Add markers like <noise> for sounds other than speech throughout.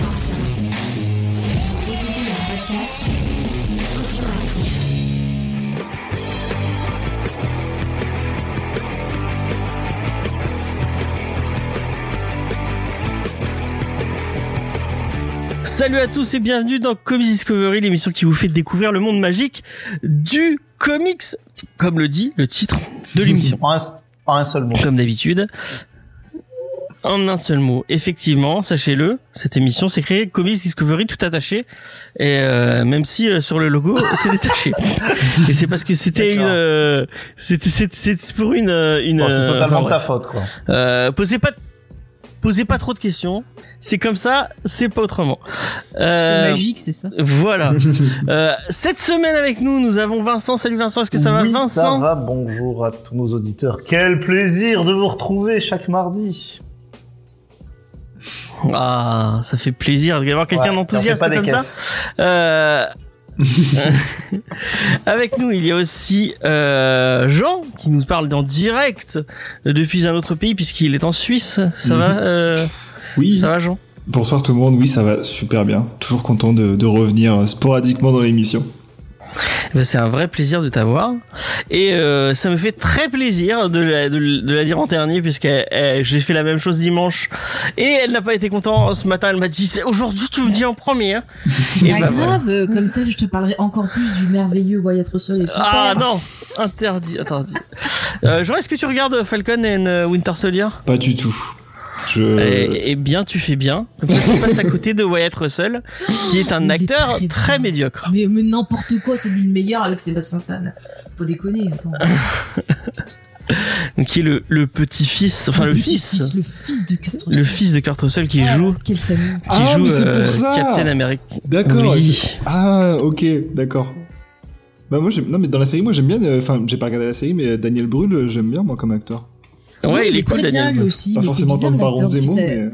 l'ancienne. Vous écoutez un podcast audioactif. Salut à tous et bienvenue dans Comics Discovery, l'émission qui vous fait découvrir le monde magique du comics, comme le dit le titre de l'émission. En un, en un seul mot. Comme d'habitude. En un seul mot, effectivement, sachez-le, cette émission s'est créée Comics Discovery tout attaché, et euh, même si euh, sur le logo <laughs> c'est détaché. et c'est parce que c'était une, euh, c'était c'est pour une euh, une. Bon, c'est euh, totalement enfin, ta faute, quoi. Euh, posez pas posez pas trop de questions. C'est comme ça, c'est pas autrement. C'est magique, c'est ça. Voilà. <laughs> Euh, cette semaine avec nous, nous avons Vincent. Salut Vincent, est-ce que ça oui, va ça Vincent? va. Bonjour à tous nos auditeurs. Quel plaisir de vous retrouver chaque mardi. Ah, ça fait plaisir d'avoir quelqu'un Ouais, d'enthousiaste comme ça. Euh, <laughs> Avec nous, il y a aussi euh, Jean qui nous parle en direct depuis un autre pays puisqu'il est en Suisse. Ça Mhm. va euh, Oui, Ça va Jean? Bonsoir tout le monde, oui ça va super bien. Toujours content de, de revenir sporadiquement dans l'émission. Ben, C'est un vrai plaisir de t'avoir et euh, ça me fait très plaisir de la, de, de la dire en dernier puisque euh, j'ai fait la même chose dimanche et elle n'a pas été contente ce matin elle m'a dit C'est- aujourd'hui tu me dis en premier. <laughs> C'est pas bah, voilà. grave, euh, comme ça je te parlerai encore plus du merveilleux Wyatt Russell et super. Ah non interdit interdit euh, Jean est-ce que tu regardes Falcon and Winter Soldier? Pas du tout. Je... Eh eh bien, tu fais bien. Comme ça, tu <laughs> passes à côté de Wyatt Russell, qui est un Il est acteur très médiocre. Mais, mais n'importe quoi, c'est lui le meilleur avec Sébastien Stan. Faut déconner, attends. Donc, <laughs> qui est le, le petit-fils, enfin le, fils, Le fils de Kurt Russell. le fils de Kurt Russell qui Ah, joue, Quelle famille. qui Ah, joue mais c'est pour euh, ça Captain America. D'accord. Oui. Ah ok, d'accord. Bah moi. Non mais dans la série moi j'aime bien, euh, enfin j'ai pas regardé la série mais Daniel Brühl euh, j'aime bien moi comme acteur. Ouais, Oui, il, est cool, très bien Daniel. lui Brühl. aussi. Pas mais c'est forcément bizarre, comme Baron Zemo mais...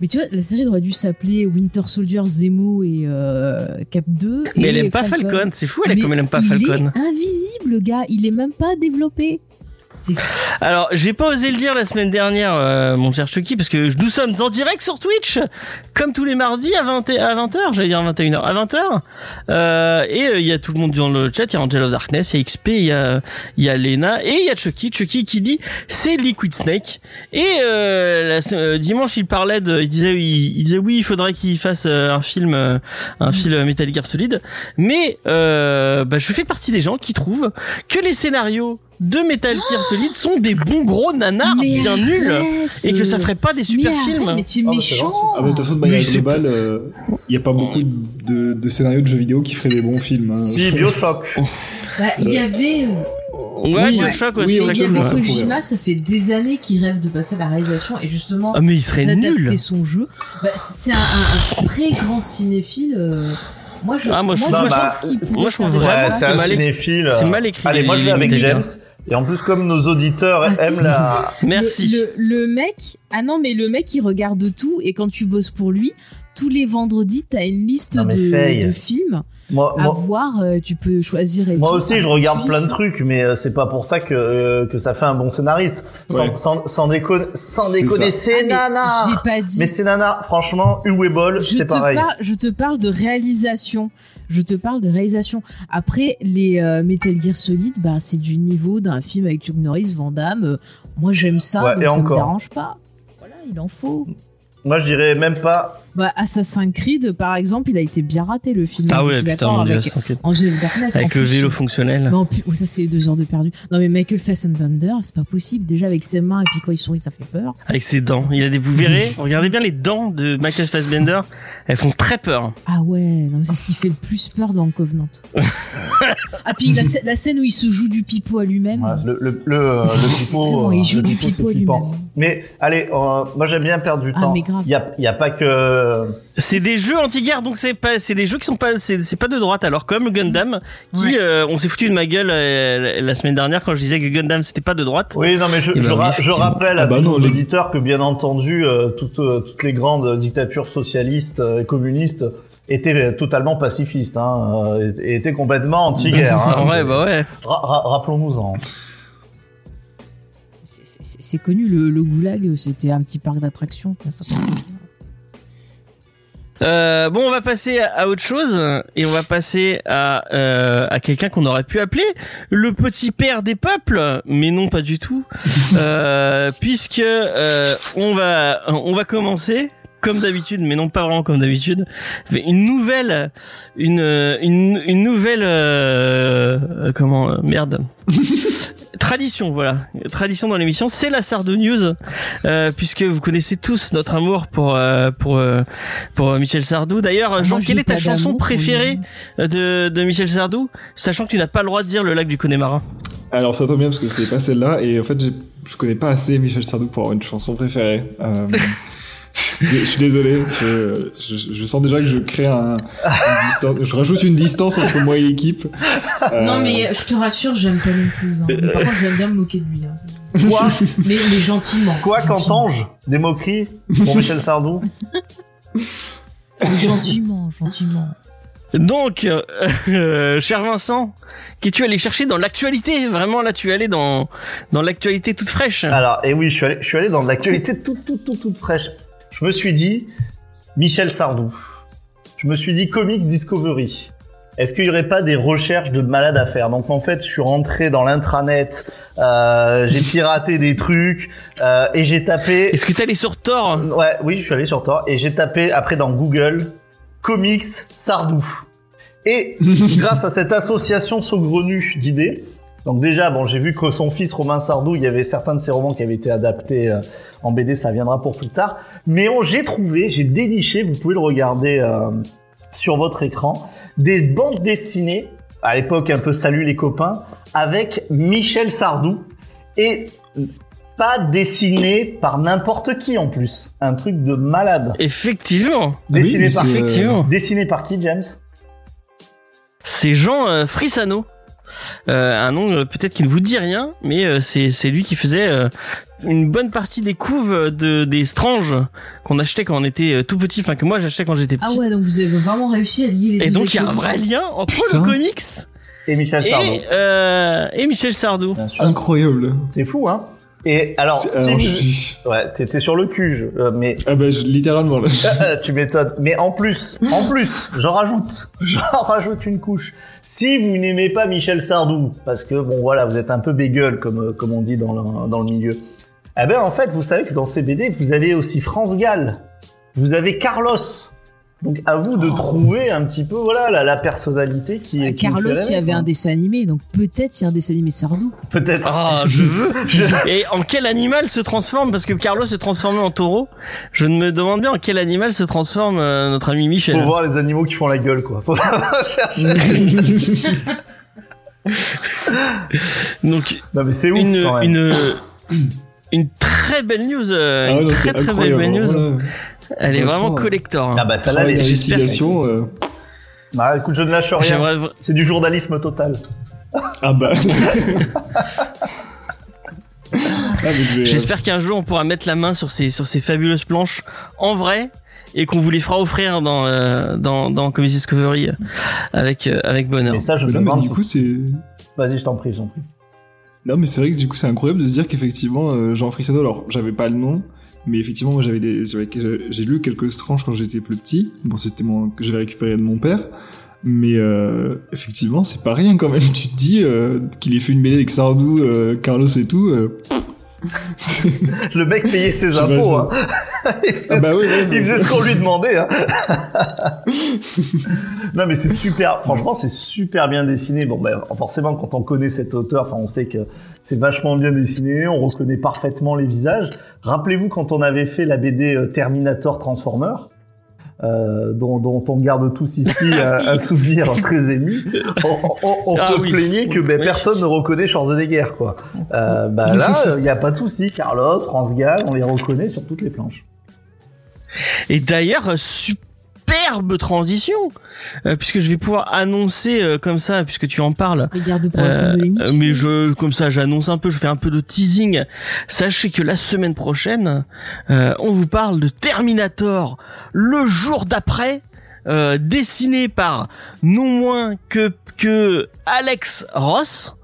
Mais tu vois, la série aurait dû s'appeler Winter Soldier, Zemo et euh, Cap 2. Mais et elle aime pas Falcon. C'est fou, elle Mais comme elle aime pas il Falcon. est invisible, le gars. Il est même pas développé. Alors, j'ai pas osé le dire la semaine dernière, euh, mon cher Chucky, parce que nous sommes en direct sur Twitch, comme tous les mardis à 20 à 20h, j'allais dire 21h, à 20h. Euh, et euh, il y a tout le monde dans le chat, il y a Angel Darkness, il y a XP, il y a, y a Lena, et il y a Chucky, Chucky qui dit c'est Liquid Snake. Et euh, euh, dimanche, il parlait de, il disait, il, disait oui, il faudrait qu'il fasse euh, un film, euh, un film Metal Gear Solid. Mais euh, bah, je fais partie des gens qui trouvent que les scénarios de Metal Gear Solid sont des bons gros nanars Mais bien nuls et que ça ferait pas des super mais arrête, films. Mais tu es Ah, méchant. Ah mais de toute façon de manière Oui, c'est globale, il y a pas beaucoup de, de scénarios de jeux vidéo qui feraient des bons films. hein. Si, <laughs> Bioshock. Bah, il y avait. euh, Ouais, Oui, Bioshock aussi. il oui, serait y avait. Kojima, ça fait des années qu'il rêve de passer à la réalisation et justement Ah mais il serait d'adapter nul. son jeu. Bah, c'est un, un- un très grand cinéphile. euh, Moi, je, Ah, moi, je- je moi, pense qu'il moi, pourrait je trouve vraiment c'est un mal écrit. cinéphile. c'est mal écrit, Allez, moi je vais avec. James. Et en plus, comme nos auditeurs Ah, aiment si, la. si. Merci. Le, le, le mec, ah non, mais le mec, il regarde tout et quand tu bosses pour lui, tous les vendredis, t'as une liste Non, de, films Moi, à moi, voir. euh, tu peux choisir. Et moi tout. aussi, Ah, je regarde plein de trucs, mais euh, c'est pas pour ça que euh, que ça fait un bon scénariste. Sans, Ouais. sans, sans déconner, sans C'est déconner, ça. c'est Ah, mais nana. J'ai pas dit. Mais c'est nana. Franchement, Uwe Boll, je c'est pareil. parle, je te parle de réalisation. Je te parle de réalisation. Après, les euh, Metal Gear Solid, bah, c'est du niveau d'un film avec Chuck Norris, Van Damme. Euh, moi, j'aime ça, Ouais, donc ça encore. me dérange pas. Voilà, il en faut. Moi, je dirais même pas. Bah, Assassin's Creed, par exemple, il a été bien raté le film. Ah ouais, putain, d'accord mon dieu, avec. Angel Darkness. Avec le plus. vélo fonctionnel. Mais en plus- ouais, ça c'est deux heures de perdu. Non mais Michael Fassbender, c'est pas possible. Déjà avec ses mains et puis quand il sourit, ça fait peur. Avec ses dents. Il a des, vous verrez, <laughs> regardez bien les dents de Michael Fassbender. Elles font très peur. Ah ouais, non mais c'est ce qui fait le plus peur dans Covenant. <laughs> ah puis la, scè- la scène où il se joue du pipeau à lui-même. Ouais, le le le, euh, le pipeau. <laughs> Vraiment, euh, il joue le du pipeau, à lui-même. Mais allez, euh, moi j'aime bien perdre du Ah, temps. mais grave. Il y a il y a pas que. C'est des jeux anti-guerre, donc c'est pas, c'est des jeux qui sont pas, c'est c'est pas de droite. Alors comme Gundam, qui, Ouais. euh, on s'est foutu de ma gueule euh, la semaine dernière quand je disais que Gundam c'était pas de droite. Oui, non, mais je, Eh ben je, ra- rappelle à Ah bah tous les- auditeurs que bien entendu, euh, toutes, euh, toutes les grandes dictatures socialistes euh, et communistes étaient totalement pacifistes, hein, euh, et étaient complètement anti-guerre. <laughs> hein. ouais, bah ouais. Ra- ra- Rappelons-nous-en. C'est- c'est- C'est connu le, le goulag, c'était un petit parc d'attractions. Euh, bon, on va passer à, autre chose et on va passer à euh, à quelqu'un qu'on aurait pu appeler le petit père des peuples, mais non pas du tout, <laughs> euh, puisque euh, on va on va commencer comme d'habitude, mais non pas vraiment comme d'habitude, une nouvelle, une une, une nouvelle euh, euh, comment euh, merde. <laughs> Tradition, voilà. Tradition dans l'émission, c'est la Sardou News, euh, puisque vous connaissez tous notre amour pour euh, pour euh, pour Michel Sardou. D'ailleurs, Jean, Moi, quelle est ta chanson préférée de de Michel Sardou, sachant que tu n'as pas le droit de dire le lac du Connemara. Alors ça tombe bien parce que c'est pas celle-là et en fait je connais pas assez Michel Sardou pour avoir une chanson préférée. <laughs> Euh, je suis désolé, je, je, je sens déjà que je crée un, une distance, je rajoute une distance entre moi et l'équipe. Euh, Non, mais je te rassure, j'aime pas non plus. non. Mais Par contre, j'aime bien me moquer de lui. hein. Quoi <laughs> Mais, mais gentiment. Quoi qu'entends-je Des moqueries pour Michel Sardou <laughs> Mais gentiment, gentiment. Donc, euh, euh, cher Vincent, qu'es-tu allé chercher dans l'actualité? Vraiment, là, tu es allé dans dans l'actualité toute fraîche. Alors, et oui, je suis allé, je suis allé dans l'actualité toute, toute, toute, toute fraîche. Je me suis dit, Michel Sardou. Je me suis dit, Comics Discovery. Est-ce qu'il y aurait pas des recherches de malades à faire? Donc en fait, je suis rentré dans l'intranet, euh, j'ai piraté des trucs euh, et j'ai tapé. Est-ce que t'es allé sur Thor Ouais, oui, je suis allé sur Tor et j'ai tapé après dans Google comics Sardou. Et <laughs> grâce à cette association saugrenue d'idées, donc déjà, bon, j'ai vu que son fils Romain Sardou, il y avait certains de ses romans qui avaient été adaptés euh, en BD, ça viendra pour plus tard. Mais on- j'ai trouvé, j'ai déniché, vous pouvez le regarder euh, sur votre écran, des bandes dessinées, à l'époque un peu Salut les copains, avec Michel Sardou et pas dessiné par n'importe qui en plus. Un truc de malade. Effectivement, Dessiné par c'est, euh, effectivement. Dessiné par qui, James? C'est Jean euh, Frissano. Euh, un nom euh, peut-être qui ne vous dit rien, mais euh, c'est c'est lui qui faisait euh, une bonne partie des couves de des Strange qu'on achetait quand on était tout petit, enfin que moi j'achetais quand j'étais Ah petit. ouais, donc vous avez vraiment réussi à lier les Et deux donc il y a un vrai lien entre Putain. le comics Et Michel Sardou. et, euh, et Michel Sardou. Incroyable. C'est fou, hein Et alors, C'est- je suis- Ouais, t'étais sur le cul, je- euh, mais Ah bah je- littéralement là. <laughs> tu m'étonnes. Mais en plus, en plus, j'en rajoute, <laughs> j'en rajoute une couche. Si vous n'aimez pas Michel Sardou, parce que bon voilà, vous êtes un peu bégueule comme euh, comme on dit dans le dans le milieu. Eh ben en fait, vous savez que dans ces BD, vous avez aussi France Gall, vous avez Carlos. Donc à vous de Oh. trouver un petit peu voilà la, la personnalité qui est. nous Carlos, il y avait quoi. un dessin animé, donc peut-être il y a un dessin animé Sardou. Peut-être. Ah, je veux. <laughs> Je- Et en quel animal se transforme Parce que Carlos se transformait en taureau. Je me demande bien en quel animal se transforme euh, notre ami Michel. Faut voir les animaux qui font la gueule quoi. Faut <laughs> chercher. <laughs> Donc non mais c'est ouf une quand même. une une très belle news, euh, Ah ouais, une non, très très belle, incroyable. belle news. Voilà. Elle est vraiment collector. hein. Ah bah celle-là, j'espère d'investigation. euh, Bah, écoute, je ne lâche rien. C'est du journalisme total. Ah bah. <laughs> Ah, je euh, J'espère qu'un jour on pourra mettre la main sur ces sur ces fabuleuses planches en vrai et qu'on vous les fera offrir dans euh, dans dans Comics Discovery euh, avec euh, avec bonheur. Mais ça, je mais me là, mais du coup, c'est. Vas-y, je t'en prie, je t'en prie. Non, mais c'est vrai que du coup, c'est incroyable de se dire qu'effectivement, euh, Jean Frissano, alors, j'avais pas le nom, mais effectivement, moi, j'avais des, j'ai lu quelques stranges quand j'étais plus petit. Bon, c'était mon, que j'avais récupéré de mon père. Mais, euh, effectivement, c'est pas rien quand même. <laughs> Tu te dis, euh, qu'il ait fait une BD avec Sardou, euh, Carlos et tout, euh, <laughs> Le mec payait ses impôts. Hein. <laughs> il, faisait Ah bah oui, ouais, il faisait ce qu'on lui demandait. Hein. <laughs> non, mais c'est super. Franchement, c'est super bien dessiné. Bon, ben, forcément, quand on connaît cet auteur, enfin, on sait que c'est vachement bien dessiné. On reconnaît parfaitement les visages. Rappelez-vous quand on avait fait la BD euh, Terminator Transformer. Euh, dont, dont on garde tous ici un, <laughs> un souvenir très ému. On, on- on Ah se oui. plaignait que ben, Oui. personne ne reconnaît Schwarzenegger, quoi. Euh, bah là, <laughs> il n'y a pas de souci. Carlos, France Gall, on les reconnaît sur toutes les planches. Et d'ailleurs, euh, superbe transition, euh, puisque je vais pouvoir annoncer euh, comme ça, puisque tu en parles. Les garde pour la fin Euh, de l'émission. mais je, comme ça, j'annonce un peu, je fais un peu de teasing. Sachez que la semaine prochaine, euh, on vous parle de Terminator, le jour d'après, euh, dessiné par non moins que que Alex Ross.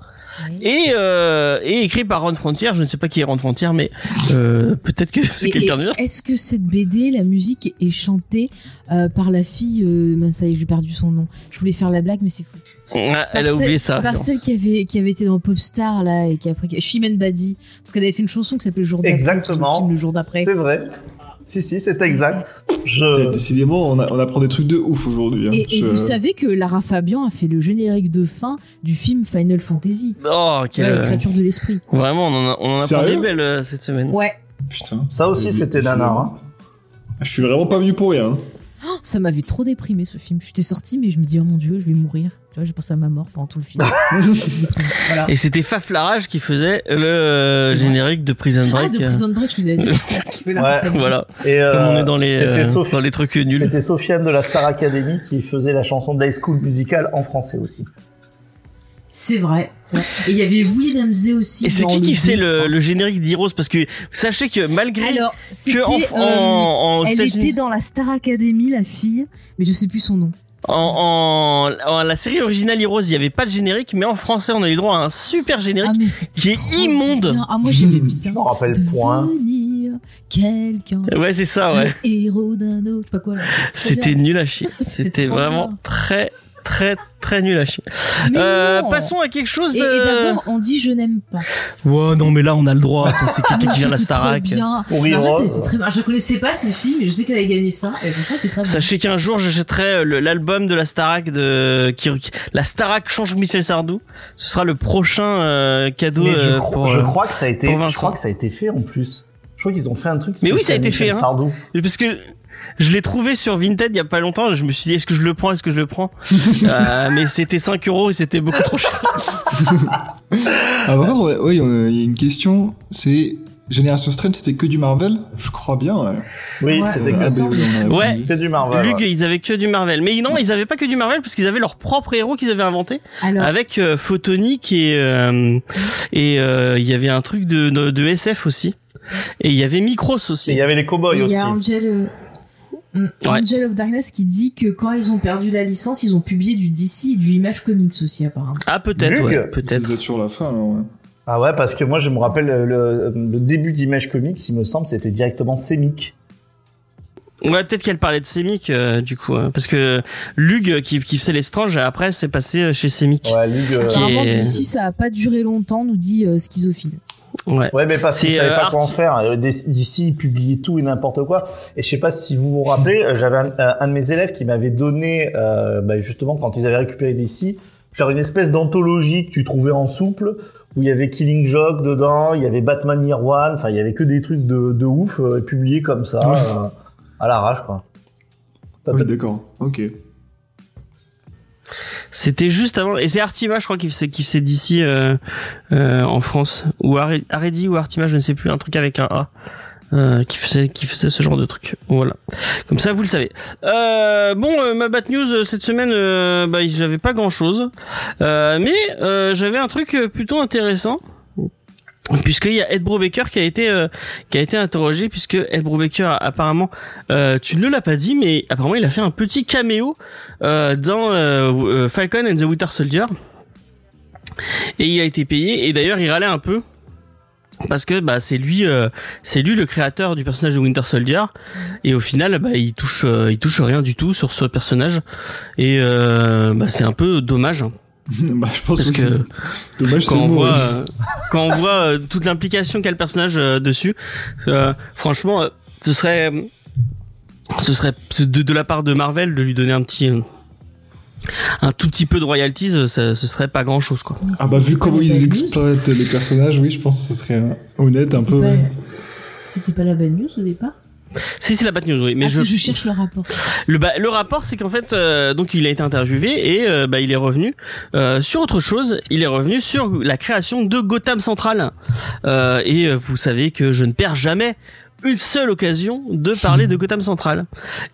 Et, euh, et écrit par Ron Frontier. Je ne sais pas qui est Ron Frontier, mais euh, peut-être que c'est quelqu'un bien. Est-ce que cette BD, la musique est chantée euh, par la fille euh, mince, ça y est, j'ai perdu son nom. Je voulais faire la blague, mais c'est fou. Ah, Elle a oublié celle- ça. Par celle qui avait qui avait été dans Popstar là et qui après Chimène Badi parce qu'elle avait fait une chanson qui s'appelait Le jour d'après. Exactement. le film Le jour d'après. C'est vrai. Si, si, c'est exact. Je... Décidément, on, a- on apprend des trucs de ouf aujourd'hui. hein. Et, et Je- vous savez que Lara Fabian a fait le générique de fin du film Final Fantasy. Oh, quelle... la créature de l'esprit. Vraiment, on en a, on en a Sérieux des belles euh, cette semaine. Ouais. Putain. Ça aussi, Mais c'était nanar. Hein. Je suis vraiment pas venu pour rien. Oh, Ça m'avait trop déprimé ce film. J'étais sortie mais je me dis oh mon dieu je vais mourir. Tu vois j'ai pensé à ma mort pendant tout le film. <laughs> voilà. Et c'était Faf Larage qui faisait le euh, générique de Prison Ah Break. de Prison Break je vous ai dit. <laughs> Ouais. voilà. Et euh, Comme on est dans les, euh, Sophie- dans les trucs nuls. C'était Sofiane de la Star Academy qui faisait la chanson de High School Musical en français aussi. C'est vrai. Et il y avait William Zé aussi. Et c'est qui qui faisait le, le générique d'Heroes? Parce que sachez que malgré Alors que en, euh, en, en elle États-Unis- était dans la Star Academy la fille mais je sais plus son nom. En, en, en la série originale Heroes, il n'y avait pas de générique, mais en français, on a eu droit à un super générique. Ah qui est immonde. bien. Ah moi j'aimais <laughs> bien. Je me rappelle point. Quelqu'un. Ouais, c'est ça, ouais. Héros d'un autre, je sais pas quoi C'était nul à chier. <laughs> C'était vraiment très, très, très nul à chier. Mais Euh, non. passons à quelque chose de. et d'abord, on dit je n'aime pas. Ouais, non, mais là, on a le droit. C'est quelqu'un Mais qui vient de la Starac. elle était très bien. Je connaissais pas cette fille, mais je sais qu'elle avait gagné ça. Et très bien. Sachez qu'un jour, j'achèterai le- l'album de la Starac de qui, la Starac change Michel Sardou. Ce sera le prochain euh, cadeau Mais je, euh, cro- pour. je euh, crois que ça a été, je crois que ça a été fait en plus. Je crois qu'ils ont fait un truc. Mais oui, ça a spécial été fait, hein. Sardou. Parce que je l'ai trouvé sur Vinted il y a pas longtemps. Je me suis dit, est-ce que je le prends, est-ce que je le prends <laughs> Euh, Mais c'était 5 euros et c'était beaucoup trop cher. Ah, par contre, ouais, ouais, on a- il y a une question. C'est Génération Strange, c'était que du Marvel Je crois bien. Ouais. Oui, Ouais. c'était Ah, que, bah oui, on a Ouais. que du Marvel. Lug, ouais. ils avaient que du Marvel. Mais non, ils avaient pas que du Marvel parce qu'ils avaient leur propre héros qu'ils avaient inventé Alors, avec euh, Photonic et euh, et euh, il y avait un truc de, de, de SF aussi. Et il y avait Micros Et aussi. il y avait les cowboys il y aussi. a Angel, euh, Ouais. Angel of Darkness qui dit que quand ils ont perdu la licence, ils ont publié du DC et du Image Comics aussi, apparemment. Ah peut-être, Lug ouais, peut-être. sur la fin, alors, ouais. Ah ouais, parce que moi je me rappelle le, le- le début d'Image Comics, il me semble, c'était directement Semic. Ouais, peut-être qu'elle parlait de Semic euh, du coup, hein, parce que Lug qui, qui faisait les Strange après c'est passé euh, chez Semic. Ouais, Lug, euh, Qui Apparemment, est- DC, ça a pas duré longtemps, nous dit euh, Schizophile. Ouais. Ouais, mais parce qu'ils savaient euh, pas quoi en faire. Euh, D'ici, ils publiaient tout et n'importe quoi. Et je sais pas si vous vous rappelez, euh, j'avais un, un de mes élèves qui m'avait donné, euh, bah, justement, quand ils avaient récupéré DC, genre une espèce d'anthologie que tu trouvais en souple, où il y avait Killing Joke dedans, il y avait Batman Year One, enfin, il y avait que des trucs de, de ouf, euh, publiés comme ça, Ouais. euh, à l'arrache, quoi. T'as- Oui, d'accord. Ok. C'était juste avant. Et c'est Artima, je crois, qui faisait, qui faisait d'ici euh, euh, en France. Ou Are- Aredi ou Artima, je ne sais plus, un truc avec un A. euh, qui faisait qui faisait ce genre de truc voilà comme ça vous le savez euh, bon euh, ma bad news euh, cette semaine euh, bah j'avais pas grand chose mais euh, j'avais un truc plutôt intéressant puisqu'il y a Ed Brubaker qui a été euh, qui a été interrogé puisque Ed Brubaker apparemment euh, tu ne l'as pas dit mais apparemment il a fait un petit caméo euh, dans euh, Falcon and the Winter Soldier. Et il a été payé. Et d'ailleurs il râlait un peu. Parce que bah c'est lui c'est lui le créateur du personnage de Winter Soldier. Et au final bah il touche il touche rien du tout sur ce personnage. Et bah c'est un peu dommage. <laughs> bah, je pense Parce que, dommage, c'est quand le on mot. voit euh, quand on voit euh, toute l'implication qu'a le personnage euh, dessus euh, franchement euh, ce serait ce serait de, de la part de Marvel de lui donner un petit euh, un tout petit peu de royalties euh, ça, ce serait pas grand chose quoi Mais Ah bah vu comment ils exploitent les personnages, oui, je pense que ce serait euh, honnête un peu. pas- ouais. C'était pas la bad news au départ? Si c'est la bad news oui mais Ah, je je cherche le rapport. Le, bah, le rapport, c'est qu'en fait, euh, donc il a été interviewé et euh, bah, il est revenu euh, sur autre chose. Il est revenu sur la création de Gotham Central. Euh, et euh, vous savez que je ne perds jamais une seule occasion de parler de Gotham Central.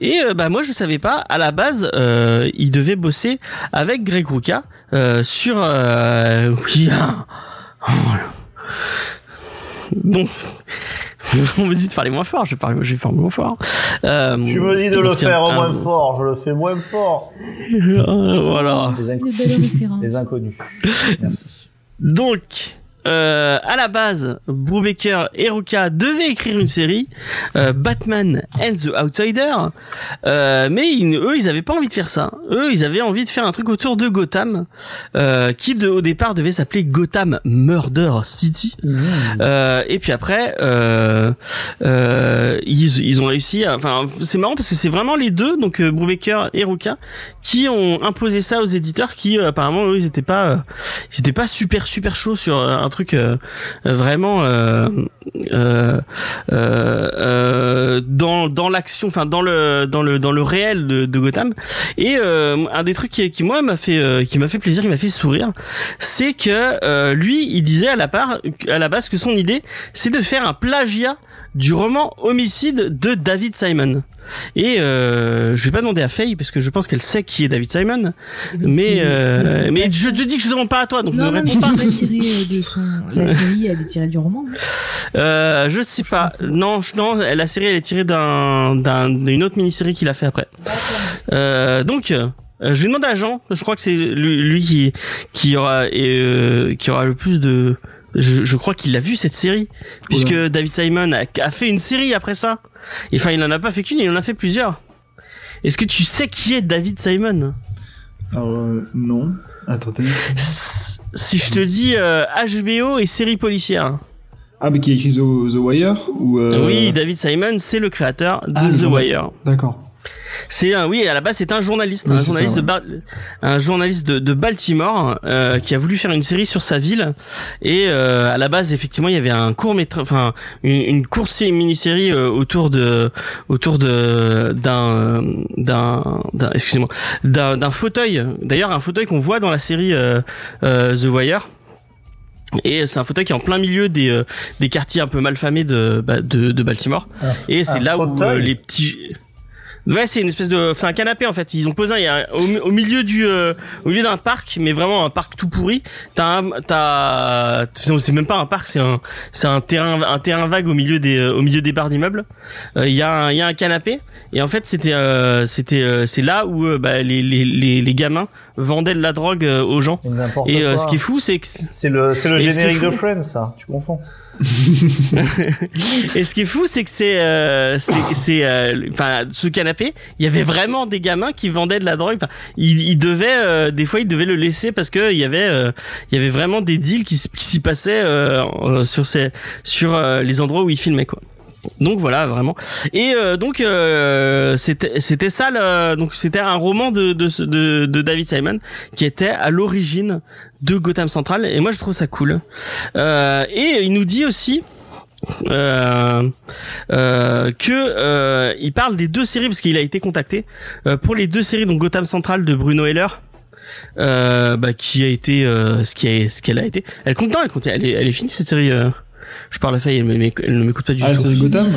Et euh, bah moi je savais pas. À la base, euh, il devait bosser avec Greg Rucka euh, sur. Euh, oui, hein. Oh. Donc, <laughs> on me dit de parler moins fort. Je parle, je vais parler moins fort. Euh, Tu me dis de le faire un- moins fort, je le fais moins fort. <laughs> voilà. Les, inc- les inconnus. Merci. Donc, euh, à la base, Brubaker et Ruka devaient écrire une série, euh, Batman and the Outsider, euh, mais ils- eux, ils avaient pas envie de faire ça. Eux, ils avaient envie de faire un truc autour de Gotham, euh, qui de, au départ devait s'appeler Gotham Murder City. Euh, et puis après, euh, euh, ils, ils ont réussi. à- Enfin, c'est marrant parce que c'est vraiment les deux, donc euh, Brubaker et Ruka, qui ont imposé ça aux éditeurs, qui euh, apparemment eux, ils étaient pas, euh, ils étaient pas super super chauds sur un truc euh, vraiment euh, euh, dans dans l'action, enfin dans le dans le dans le réel de, de Gotham. Et un des trucs qui, qui moi m'a fait qui m'a fait plaisir, qui m'a fait sourire, c'est que lui, il disait à la part à la base que son idée, c'est de faire un plagiat du roman Homicide de David Simon. Et euh, je vais pas demander à Faye parce que je pense qu'elle sait qui est David Simon. Mais euh, c'est- c'est mais je te dis que je demande pas à toi donc Non, ne non, mais réponds pas. c'est pas tiré euh, de son. La série, elle est tirée du roman. Euh, je sais pas. Non, je- non, la série elle est tirée d'un d'un- d'une autre mini-série qu'il a fait après. Euh, donc, euh, je vais demander à Jean. Je crois que c'est lui, lui qui qui aura et, euh, qui aura le plus de. Je, je crois qu'il a vu cette série puisque David Simon a, a fait une série après ça. Et enfin, il en a pas fait qu'une, il en a fait plusieurs. Est-ce que tu sais qui est David Simon? Alors, euh, non. Attends, Si je te dis euh, HBO et série policière. Ah, mais qui a écrit The, The Wire ou euh, Oui, David Simon, c'est le créateur de Ah, The Wire. D'accord. C'est un, oui, à la base, c'est un journaliste, Oui, un journaliste ça, de un journaliste de, de Baltimore euh, qui a voulu faire une série sur sa ville. Et euh, à la base, effectivement, il y avait un court métrage, enfin une, une courte sé- mini-série euh, autour de, autour de d'un, d'un, excusez-moi, d'un, d'un fauteuil. D'ailleurs, un fauteuil qu'on voit dans la série euh, euh, The Wire. Et c'est un fauteuil qui est en plein milieu des, euh, des quartiers un peu malfamés de, bah, de, de Baltimore. Et c'est là où euh, les petits. Ouais, c'est une espèce de, c'est un canapé en fait. Ils ont posé un, il y a- au, au milieu du, euh, au milieu d'un parc, mais vraiment un parc tout pourri. T'as, un- t'as, c'est même pas un parc, c'est un, c'est un terrain, un terrain vague au milieu des, euh, au milieu des barres d'immeubles. Euh, Il y a, un, il y a un canapé. Et en fait, c'était, euh, c'était, euh, c'est là où bah, les, les, les, les gamins vendaient de la drogue aux gens. Et euh, ce qui est fou, c'est que C'est le, c'est le ce générique de Friends, ça. Tu confonds. Et ce qui est fou, c'est que c'est, euh, c'est, euh, enfin, ce canapé, il y avait vraiment des gamins qui vendaient de la drogue. Ils, ils devaient, euh, des fois, ils devaient le laisser parce que il y avait, euh, il y avait vraiment des deals qui, s'y passaient euh, euh, sur ces, sur euh, les endroits où ils filmaient quoi. Donc voilà vraiment et euh, donc euh, c'était c'était ça le, donc c'était un roman de, de de de David Simon qui était à l'origine de Gotham Central et moi je trouve ça cool. Euh, et il nous dit aussi euh, euh, que euh, il parle des deux séries parce qu'il a été contacté euh, pour les deux séries donc Gotham Central de Bruno Heller euh, bah, qui a été euh, ce qui est ce qu'elle a été. Elle compte non elle compte elle est elle est finie cette série je parle à Faye elle, ne m'écoute pas du Ah, la tout série Gotham.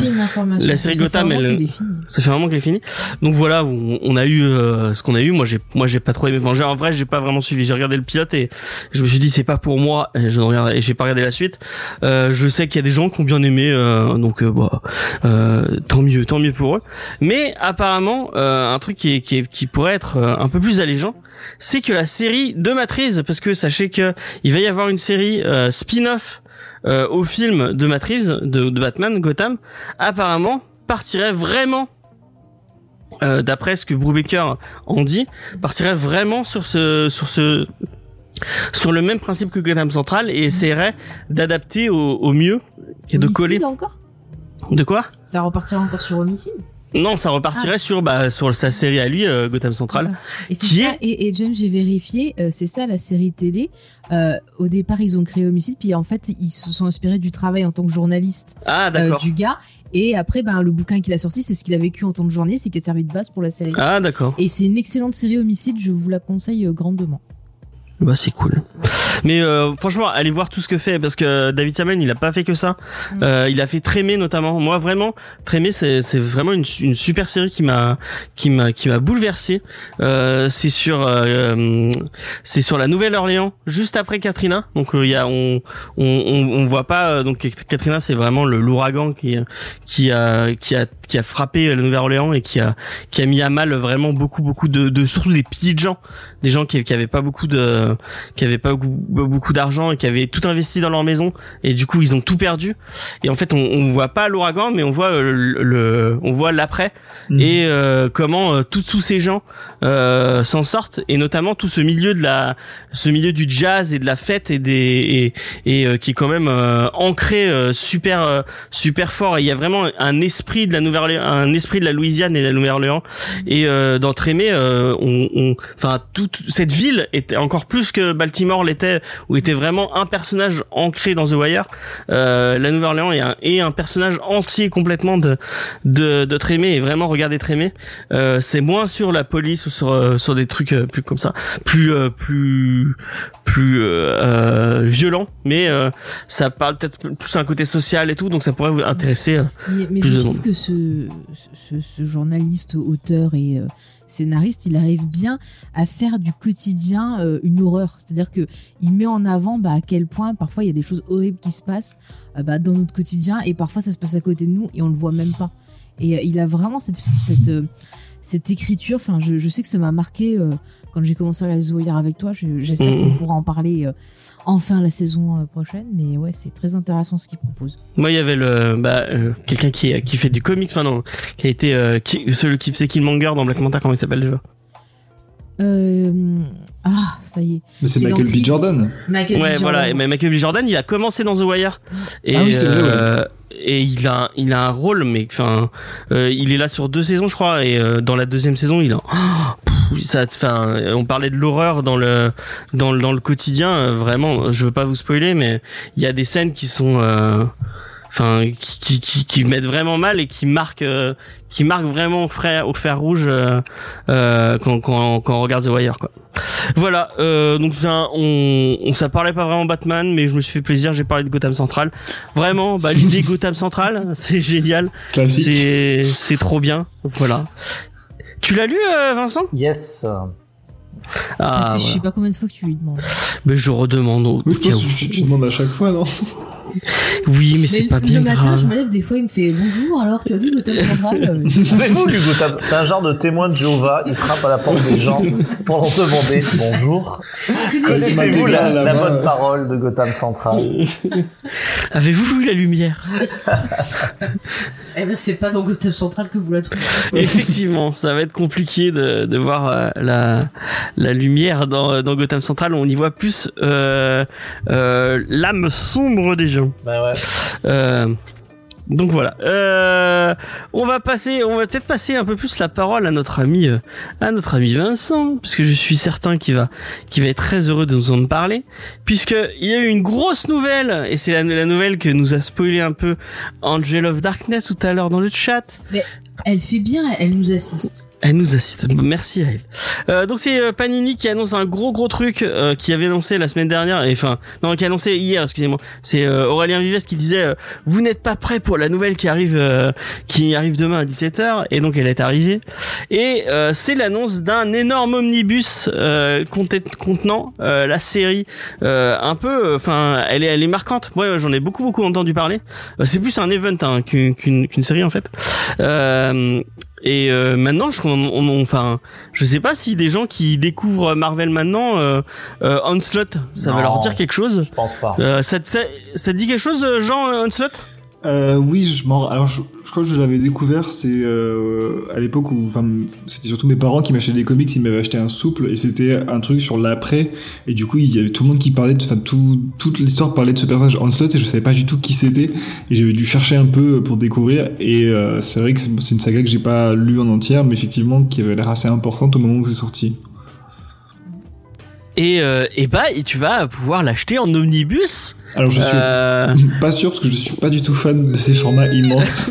La série Ça fait Gotham, un moment elle- qu'elle est finie. ça fait vraiment qu'elle est finie. Donc voilà, on, on a eu euh, ce qu'on a eu. Moi, j'ai, moi, j'ai pas trop aimé. Enfin, en vrai, j'ai pas vraiment suivi. J'ai regardé le pilote et je me suis dit c'est pas pour moi. Et je regarde, et j'ai pas regardé la suite. Euh, je sais qu'il y a des gens qui ont bien aimé, euh, donc euh, bah, euh, tant mieux, tant mieux pour eux. Mais apparemment, euh, un truc qui, est, qui, est- qui pourrait être euh, un peu plus allégeant, c'est que la série de Matrix, parce que sachez que il va y avoir une série euh, spin-off euh, au film de Matrix, de, de Batman, Gotham, apparemment partirait vraiment euh, d'après ce que Brubaker en dit, partirait vraiment sur ce sur ce sur le même principe que Gotham Central et essaierait d'adapter au, au mieux et de coller. encore? De quoi? Ça repartira encore sur homicide? Non, ça repartirait sur bah sur sa série à lui euh, Gotham Central. Voilà. Et Qui ça. est- Et, et James, j'ai vérifié. euh, c'est ça la série télé. Euh, au départ, ils ont créé Homicide, puis en fait, ils se sont inspirés du travail en tant que journaliste Ah euh, du gars. Et après, ben, le bouquin qu'il a sorti, c'est ce qu'il a vécu en tant que journaliste et qui a servi de base pour la série. Ah d'accord. Et c'est une excellente série Homicide, je vous la conseille euh, grandement. Bah c'est cool. Mais euh, franchement, allez voir tout ce que fait parce que David Simon, il a pas fait que ça. Mm. Euh, il a fait Trémé notamment. Moi vraiment, Trémé c'est c'est vraiment une, une super série qui m'a qui m'a qui m'a bouleversé. Euh, c'est sur euh, c'est sur la Nouvelle-Orléans juste après Katrina. Donc euh, il y a on on on, on voit pas euh, donc Katrina c'est vraiment le l'ouragan qui qui a qui a qui a frappé la Nouvelle-Orléans et qui a qui a mis à mal vraiment beaucoup beaucoup de, de surtout des petites gens des gens qui qui avaient pas beaucoup de qui avaient pas beaucoup- d'argent et qui avaient tout investi dans leur maison et du coup ils ont tout perdu. Et en fait, on, on voit pas l'ouragan, mais on voit euh, le, le- on voit l'après Mhm. et euh, comment euh, tous ces gens euh, s'en sortent et notamment tout ce milieu de la ce milieu du jazz et de la fête et des et, et euh, qui est quand même euh, ancré euh, super euh, super fort et il y a vraiment un esprit de la Nouvelle un esprit de la Louisiane et de la Nouvelle-Orléans et euh, euh, on on- enfin toute cette ville était encore plus que Baltimore l'était où était vraiment un personnage ancré dans The Wire euh, la Nouvelle-Orléans est un, est un personnage entier complètement de de, de Trémé et vraiment regarder Trémé euh, c'est moins sur la police ou sur euh, sur des trucs euh, plus comme ça plus euh, plus plus euh, violent mais euh, ça parle peut-être plus à un côté social et tout donc ça pourrait vous intéresser. Mais, mais Plus je de monde. que ce, ce, ce journaliste, auteur et euh, scénariste, il arrive bien à faire du quotidien euh, une horreur. C'est-à-dire que il met en avant bah, à quel point parfois il y a des choses horribles qui se passent euh, bah, dans notre quotidien et parfois ça se passe à côté de nous et on le voit même pas. Et euh, il a vraiment cette cette cette écriture. Enfin, je, je sais que ça m'a marqué quand j'ai commencé à The Wire avec toi. Je- J'espère Mhm. qu'on pourra en parler enfin la saison euh, prochaine. Mais ouais, c'est très intéressant ce qu'il propose. moi il y avait le bah euh, quelqu'un qui qui fait du comics enfin non qui a été euh, qui, celui qui faisait Killmonger dans Black Manta comment il s'appelle déjà? Euh, ah, ça y est. Mais c'est Michael B. Jordan. Michael ouais B. voilà Jordan. mais Michael B Jordan il a commencé dans The Wire et Ah oui, c'est vrai, ouais. euh, et il a il a un rôle mais enfin euh, il est là sur deux saisons je crois et euh, dans la deuxième saison il a oh, ça enfin on parlait de l'horreur dans le dans le dans le quotidien euh, vraiment je veux pas vous spoiler mais il y a des scènes qui sont euh, enfin qui, qui qui qui mettent vraiment mal et qui marquent euh, qui marquent vraiment au fer au fer rouge euh, euh, quand quand quand on regarde The Wire quoi. Voilà euh, donc un- on on ça parlait pas vraiment Batman mais je me suis fait plaisir j'ai parlé de Gotham Central. Vraiment bah lisez <laughs> Gotham Central c'est génial. C'est c'est trop bien voilà tu l'as lu euh, Vincent? Yes. Ça ah fait je sais voilà. pas combien de fois que tu lui demandes. mais je redemande au Oui, je cas pense où. que tu, tu demandes à chaque fois, non? Oui mais c'est pas le, bien le matin, grave je me lève des fois, il me fait bonjour. Alors, tu as lu Gotham Central Euh, <laughs> C'est un genre de témoin de Jéhovah. Il frappe à la porte des gens pour leur demander <laughs> bonjour. Connaissez-vous la, là-bas. bonne parole de Gotham Central <laughs> avez-vous vu la lumière Eh ben, c'est pas dans Gotham Central que vous la trouvez. Effectivement, ça va être compliqué de, de voir euh, la, la lumière dans, dans Gotham Central. On y voit plus euh, euh, l'âme sombre des gens. Bah ouais. Euh, donc voilà. Euh, on va passer, on va peut-être passer un peu plus la parole à notre ami, euh, à notre ami Vincent, puisque je suis certain qu'il va, qu'il va être très heureux de nous en parler, puisque il y a eu une grosse nouvelle, et c'est la, la nouvelle que nous a spoilé un peu Angel of Darkness tout à l'heure dans le chat. Elle fait bien, elle nous assiste. Elle nous assiste. Merci à elle. Euh, donc c'est euh, Panini qui annonce un gros gros truc euh, qui avait annoncé la semaine dernière, et enfin non qui a annoncé hier, excusez-moi. C'est euh, Aurélien Vives qui disait euh, vous n'êtes pas prêt pour la nouvelle qui arrive euh, qui arrive demain à 17h et donc elle est arrivée. Et c'est l'annonce d'un énorme omnibus contenant la série un peu enfin elle est elle est marquante. Moi j'en ai beaucoup beaucoup entendu parler. C'est plus un event hein, qu'une série en fait. Et euh, maintenant, je, on, on- enfin, je sais pas si des gens qui découvrent Marvel maintenant, euh, euh, Onslaught, ça va leur dire quelque chose. Je pense pas. Euh, ça, te- ça, ça te dit quelque chose, euh, Jean euh, Onslaught? Euh, oui, je m'en. Alors, je, crois que je l'avais découvert. C'est euh, à l'époque où, enfin, c'était surtout mes parents qui m'achetaient des comics. Ils m'avaient acheté un souple et c'était un truc sur l'après. Et du coup, il y avait tout le monde qui parlait. Enfin, tout, toute l'histoire parlait de ce personnage Onslaught et je savais pas du tout qui c'était. Et j'avais dû chercher un peu pour découvrir. Et euh, c'est vrai que c'est une saga que j'ai pas lue en entière, mais effectivement qui avait l'air assez importante au moment où c'est sorti. Et, euh, et bah, et tu vas pouvoir l'acheter en omnibus. Alors, je suis Euh, pas sûr parce que je suis pas du tout fan de ces formats immenses.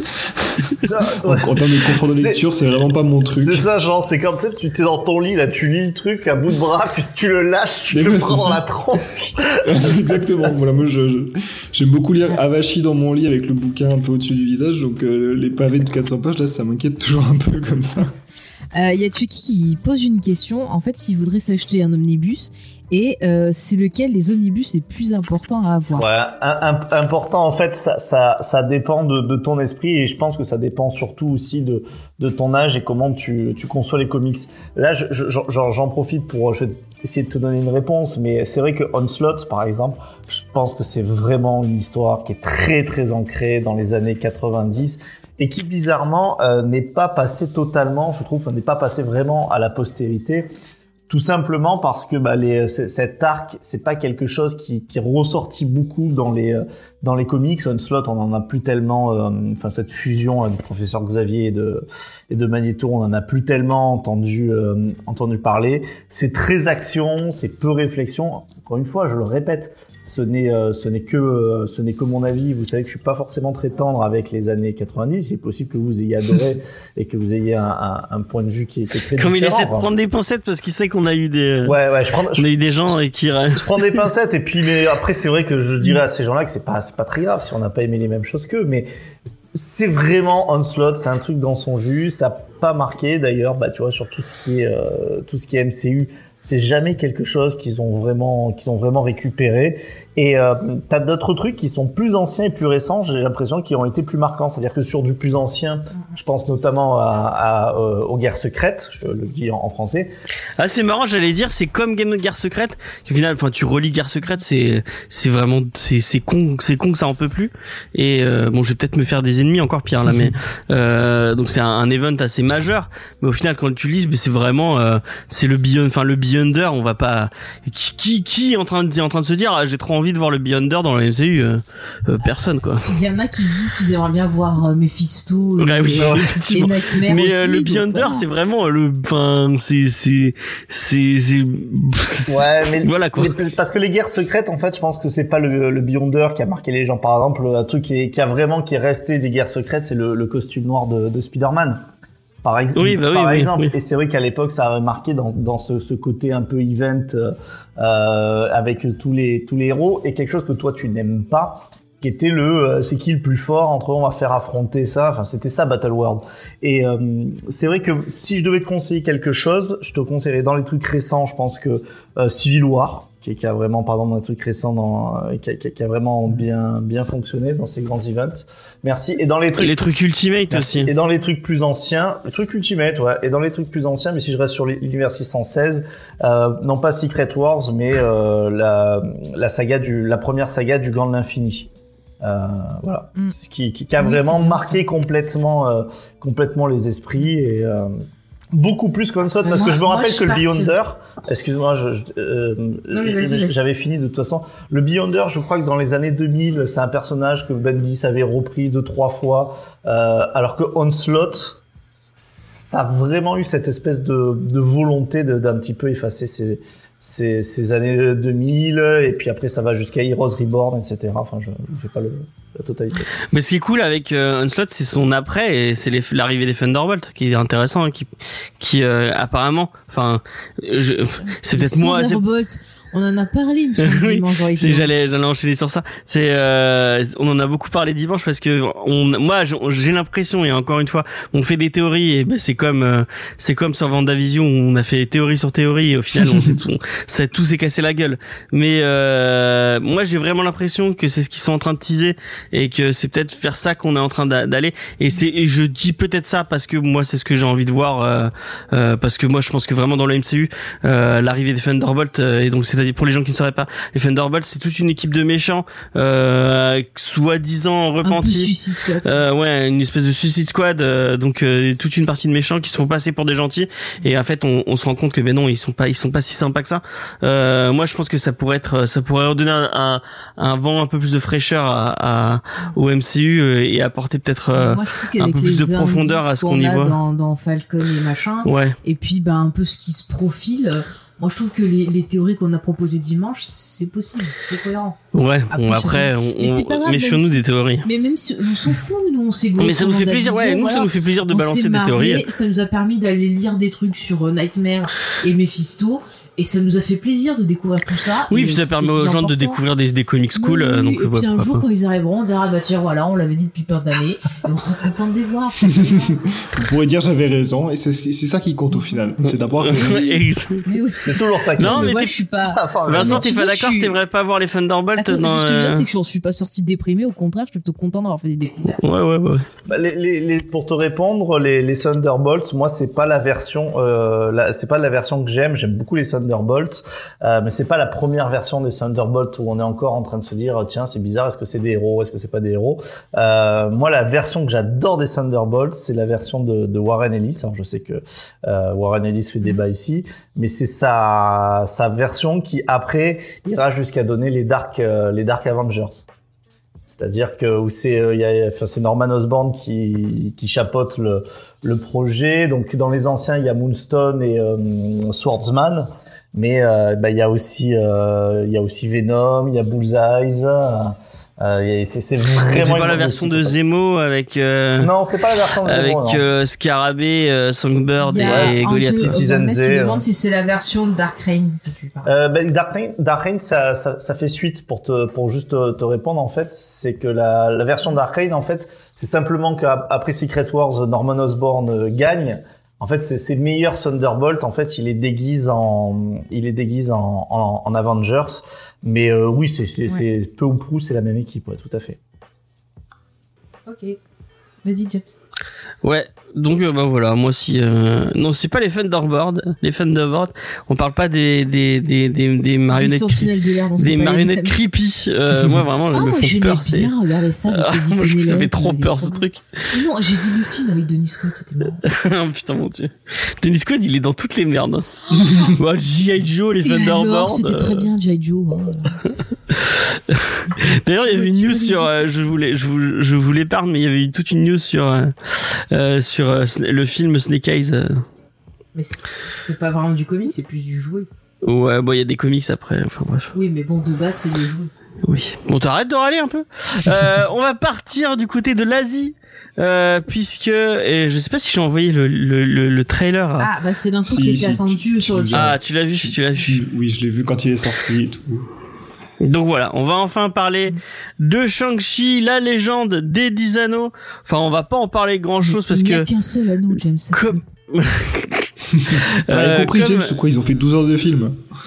<laughs> en, en termes de confort de C'est- lecture, c'est vraiment pas mon truc. C'est ça, genre, c'est comme tu sais, tu t'es dans ton lit, là, tu lis le truc à bout de bras, puis si tu le lâches, tu Mais te ouais, prends dans ça. la tronche. <laughs> Exactement. Voilà, moi, je, je- j'aime beaucoup lire avachi dans mon lit avec le bouquin un peu au-dessus du visage, donc euh, les pavés de 400 pages, là, ça m'inquiète toujours un peu comme ça. Euh, Il y a Chucky qui pose une question. En fait, il voudrait s'acheter un omnibus et euh, c'est lequel les omnibus les plus importants à avoir? Ouais, important en fait, ça, ça, dépend de, ton esprit et je pense que ça dépend surtout aussi de, ton âge et comment tu, tu conçois les comics. Là, je- je- j'en profite pour essayer de te donner une réponse, mais c'est vrai que Onslaught, par exemple, je pense que c'est vraiment une histoire qui est très très ancrée dans les années 90 et qui bizarrement euh, n'est pas passée totalement, je trouve, n'est pas passée vraiment à la postérité. Tout simplement parce que bah, les, c- cet arc, c'est pas quelque chose qui, qui est ressorti beaucoup dans les euh, dans les comics. Onslaught, on en a plus tellement. euh, Enfin, cette fusion euh, du professeur Xavier et de et Magneto, on en a plus tellement entendu euh, entendu parler. C'est très action, c'est peu réflexion. Encore une fois, je le répète, ce n'est euh, ce n'est que euh, ce n'est que mon avis. Vous savez que je suis pas forcément très tendre avec les années 90. C'est possible que vous ayez <laughs> adoré et que vous ayez un, un, un point de vue qui est, qui est très Comme il différent. essaie de prendre des pincettes parce qu'il sait qu'on a eu des, Ouais, ouais, je prends, on a eu des gens et qui, je prends des pincettes et puis mais après c'est vrai que je dirais à ces gens-là que c'est pas c'est pas très grave si on n'a pas aimé les mêmes choses qu'eux mais c'est vraiment Onslaught, c'est un truc dans son jus, ça a pas marqué d'ailleurs bah tu vois sur tout ce qui est euh, tout ce qui est MCU, c'est jamais quelque chose qu'ils ont vraiment qu'ils ont vraiment récupéré et euh, t'as d'autres trucs qui sont plus anciens et plus récents, j'ai l'impression qu'ils ont été plus marquants, c'est-à-dire que sur du plus ancien, je pense notamment à, à, euh, aux guerres secrètes, je le dis en, en français. Ah c'est marrant, j'allais dire c'est comme Game of Guerre secrète. Au final, enfin tu relis Guerre secrète, c'est c'est vraiment c'est c'est con, c'est con que ça en peut plus. Et euh, bon, je vais peut-être me faire des ennemis encore pire là, mais <laughs> euh, donc c'est un, un event assez majeur. Mais au final, quand tu lis, c'est vraiment euh, c'est le Beyond, enfin le Beyonder. On va pas qui qui, qui est en train de en train de se dire ah, j'ai trop envie de voir le Beyonder dans le MCU. euh, euh, personne quoi. Il y en a qui se disent qu'ils aimeraient bien voir euh, Mephisto et, Ouais, oui, <laughs> et effectivement. Nightmare Mais aussi, euh, le Beyonder, c'est vraiment le, enfin, c'est, c'est, c'est, Ouais, mais <laughs> voilà quoi. parce que les guerres secrètes, en fait, je pense que c'est pas le, le Beyonder qui a marqué les gens. Par exemple, un truc qui, est- qui a vraiment qui est resté des guerres secrètes, c'est le, le costume noir de, de Spider-Man. Par, ex- Oui, bah oui, par oui, exemple. oui. Et c'est vrai qu'à l'époque, ça avait marqué dans, dans ce, ce côté un peu event euh, euh, avec tous les tous les héros et quelque chose que toi tu n'aimes pas qui était le euh, c'est qui le plus fort entre on va faire affronter ça. Enfin c'était ça Battle World. Et euh, c'est vrai que si je devais te conseiller quelque chose je te conseillerais dans les trucs récents je pense que euh, Civil War qui, qui a vraiment pardon dans un truc récent dans euh, qui, a, qui qui a vraiment bien bien fonctionné dans ces grands events merci et dans les trucs Les trucs Ultimate Merci. aussi. Et dans les trucs plus anciens, les trucs Ultimate, ouais. Et dans les trucs plus anciens, mais si je reste sur l'univers 616, euh, non pas Secret Wars, mais euh, la, la saga du, la première saga du Gant de l'Infini. Euh, voilà. Mm. Ce Qui, qui, qui a Oui, vraiment marqué complètement, euh, complètement les esprits et euh, beaucoup plus qu'Onslaught parce Moi- que je me moi, rappelle je que le Beyonder, excuse-moi, euh, j'avais fini de toute façon. Le Beyonder, je crois que dans les années 2000, c'est un personnage que Bendis avait repris deux trois fois, euh, alors que Onslaught, ça a vraiment eu cette espèce de, de volonté de- d'un petit peu effacer ces, ces, ces années 2000, et puis après ça va jusqu'à Heroes Reborn, etc. Enfin, je ne fais pas le, la totalité. Mais ce qui est cool avec euh, Onslaught, c'est son après et c'est l'arrivée des Thunderbolts qui est intéressant, hein, qui, qui euh, apparemment, enfin, je, c'est peut-être moi, c'est Thunderbolt, on en a parlé, monsieur <laughs> Oui, dimanche C'est- j'allais j'allais enchaîner sur ça. C'est euh, on en a beaucoup parlé dimanche parce que on moi j'ai l'impression et encore une fois on fait des théories et ben c'est comme euh, c'est comme sur Vendavision on a fait théorie sur théorie et au final on s'est tout <laughs> ça tout s'est cassé la gueule. Mais euh, moi j'ai vraiment l'impression que c'est ce qu'ils sont en train de teaser et que c'est peut-être vers ça qu'on est en train d'a- d'aller et c'est et je dis peut-être ça parce que moi c'est ce que j'ai envie de voir euh, euh, parce que moi je pense que vraiment dans le MCU euh, l'arrivée des Thunderbolts euh, et donc pour les gens qui ne sauraient pas les Thunderbolts c'est toute une équipe de méchants euh, soi-disant un repentis Suicide Squad. euh, ouais, une espèce de Suicide Squad, euh, donc euh, toute une partie de méchants qui se font passer pour des gentils, et en fait on, on se rend compte que ben non, ils sont pas, ils sont pas si sympas que ça. Euh, moi, je pense que ça pourrait être, ça pourrait redonner un, un, un vent un peu plus de fraîcheur à, à- au MCU euh, et apporter peut-être, euh, un peu plus de profondeur à ce qu'on y voit. Dans, dans Falcon et machin, ouais, et puis bah, un peu ce qui se profile. Moi, je trouve que les, les théories qu'on a proposées dimanche, c'est possible, c'est cohérent. ouais. Après, Bon, c'est après, on, Mais c'est pas grave, si- des théories. Mais même si on s'en fout, nous, on s'est Mais ça nous fait plaisir, ouais, nous ça nous fait plaisir de On balancer des théories. Ça nous a permis d'aller lire des trucs sur euh, Nightmare et Mephisto. Et ça nous a fait plaisir de découvrir tout ça. Oui, Et puis ça permet aux gens de important. découvrir des, des comics cool. Oui, euh, donc, et ouais, puis un jour, pas. quand ils arriveront, on dira, ah bah tiens, voilà, on l'avait dit depuis plein d'années, et on sera content de les voir. <laughs> Vous pourrez dire j'avais raison, et c'est ça qui compte au final. C'est d'avoir <laughs> oui. C'est toujours ça qui Non, est mais moi, je suis pas. Enfin, Vincent, non. t'es tu pas d'accord suis- T'aimerais pas voir les Thunderbolts Attends, dans. ce que je veux euh, dire, c'est que je suis pas sortie déprimée, au contraire, je suis plutôt content d'avoir fait des découvertes. Ouais, ouais, ouais. Bah, les, les, les- pour te répondre, les, les Thunderbolts, moi c'est pas la version, euh, la- c'est pas la version que j'aime. J'aime beaucoup les Thunderbolts, euh, mais c'est pas la première version des Thunderbolts où on est encore en train de se dire tiens c'est bizarre, est-ce que c'est des héros, est-ce que c'est pas des héros? Euh, moi la version que j'adore des Thunderbolts, c'est la version de, Warren Ellis. Alors je sais que euh, Warren Ellis fait débat ici, mais c'est sa sa version qui après ira jusqu'à donner les Dark euh, les Dark Avengers. C'est-à-dire que où c'est enfin c'est Norman Osborn qui qui chapeaute le le projet. Donc dans les anciens il y a Moonstone et Swordsman, mais euh, bah, il y a aussi euh, il y a aussi Venom, il y a Bullseye. Euh, euh, il y a- c'est c'est vraiment C'est pas la version de. Zemo avec. euh, Non, c'est pas la version de Avec Zemo, non. euh, Scarabée, euh, Songbird et Goliath. Citizen Z, qui euh. demande si c'est la version de Dark Reign que tu parles. Euh, ben, Dark Reign, Dark Reign, ça, ça, ça fait suite pour te, pour juste te, te répondre en fait, c'est que la, la version Dark Reign en fait, c'est simplement qu'après Secret Wars, Norman Osborn euh, gagne. En fait, c'est ses meilleurs Thunderbolt. En fait, il les déguise en, il les déguise en, en, en Avengers. Mais euh, oui, c'est, peu ou prou, c'est la même équipe, ouais, tout à fait. Ok. Vas-y, James. Ouais, donc euh, bah voilà, moi aussi. Euh... Non, c'est pas les Thunderbolt, les Thunderbolt. On parle pas des des des des, des marionnettes, de l'air des marionnettes creepy. Euh, moi vraiment, elles Ah, me moi font j'aimais peur. C'est bien regarder ça avec Ah, moi je Penelope, trop peur ce truc. Non, j'ai vu le film avec Denis Quaid, c'était marrant. <laughs> Putain mon dieu. Dennis Quaid, il est dans toutes les merdes. <laughs> bah, G.I. Joe, les Thunderbolts. c'était euh, très bien, G.I. Joe. hein. <laughs> D'ailleurs, il y avait une news sur, euh, je voulais, je vous, je vous l'épargne, mais il y avait toute une news sur, euh, euh, sur euh, le film Snake Eyes. euh. Mais c'est c'est pas vraiment du comic, c'est plus du jouet. Ouais, bon, il y a des comics après. Enfin bref. Oui, mais bon, de base, c'est des jouets. Oui. Bon, t'arrêtes de râler un peu. Euh, <laughs> on va partir du côté de l'Asie, euh, puisque et je sais pas si j'ai envoyé le, le, le, le trailer. à- Ah, bah c'est l'info Si, qui était si, attendue tu- sur le tu- chat. Ah, tu l'as vu, tu l'as vu. Oui, je l'ai vu quand il est sorti et tout. Donc voilà, on va enfin parler de Shang-Chi, la légende des 10 anneaux. Enfin, on va pas en parler grand chose parce Il n'y a que qu'un seul anneau, James. comme <laughs> T'as Euh, rien compris, comme- James, ou quoi Ils ont fait 12 heures de film. <laughs>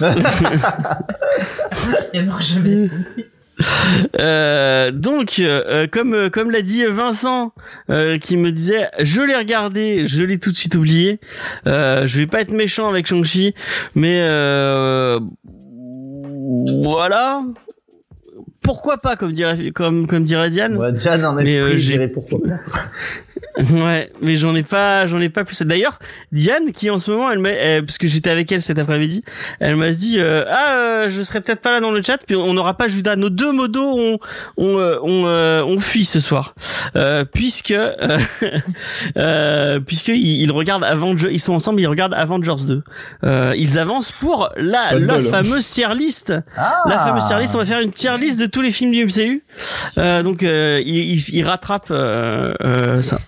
Il n'y en aura jamais. Euh, donc, euh, comme euh, comme l'a dit Vincent, euh, qui me disait, je l'ai regardé, je l'ai tout de suite oublié. Euh, je vais pas être méchant avec Shang-Chi, mais euh, voilà. Pourquoi pas, comme dirait comme comme dirait Diane. Ouais, Diane en Mais, esprit, euh, je j'ai- dirais pourquoi pas. <laughs> Ouais, mais j'en ai pas, j'en ai pas plus. D'ailleurs, Diane, qui en ce moment, elle m'a, euh, parce que j'étais avec elle cet après-midi, elle m'a dit, euh, ah, euh, je serai peut-être pas là dans le chat, puis on n'aura pas Judas. Nos deux modos ont, ont, euh, ont, euh, ont fui ce soir, euh, puisque, euh, <laughs> euh, puisque ils, ils regardent Avengers, ils sont ensemble, ils regardent Avengers 2. Euh, ils avancent pour la, la hein. fameuse tier list. Ah. La fameuse tier list, on va faire une tier list de tous les films du MCU. Euh, donc euh, il, il, il rattrape euh, euh, ça.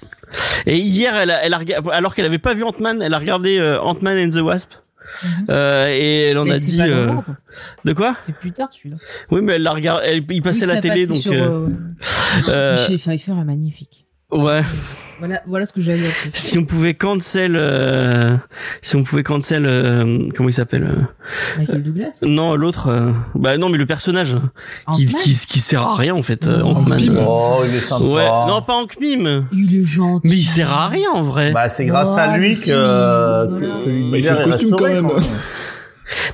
Et hier, elle a, elle a alors qu'elle avait pas vu Ant-Man, elle a regardé euh, Ant-Man and the Wasp. Euh, et elle en Mais a dit euh, de quoi? C'est plus tard, celui-là. Oui, mais elle la regarde, elle, il passait Oui, la télé donc sur, euh, euh, euh, Michel Pfeiffer est magnifique. Ouais. Voilà, voilà ce que j'avais à dire. Si on pouvait cancel, euh, si on pouvait cancel, euh, comment il s'appelle euh, Michael Douglas? Non, l'autre. euh, bah non, mais le personnage qui, qui qui sert à rien en fait. euh. Pym. Euh, Oh, il est sympa. Ouais, non pas Hank Pym. Il est gentil. Mais il sert à rien en vrai. Bah, c'est grâce à Oh, lui le que, que, voilà. que Bah, il fait le costume restauré, quand même.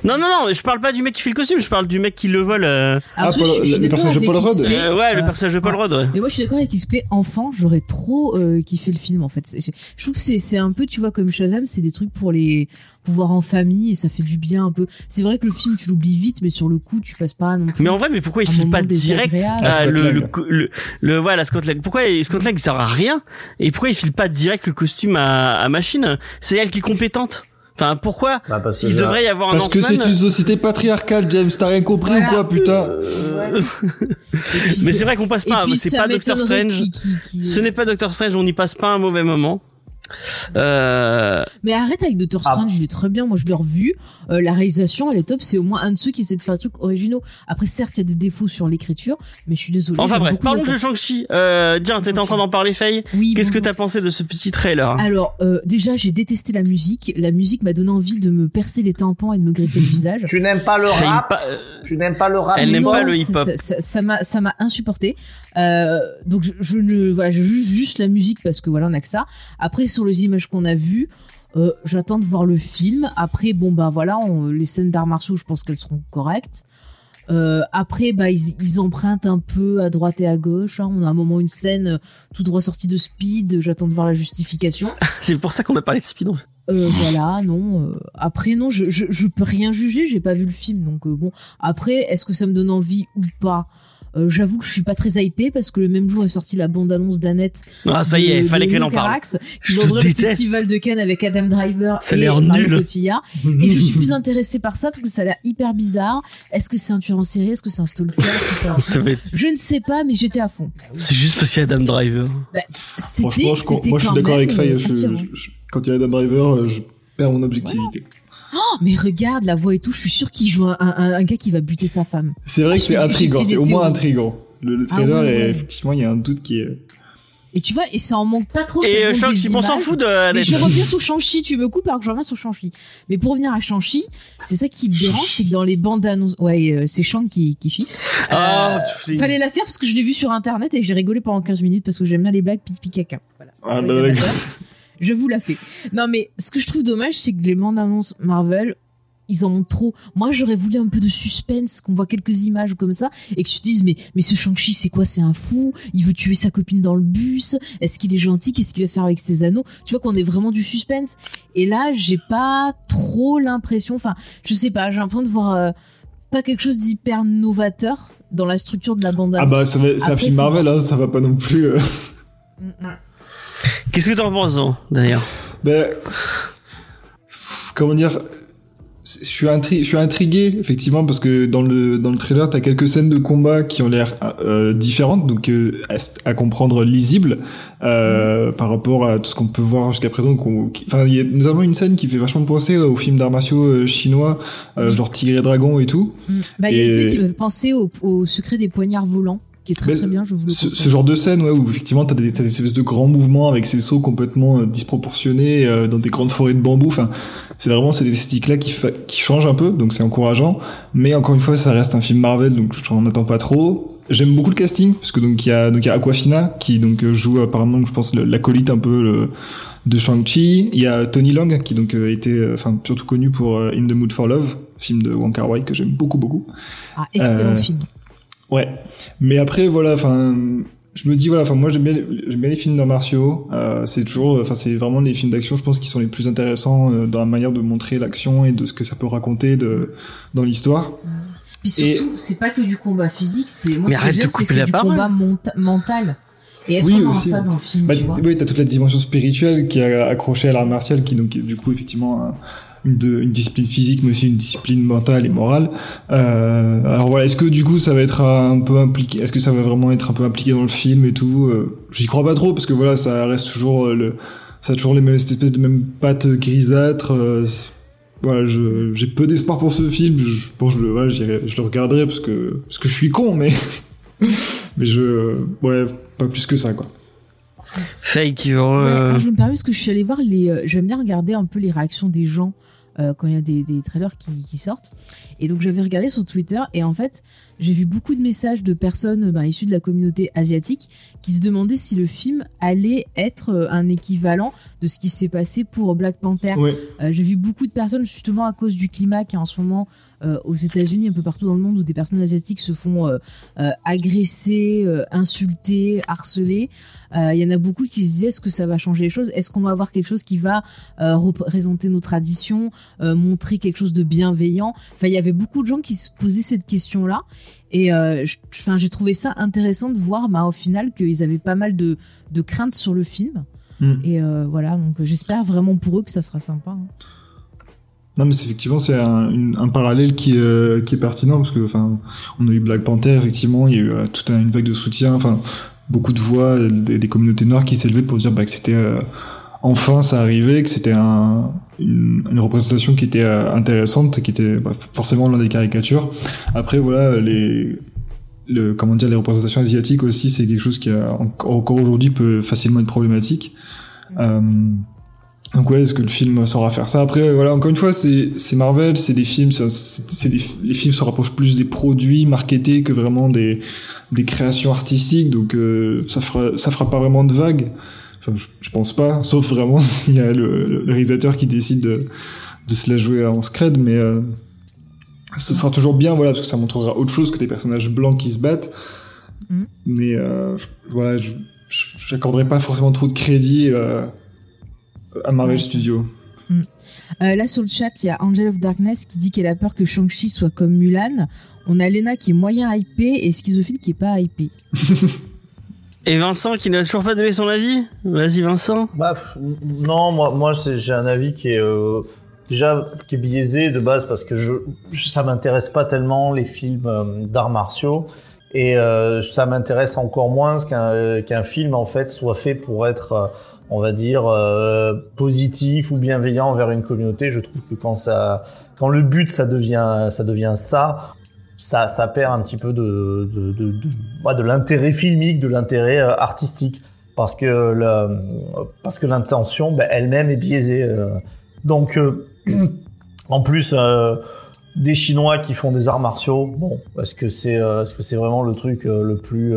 Non, non, non, je parle pas du mec qui fait le costume, je parle du mec qui le vole. euh, Ah, Paul- je- je suis le d'accord personnage de avec Paul Rudd. Euh, ouais, le personnage de Paul ouais. Rudd, ouais. Mais moi, je suis d'accord avec XP. Enfant, j'aurais trop euh, kiffé le film, en fait. Je, je trouve que c'est c'est un peu, tu vois, comme Shazam, c'est des trucs pour les pour voir en famille et ça fait du bien un peu. C'est vrai que le film, tu l'oublies vite, mais sur le coup, tu passes pas non plus. Mais en vrai, mais pourquoi il file pas direct Scott le, le, le, le- voilà, Scott Lang. Pourquoi Scott Lang il sert à rien et pourquoi il file pas direct le costume à, à machine? C'est elle qui est compétente. Enfin, pourquoi Bah, parce que Il devrait y avoir un Parce que c'est une société patriarcale, James. T'as rien compris Voilà. ou quoi, putain Ouais. Et puis, Mais c'est vrai qu'on passe pas. C'est pas Doctor Strange. qui- qui- qui- Ce n'est pas Doctor Strange. On n'y passe pas un mauvais moment. Euh, Mais arrête avec Doctor Ah. Strange, il est très bien. Moi, je l'ai revu. Euh, la réalisation, elle est top. C'est au moins un de ceux qui essaie de faire des trucs originaux. Après, certes, il y a des défauts sur l'écriture, mais je suis désolée. Enfin bref, parlons de Shang-Chi. Euh, tiens, t'étais en train d'en parler, Faye? Oui, Qu'est-ce que t'as pensé de ce petit trailer? Alors, euh, déjà, j'ai détesté la musique. La musique m'a donné envie de me percer les tympans et de me griffer le visage. Tu n'aimes pas le rap? pas- euh, Tu n'aimes pas le rap Elle n'aime pas le ça- hip-hop. Ça ça- ça m'a ça m'a insupporté. Euh, donc je, je ne voilà, je juge juste la musique parce que voilà, on a que ça. Après sur les images qu'on a vues, euh, j'attends de voir le film. Après bon bah voilà, on- les scènes d'arts martiaux, je pense qu'elles seront correctes. Euh, après, bah, ils, ils empruntent un peu à droite et à gauche. hein. On a un moment une scène tout droit sortie de Speed. J'attends de voir la justification. <laughs> C'est pour ça qu'on a parlé de Speed. en fait. Euh, voilà, non. euh, après, non, je, je, je peux rien juger. J'ai pas vu le film, donc bon. Après, est-ce que ça me donne envie ou pas? Euh, J'avoue que je suis pas très hypée parce que le même jour est sortie la bande-annonce d'Annette. Ah, ça y est, fallait qu'elle en parle. Qui ouvrir le festival de Cannes avec Adam Driver Ça a et l'air Marion nul. Cotillard. <laughs> Et je suis plus intéressée par ça parce que ça a l'air hyper bizarre. Est-ce que c'est un tueur en série? Est-ce que c'est un stalker? Ça va être- Je ne sais pas, mais j'étais à fond. C'est juste parce qu'il y a Adam Driver. Franchement, C'était, je, moi je suis d'accord avec Faye. euh, quand il y a Adam Driver, euh, je perds mon objectivité. Oh, mais regarde la voix et tout. Je suis sûre qu'il joue un, un, un gars qui va buter sa femme. C'est vrai que J'ai- c'est intriguant, fait c'est au moins théories. intriguant. Le, le Ah trailer, ouais, est- ouais. effectivement, il y a un doute qui est. Et tu vois, et ça en manque pas trop. Et euh, Shang-Chi, on s'en fout de Mais je reviens sur Shang-Chi, tu me coupes alors que je reviens sur Shang-Chi. Mais pour revenir à Shang-Chi, c'est ça qui me dérange, c'est que dans les bandes annonces, ouais, euh, c'est Shang qui, qui fixe. Ah, tu fais- Fallait la faire parce que je l'ai vu sur internet et j'ai rigolé pendant 15 minutes parce que j'aime bien les blagues pipi caca. Voilà. Ah, bah, d'accord? Je vous la fais. Non mais ce que je trouve dommage, c'est que les bandes annonces Marvel, ils en ont trop. Moi, j'aurais voulu un peu de suspense, qu'on voit quelques images comme ça, et que tu te dises, mais, mais ce Shang-Chi, c'est quoi? C'est un fou? Il veut tuer sa copine dans le bus? Est-ce qu'il est gentil? Qu'est-ce qu'il va faire avec ses anneaux? Tu vois qu'on est vraiment du suspense. Et là, j'ai pas trop l'impression, enfin, je sais pas, j'ai l'impression de voir, euh, pas quelque chose d'hyper novateur dans la structure de la bande Ah annonce. bah, ça va- c'est un film Marvel, hein, ça va pas non plus. euh. Mm, mm. Qu'est-ce que t'en penses, hein, d'ailleurs? Ben, comment dire je suis, intri- je suis intrigué effectivement parce que dans le dans le trailer t'as quelques scènes de combat qui ont l'air euh, différentes donc euh, à, à comprendre lisibles euh, par rapport à tout ce qu'on peut voir jusqu'à présent enfin il y a notamment une scène qui fait vachement penser aux films d'arts martiaux euh, chinois euh, genre Tigre et Dragon et tout. Mm. Bah, il y a une Et- scène qui me fait penser au, au secret des poignards volants, qui est très Mais très bien, je vous le ce, genre de scène ouais, où effectivement t'as des, t'as des espèces de grands mouvements avec ces sauts complètement euh, disproportionnés euh, dans des grandes forêts de bambou. Enfin c'est vraiment cette esthétique là qui, qui change un peu donc c'est encourageant. Mais encore une fois ça reste un film Marvel donc j'en attends pas trop. J'aime beaucoup le casting parce que donc il y a donc il y a Aquafina qui donc euh, joue apparemment je pense l'acolyte un peu le- de Shang-Chi. Il y a Tony Long qui donc était enfin surtout connu pour In the Mood for Love film de Wong Kar Wai que j'aime beaucoup beaucoup. Ah, excellent euh, film. Ouais. Mais après, voilà, enfin, je me dis, voilà, enfin, moi, j'aime bien, j'aime bien les films d'arts martiaux. Euh, c'est toujours, enfin, c'est vraiment les films d'action, je pense, qui sont les plus intéressants euh, dans la manière de montrer l'action et de ce que ça peut raconter de, dans l'histoire. Puis et- surtout, c'est pas que du combat physique, c'est moi Mais ce que j'aime, c'est du combat monta- mental. Et est-ce Oui, qu'on aussi. ça dans le film, Bah, tu vois? oui, t'as toute la dimension spirituelle qui est accrochée à l'art martial, qui donc, est, du coup, effectivement, de- une discipline physique, mais aussi une discipline mentale et morale. Euh, alors voilà, est-ce que du coup, ça va être un peu impliqué, est-ce que ça va vraiment être un peu impliqué dans le film et tout euh, J'y crois pas trop, parce que voilà, ça reste toujours euh, le, ça a toujours les mêmes, cette espèce de même pattes grisâtres. euh, voilà, j'ai peu d'espoir pour ce film. Je, bon, je le, voilà, je le regarderai parce que, parce que je suis con, mais, <laughs> mais je, ouais, pas plus que ça, quoi. Veut... Ouais, je me permets parce que je suis allée voir les. J'aime bien regarder un peu les réactions des gens euh, quand il y a des, des trailers qui, qui sortent. Et donc j'avais regardé sur Twitter et en fait j'ai vu beaucoup de messages de personnes euh, bah, issues de la communauté asiatique qui se demandaient si le film allait être euh, un équivalent de ce qui s'est passé pour Black Panther. Ouais. Euh, j'ai vu beaucoup de personnes justement à cause du climat qui est en ce moment euh, aux États-Unis, un peu partout dans le monde, où des personnes asiatiques se font agresser, insulter, harceler. Euh, Il y en a beaucoup qui se disaient est-ce que ça va changer les choses? Est-ce qu'on va avoir quelque chose qui va euh, représenter nos traditions, euh, montrer quelque chose de bienveillant? Enfin, il y avait beaucoup de gens qui se posaient cette question-là. Et euh, j'ai trouvé ça intéressant de voir, bah, au final, qu'ils avaient pas mal de, de craintes sur le film. Mm. Et euh, voilà, donc j'espère vraiment pour eux que ça sera sympa. hein. Non, mais effectivement c'est un, parallèle qui, euh, qui est pertinent parce que enfin on a eu Black Panther effectivement il y a eu toute un- une vague de soutien enfin beaucoup de voix des, communautés noires qui s'élevaient pour dire bah, que c'était euh, enfin ça arrivait, que c'était un, une, une représentation qui était euh, intéressante, qui était bah, forcément l'un des caricatures. Après voilà les le, comment dire les représentations asiatiques aussi c'est quelque chose qui a, encore encore aujourd'hui peut facilement être problématique. Euh, donc ouais, est-ce que le film saura faire ça? Après, voilà, encore une fois, c'est Marvel, c'est des films, ça- des, les films se rapprochent plus des produits marketés que vraiment des des créations artistiques, donc euh, ça fera ça fera pas vraiment de vague. Enfin, je, je pense pas, <laughs> sauf vraiment <laughs> s'il y a le, le réalisateur qui décide de de se la jouer en scred, mais euh, ce sera toujours bien, voilà, parce que ça montrera autre chose que des personnages blancs qui se battent. Mhm. Mais euh, je- voilà, je je- j'accorderai pas forcément trop de crédit euh, à Marvel Ouais. Studios. Euh, là sur le chat, il y a Angel of Darkness qui dit qu'elle a peur que Shang-Chi soit comme Mulan. On a Lena qui est moyen hypée et Schizophile qui est pas hypée. Et Vincent qui n'a toujours pas donné son avis? Vas-y Vincent. Bah, pff, non, moi, moi j'ai un avis qui est euh, déjà qui est biaisé de base parce que je, je- ça m'intéresse pas tellement les films euh, d'arts martiaux et euh, ça m'intéresse encore moins qu'un euh, qu'un film en fait soit fait pour être, euh, on va dire, euh, positif ou bienveillant envers une communauté. Je trouve que quand ça, quand le but ça devient ça devient ça. Ça, perd un petit peu de, de, de, l'intérêt filmique, de l'intérêt euh, artistique parce que l'intention ben, elle-même est biaisée. euh. Donc <clears throat> en plus des Chinois qui font des arts martiaux, bon, est-ce que c'est vraiment le truc le plus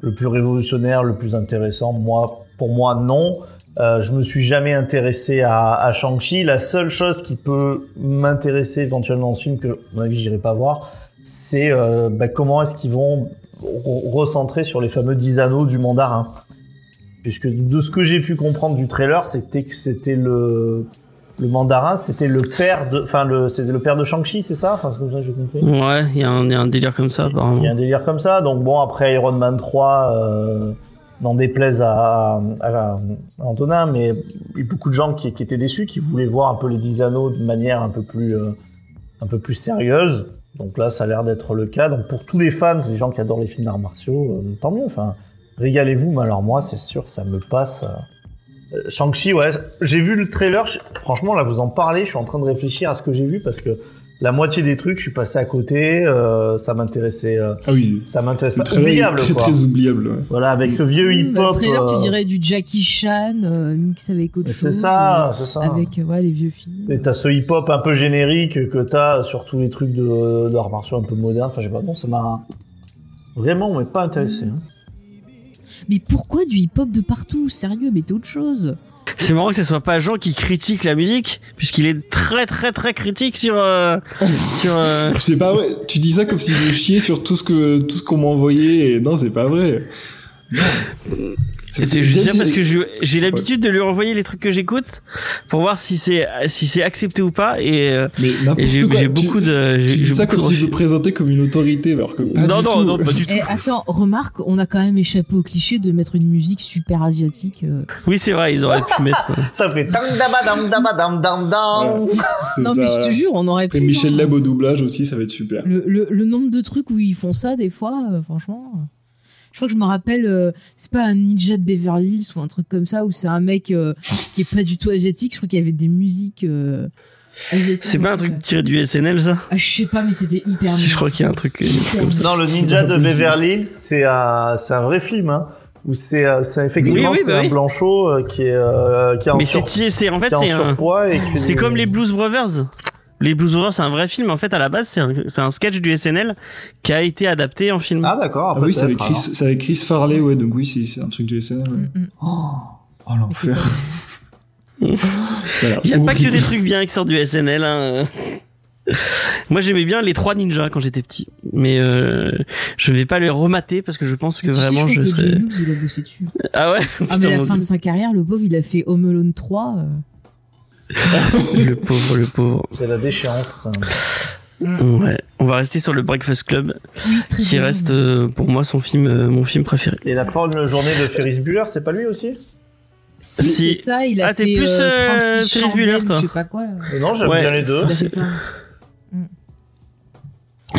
le plus révolutionnaire, le plus intéressant? Moi, pour moi, non. Euh, je me suis jamais intéressé à, à Shang-Chi. La seule chose qui peut m'intéresser éventuellement dans ce film, que à mon avis j'irai pas voir, c'est euh, ben, comment est-ce qu'ils vont re- recentrer sur les fameux 10 anneaux du mandarin puisque de ce que j'ai pu comprendre du trailer, c'était que c'était le le mandarin, c'était le père de, enfin le, c'était le père de Shang-Chi, c'est ça, enfin c'est comme ça que j'ai compris. Ouais, il y, a un- il y a un délire comme ça apparemment. Il y a un délire comme ça, donc bon après Iron Man 3, euh, n'en déplaise à, Antonin, mais il y a beaucoup de gens qui, étaient déçus, qui voulaient voir un peu les 10 anneaux de manière un peu plus euh, un peu plus sérieuse. Donc là, ça a l'air d'être le cas. Donc pour tous les fans, les gens qui adorent les films d'arts martiaux, euh, tant mieux. Enfin, régalez-vous. Mais alors moi, c'est sûr, ça me passe. euh, Shang-Chi, ouais, j'ai vu le trailer. Franchement, là, vous en parlez. Je suis en train de réfléchir à ce que j'ai vu parce que la moitié des trucs, je suis passé à côté. euh, ça m'intéressait. euh, Ah oui, ça m'intéresse pas. trailer est Oubliable, très quoi. très oubliable. ouais. Voilà, avec ce vieux Mmh, bah, hip-hop. trailer, euh, tu dirais du Jackie Chan euh, mix avec autre chose. C'est ça, c'est ça. euh, Avec euh, ouais, les vieux films. Et t'as ce hip-hop un peu générique que t'as sur tous les trucs de d'arts martiaux un peu modernes. Enfin, je sais pas, non, ça m'a vraiment, mais pas intéressé. hein. Mais pourquoi du hip-hop de partout? Sérieux, mettez autre chose. C'est marrant que ce soit pas Jean qui critique la musique, puisqu'il est très très très critique sur euh, <laughs> sur. euh, C'est pas vrai. Tu dis ça comme si je chiais sur tout ce que tout ce qu'on m'a envoyé. Et non, c'est pas vrai. C'est juste ça parce que j'ai l'habitude de lui envoyer les trucs que j'écoute pour voir si c'est si c'est accepté ou pas et, euh, Mais et n'importe j'ai Tu- beaucoup de Tu dis ça comme si je me présentais comme une autorité, alors que pas non du non tout. non pas du <laughs> tout. Et attends, remarque, on a quand même échappé au cliché de mettre une musique super asiatique. euh. Oui c'est vrai ils auraient pu mettre. euh, <laughs> Ça fait dam dam dam dam dam dam dam. C'est Non mais je te jure, on aurait pu. Michel hein. Leb au doublage aussi, ça va être super. Le, le, le nombre de trucs où ils font ça, des fois, euh, franchement. Je crois que je me rappelle, euh, c'est pas un ninja de Beverly Hills ou un truc comme ça, où c'est un mec euh, qui est pas du tout asiatique. Je crois qu'il y avait des musiques euh. C'est pas un truc tiré du SNL ça? Ah, je sais pas, mais c'était hyper. Si je crois qu'il y a un truc comme ça. Non, le ninja de. Beverly Hills, c'est un, c'est un vrai film, hein. Où c'est, c'est effectivement, Oui, oui, c'est bah un oui. blanchot qui est, euh, qui est en, Mais sur- c'est c'est en fait qui est en un surpoids et c'est comme les Blues Brothers. Les Blues Brothers, c'est un vrai film. En fait, à la base, c'est un, sketch du SNL qui a été adapté en film. Ah, d'accord. Ah oui, c'est avec avec Chris Farley, ouais. Donc oui, c'est un truc du SNL. ouais. Mm, mm. alors. Oh l'enfer. <laughs> Il y a pas que des trucs bien qui sortent du SNL. Hein. Moi, j'aimais bien les trois ninjas quand j'étais petit, mais euh, je vais pas les remater parce que je pense que vraiment je je crois que serais. Il a bossé dessus. Ah ouais. Ah, mais la mon fin de sa carrière, le pauvre, il a fait Home Alone 3. euh. <laughs> le pauvre, le pauvre. C'est la déchéance. Ouais. On va rester sur le Breakfast Club, Oui, qui bien. reste euh, pour moi son film, euh, mon film préféré. Et la de journée de Ferris Bueller, c'est pas lui aussi? Si, Si. c'est ça, il a Ah, t'es fait plus, euh, euh, 36 Ferris Bueller, toi. je sais pas quoi. là. Euh, Non, j'aime Ouais. bien les deux.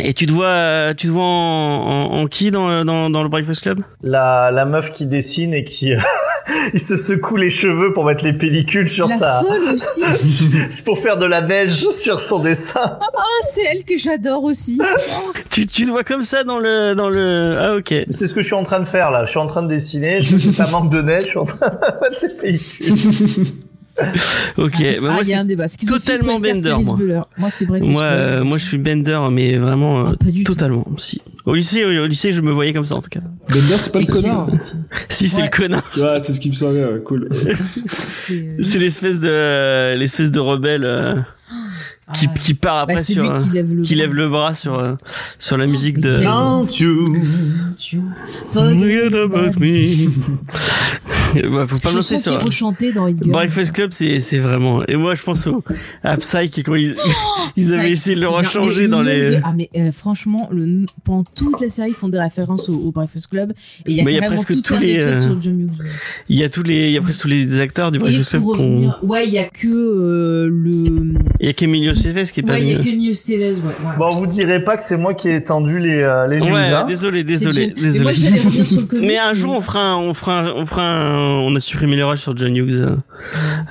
Et tu te vois, tu te vois en, en, en qui dans, dans, dans le Breakfast Club? La, la meuf qui dessine et qui, <laughs> il se secoue les cheveux pour mettre les pellicules sur La sa, folle aussi. <laughs> c'est pour faire de la neige sur son dessin. Ah, c'est elle que j'adore aussi. <laughs> Tu, tu te vois comme ça dans le dans le ah ok. C'est ce que je suis en train de faire là. Je suis en train de dessiner. Je sais que ça manque de neige. Je suis en train de mettre les pellicules. <laughs> Ok. bah, ah, moi il y c'est a un débat. Totalement Bender, moi. Moi, c'est vrai. moi euh, moi je suis Bender mais vraiment euh, Ah, tout. totalement. Si. Au lycée au, au lycée je me voyais comme ça en tout cas. Bender, c'est pas le connard. <laughs> Si c'est Ouais. le connard. Ouais, c'est ce qui me semblait, cool. <laughs> C'est euh, C'est l'espèce de l'espèce de rebelle euh, qui ah, qui part après bah, c'est sur lui euh, qui lève le qui bras. lève le bras sur euh, sur la musique de Don't you? Forget about me. <laughs> Ouais, faut pas me lancer sur dans Hit Girl. Breakfast Club, c'est c'est vraiment. Et moi, je pense au à Psyche quand ils <laughs> ils Ça, avaient essayé de le rechanger dans le les. de- Ah mais euh, franchement, le... pendant toute la série, ils font des références au, au Breakfast Club et il y a Mais il y a carrément presque tout tous un les, épisode euh, sur John Hughes. Il y a tous les, il y a presque tous les acteurs du Breakfast Club. revenir, ouais, il y a que euh, le, Il y a qu'Emilio Estevez qui est pas ouais, il y a venu. que Neil Stevens, ouais. ouais. Bon, vous direz pas que c'est moi qui ai tendu les euh, les news. Ouais, hein. désolé, désolé, désolé. j'allais revenir sur le <laughs> comics. Mais un jour, on fera, on fera, on fera, un- on a supprimé les rushs sur John Hughes. euh,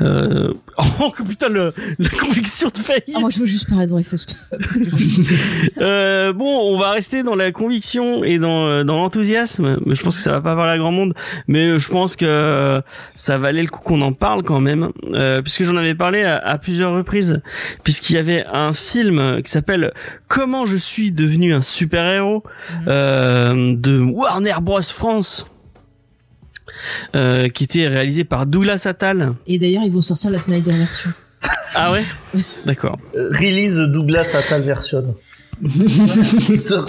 Euh... <laughs> Oh putain, le, la conviction de faillir. Ah, moi, je veux juste parler de <laughs> Euh, bon, on va rester dans la conviction et dans euh, dans l'enthousiasme. Mais je pense que ça va pas parler à grand monde. Mais euh, je pense que euh, ça valait le coup qu'on en parle quand même, euh, puisque j'en avais parlé à, à plusieurs reprises, puisqu'il y avait un film qui s'appelle Comment je suis devenu un super héros euh, de Warner Bros France. Euh, qui était réalisé par Douglas Attal. Et d'ailleurs, ils vont sortir la Snyder version. Ah ouais D'accord. Euh, Release Douglas Attal version. <laughs>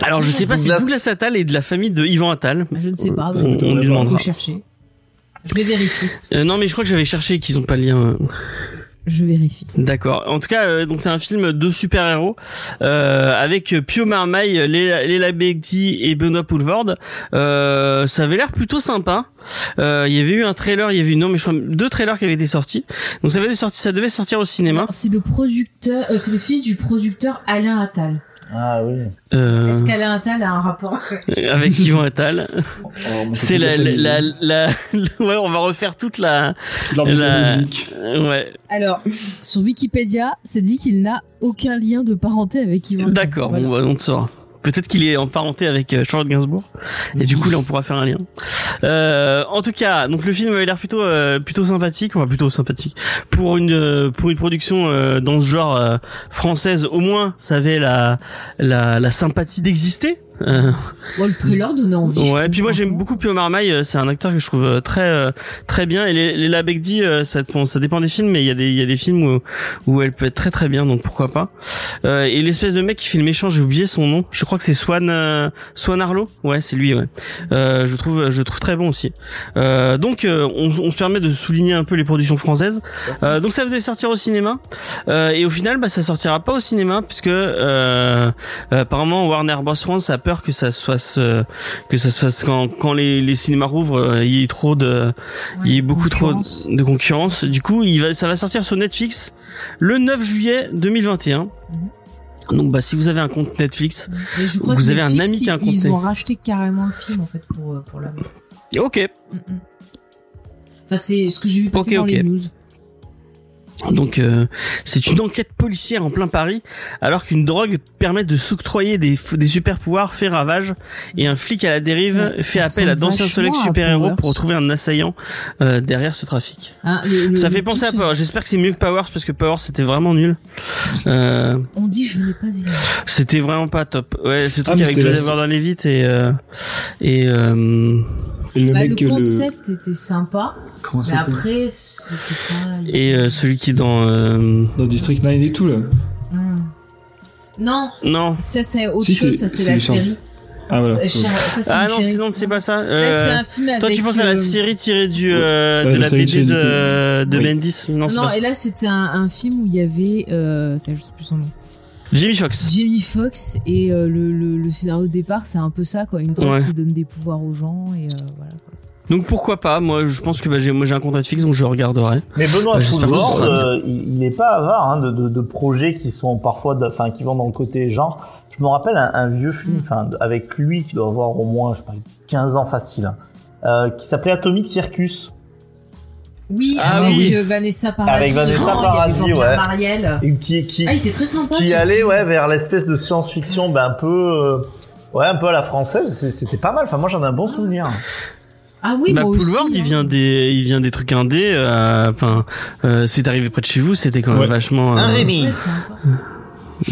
Alors je sais pas si Douglas- Attal est de la famille de Yvan Attal. Ah, Je ne sais pas. On, Ça on faut chercher. Je vais vérifier. Euh, non, mais je crois que j'avais cherché qu'ils ont pas le lien. Je vérifie. D'accord. En tout cas, euh, donc c'est un film de super-héros euh, avec Pio Marmaille, Léla Begdi et Benoît Poulvorde. Euh, ça avait l'air plutôt sympa. Euh, Il y avait eu un trailer, il y avait eu non, mais je crois deux trailers qui avaient été sortis. Donc ça avait sorti, ça devait sortir au cinéma. C'est le producteur, euh, c'est le fils du producteur Alain Attal. Ah oui. Euh, Est-ce qu'Alain Attal a un rapport avec Yvan Attal. Moi, C'est la, la, la, la- <laughs> ouais, on va refaire toute la, Toute la- ouais, Alors, sur Wikipédia, c'est dit qu'il n'a aucun lien de parenté avec Yvan. Attal. D'accord, Voilà. bon, bah, on te saura. Peut-être qu'il est en parenté avec euh, Charlotte Gainsbourg. Et du coup, là, on pourra faire un lien. Euh, en tout cas, donc le film avait l'air plutôt euh, plutôt sympathique, enfin plutôt sympathique pour une euh, pour une production euh, dans ce genre euh, française. Au moins, ça avait la la, la sympathie d'exister. Euh, Bon, le trailer donnait envie. ouais, puis moi j'aime beaucoup Pio Marmaille, euh, c'est un acteur que je trouve euh, très euh, très bien et les, les La Begdi euh, ça bon, ça dépend des films mais il y a des il y a des films où où elle peut être très très bien donc pourquoi pas. Euh, et l'espèce de mec qui fait le méchant, j'ai oublié son nom. Je crois que c'est Swan euh, Swan Arlo. Ouais, c'est lui ouais. Euh, je trouve je trouve très bon aussi. Euh, donc on, on se permet de souligner un peu les productions françaises. Euh, donc ça devait sortir au cinéma Euh, et au final bah ça sortira pas au cinéma puisque apparemment Warner Bros France a peur que ça se fasse euh, que ça se fasse quand quand les, les cinémas rouvrent euh, il y ait trop de il y ait beaucoup trop de concurrence du coup il va ça va sortir sur Netflix le 9 juillet 2021 donc bah si vous avez un compte Netflix je crois Vous que avez un ami qui a un ils, ils compte. ont racheté carrément le film en fait pour euh, pour la. ok Mm, mm. Enfin, c'est ce que j'ai vu passer Ok, dans ok. les news. Donc euh, c'est une enquête policière en plein Paris alors qu'une drogue permet de s'octroyer des, des super pouvoirs fait ravage et un flic à la dérive Ça- fait ça appel à d'anciens à super héros Powers. pour retrouver un assaillant euh, derrière ce trafic. Hein, le- le- Ça le fait penser à Powers. J'espère que c'est mieux que Powers parce que Powers c'était vraiment nul. Euh, On dit je n'ai pas dit. c'était vraiment pas top. Ouais, Ah, truc mais avec Joseph Gordon-Levitt et euh, et euh, le Bah, mec, le le. concept était sympa, Comment ça mais après c'était pas. et euh, celui qui dans euh, Dans District 9 et tout, là. Hmm. Non, non. ça c'est autre Si, chose, c'est- ça c'est la série. Ah, voilà. Ça, Ah non, série. sinon c'est pas ça. Euh, c'est un film avec. Toi, tu penses à la euh, série tirée du euh, Ouais, de la BD de, de Oui. Bendis Non, et là c'était un, un film où il y avait, euh, ça je sais plus son nom, Jimmy Fox. Jamie Foxx et euh, le, le, le scénario de départ c'est un peu ça quoi, une drogue Ouais. qui donne des pouvoirs aux gens et euh, voilà. quoi. Donc pourquoi pas Moi, je pense que bah, j'ai moi j'ai un compte Netflix donc je regarderai. Mais Benoît Bah, Poulvord, euh, il il est pas avare hein, de, de, de projets qui sont parfois, de- enfin, qui vont dans le côté genre. Je me rappelle un, un vieux film, Mm. enfin, de- avec lui qui doit avoir au moins, je sais pas, 15 ans facile, euh, qui s'appelait Atomic Circus. Oui, Ah avec oui. euh, Vanessa Paradis. Avec Vanessa dedans, il y avait Paradis, ouais. Mariel. Et qui, qui, Ah, il était très sympa. qui allait film. ouais vers l'espèce de science-fiction ben un peu euh, ouais un peu à la française c'était pas mal enfin moi j'en ai un bon souvenir Ah oui, bah, moi Poulward, aussi. il hein. vient des, il vient des trucs indés. euh, Enfin, euh, c'est arrivé près de chez vous, c'était quand même Ouais. vachement. euh, un Rémi Ouais, sympa. <laughs>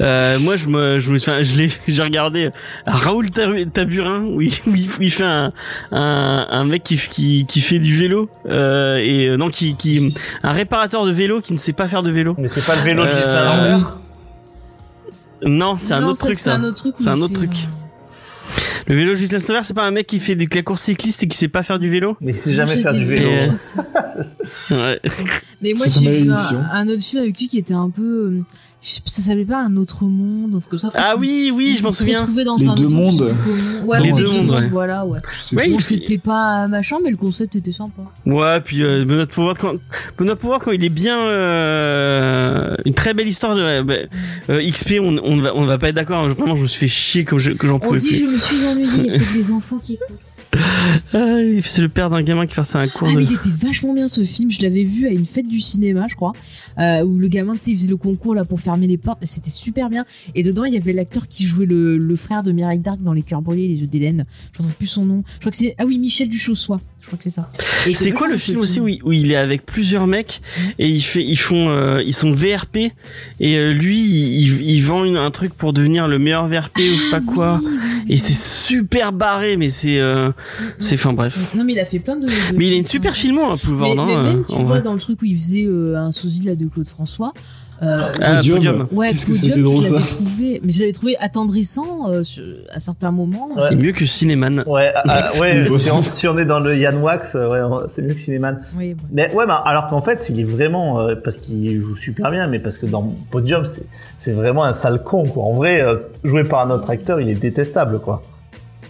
Euh, moi, je me, je me, enfin, je l'ai, <laughs> j'ai regardé Raoul Tabu- Taburin, oui, oui, il fait un, un, un mec qui, qui, qui fait du vélo, euh, et euh, non, qui, qui, un réparateur de vélo qui ne sait pas faire de vélo. mais c'est pas le vélo de Euh, ah Non, c'est un Non, autre truc, C'est ça. un autre truc. C'est un autre truc. Euh, Le vélo Gislain Slover, c'est pas un mec qui fait de la course cycliste et qui sait pas faire du vélo. mais il sait jamais faire du vélo. <laughs> Ouais. Mais moi, j'ai vu un, un autre film avec lui qui était un peu. Euh, je- Ça s'appelait pas un autre monde, un truc comme ça. En fait, Ah oui, oui, je m'en souviens. dans Les un deux mondes. Ouais, Les deux mondes, ouais. voilà, ouais. Ouais, c'était pas machin, mais le concept était sympa. Ouais, puis euh, Benoît Pouvard quand Benoît Pouvard quand il est bien euh, une très belle histoire de ouais, bah, euh, XP on on va on va pas être d'accord hein, vraiment je me suis fait chier comme je, que j'en On pouvais dit, plus. je me suis ennuyée, il y a peut-être des <laughs> enfants qui écoutent. Ah, c'est le père d'un gamin qui passe à un cours Ah, de mais il était vachement bien ce film. Je l'avais vu à une fête du cinéma, je crois, euh, où le gamin, tu sais, il faisait le concours là pour fermer les portes. C'était super bien. Et dedans, il y avait l'acteur qui jouait le, le frère de Mireille Darc dans Les Cœurs Brûlés, Les Yeux d'Hélène. Je ne trouve plus son nom. Je crois que c'est ah oui, Michel Duchossois. Je crois que c'est ça. C'est quoi le film aussi où il, où il est avec plusieurs mecs et il fait ils font euh, ils sont VRP et euh, lui il, vend une- un truc pour devenir le meilleur VRP ou je sais pas quoi et c'est super barré mais c'est euh, c'est enfin bref. Non, mais il a fait plein de. de- Mais il a une super filmo hein, Poulvard Mais, hein, mais euh, même, tu en vois, vrai. dans le truc où il faisait euh, un sosie là de Claude François. Euh, Ah, Podium. Podium. Ouais, Qu'est-ce que Podium, c'était drôle je ça trouvé, mais je l'avais trouvé attendrissant euh, sur- à certains moments. Ouais. Et mieux que Cinéman. ouais ah, ah, <laughs> ouais si on, si on est dans le Yann Wax euh, ouais c'est mieux que Cinéman Oui, ouais. mais ouais bah, alors qu'en fait il est vraiment euh, parce qu'il joue super bien mais parce que dans Podium c'est c'est vraiment un sale con quoi en vrai euh, joué par un autre acteur il est détestable quoi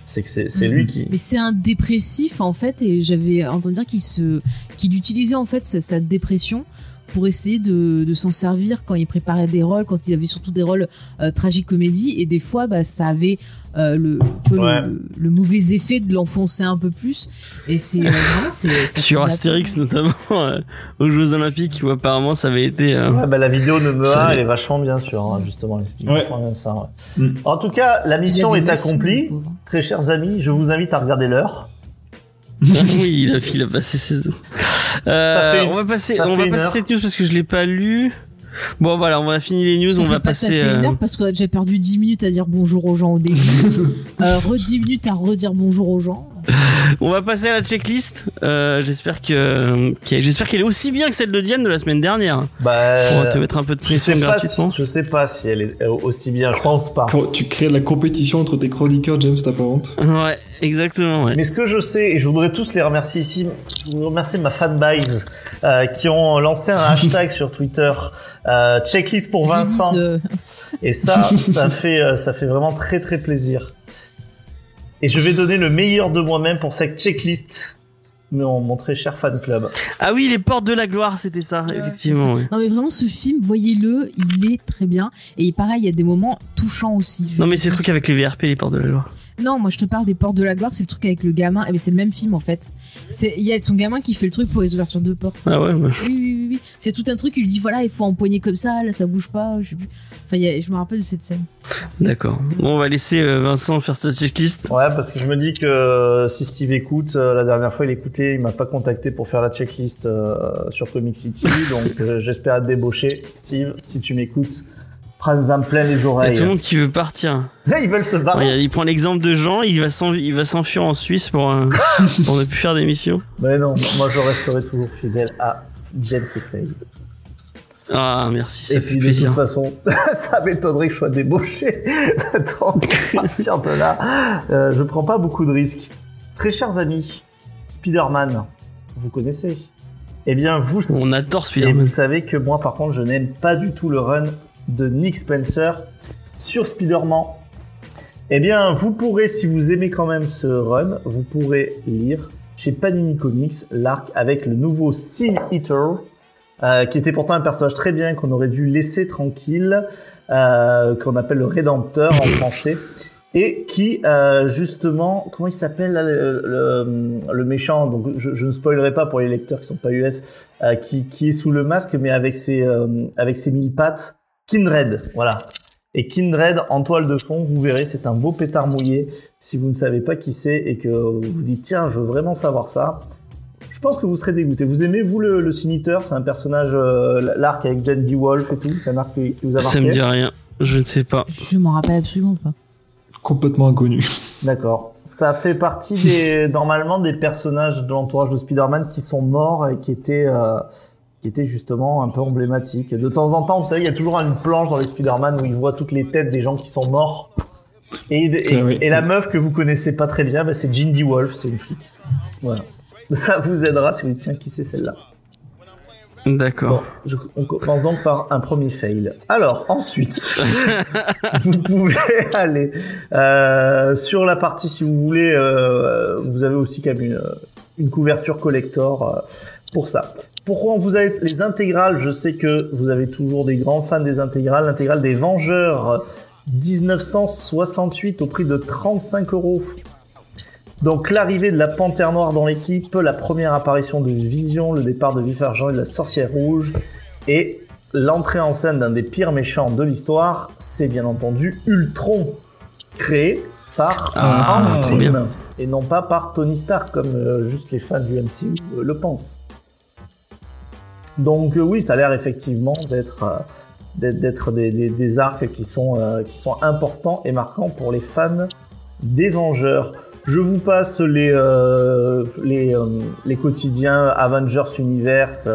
c'est que c'est c'est Mhm. lui qui Mais c'est un dépressif en fait, et j'avais entendu dire qu'il se, qu'il utilisait en fait sa, sa dépression pour essayer de, de s'en servir quand il préparait des rôles, quand il avait surtout des rôles euh, tragiques-comédie, et des fois bah, ça avait euh, le, tu vois, Ouais. le, le mauvais effet de l'enfoncer un peu plus, et c'est euh, <laughs> Sur la Astérix notamment euh, aux Jeux Olympiques où apparemment ça avait été euh, Ouais, bah, la vidéo de Mea, Ça- elle est vachement bien sûr, hein, justement, elle explique Ouais. vachement bien ça. ouais. Mm. En tout cas, la mission est films, accomplie. Très chers amis, je vous invite à regarder l'heure. <laughs> oui, il a, il a passé ses os. Euh, une- on va passer, on va passer cette news parce que je l'ai pas lu. Bon voilà, on va finir les news, Ça on va pas que ça passer. fait une euh, heure parce qu'on a déjà perdu 10 minutes à dire bonjour aux gens au début. <laughs> euh, re 10 minutes à redire bonjour aux gens. on va passer à la checklist. Euh, j'espère que, qu'elle- j'espère qu'elle est aussi bien que celle de Diane de la semaine dernière. Bah, Pour te mettre un peu de je pression pas, si- gratuitement. je sais pas si elle est aussi bien, je pense pas. Quand tu crées la compétition entre tes chroniqueurs, James t'apparente. Ouais, exactement. Ouais. Mais ce que je sais, et je voudrais tous les remercier ici, je voudrais remercier ma fanbase euh, qui ont lancé un <laughs> hashtag sur Twitter, euh, checklist pour Vincent. Et ça, <laughs> ça fait, euh, ça fait vraiment très très plaisir. Et je vais donner le meilleur de moi-même pour cette checklist, mon, mon très cher fan club. Ah oui, les portes de la gloire, c'était ça, effectivement. Non mais vraiment ce film, voyez-le, il est très bien. Et pareil, il y a des moments touchants aussi. Non mais c'est le truc avec les VRP, les portes de la gloire. Non, moi je te parle des Portes de la Gloire, c'est le truc avec le gamin. Eh c'est le même film en fait. C'est il y a son gamin qui fait le truc pour les ouvertures de portes. Ah ouais, moi, je- Oui, oui, oui, oui. C'est tout un truc, il lui dit voilà, il faut empoigner comme ça, là ça bouge pas, je sais plus. Enfin, il y a- je me rappelle de cette scène. d'accord. Bon, on va laisser euh, Vincent faire sa checklist. Ouais, parce que je me dis que euh, si Steve écoute, euh, la dernière fois il écoutait, il m'a pas contacté pour faire la checklist euh, sur Comic City, donc euh, j'espère être débauché. Steve, si tu m'écoutes, prends-en plein les Il y a oreilles. tout le monde qui veut partir. <laughs> Ils veulent se barrer. Regarde, il prend l'exemple de Jean, il va s'enfuir en Suisse pour, euh, <laughs> pour ne plus faire d'émission. Mais non, moi je resterai toujours fidèle à James et Faye. Ah, merci, ça Et fait puis de toute façon, <laughs> ça m'étonnerait que je sois débauché. Donc à partir de là, euh, je prends pas beaucoup de risques. Très chers amis, Spider-Man, vous connaissez Eh bien vous, On adore et Spider-Man. vous savez que moi par contre je n'aime pas du tout le run de Nick Spencer sur Spider-Man. Eh bien vous pourrez, si vous aimez quand même ce run, vous pourrez lire chez Panini Comics l'arc avec le nouveau Sin Eater, euh, qui était pourtant un personnage très bien qu'on aurait dû laisser tranquille, euh, qu'on appelle le Rédempteur en <coughs> français. et qui euh, justement, comment il s'appelle le, le, le méchant Donc je, je ne spoilerai pas pour les lecteurs qui sont pas US, euh, qui, qui est sous le masque mais avec ses euh, avec ses mille pattes. Kindred, voilà. Et Kindred en toile de fond, vous verrez, c'est un beau pétard mouillé. Si vous ne savez pas qui c'est et que vous vous dites tiens, je veux vraiment savoir ça, je pense que vous serez dégoûté. Vous aimez vous le, le Siniteur C'est un personnage euh, l'arc avec Jen D. Wolf et tout. C'est un arc qui, qui vous a marqué. Ça me dit rien. Je ne sais pas. Je m'en rappelle absolument pas. Complètement inconnu. D'accord. Ça fait partie des <laughs> normalement des personnages de l'entourage de Spider-Man qui sont morts et qui étaient euh, qui étaient justement un peu emblématiques. Et de temps en temps, vous savez, il y a toujours une planche dans les Spider-Man où ils voient toutes les têtes des gens qui sont morts. Et, et, Ah oui. et la meuf que vous connaissez pas très bien, bah, c'est Jindy Wolf, c'est une flic. Voilà. Ça vous aidera si vous dites tiens qui c'est celle-là? Bon, D'accord. je- on commence donc par un premier fail. Alors, ensuite, <laughs> vous pouvez aller euh, sur la partie, si vous voulez, euh, vous avez aussi quand même une, une couverture collector euh, pour ça. Pourquoi on vous a les intégrales Je sais que vous avez toujours des grands fans des intégrales. L'intégrale des Vengeurs 1968 au prix de 35 euros. Donc l'arrivée de la Panthère Noire dans l'équipe, la première apparition de Vision, le départ de Vif Argent et de la Sorcière Rouge, et l'entrée en scène d'un des pires méchants de l'histoire, c'est bien entendu Ultron, créé par Ah, bien. et non pas par Tony Stark, comme euh, juste les fans du MCU euh, le pensent. Donc euh, oui, ça a l'air effectivement d'être euh, d'être- d'être des, des- des arcs qui sont, euh, qui sont importants et marquants pour les fans des Vengeurs. Je vous passe les, euh, les, euh, les quotidiens Avengers Universe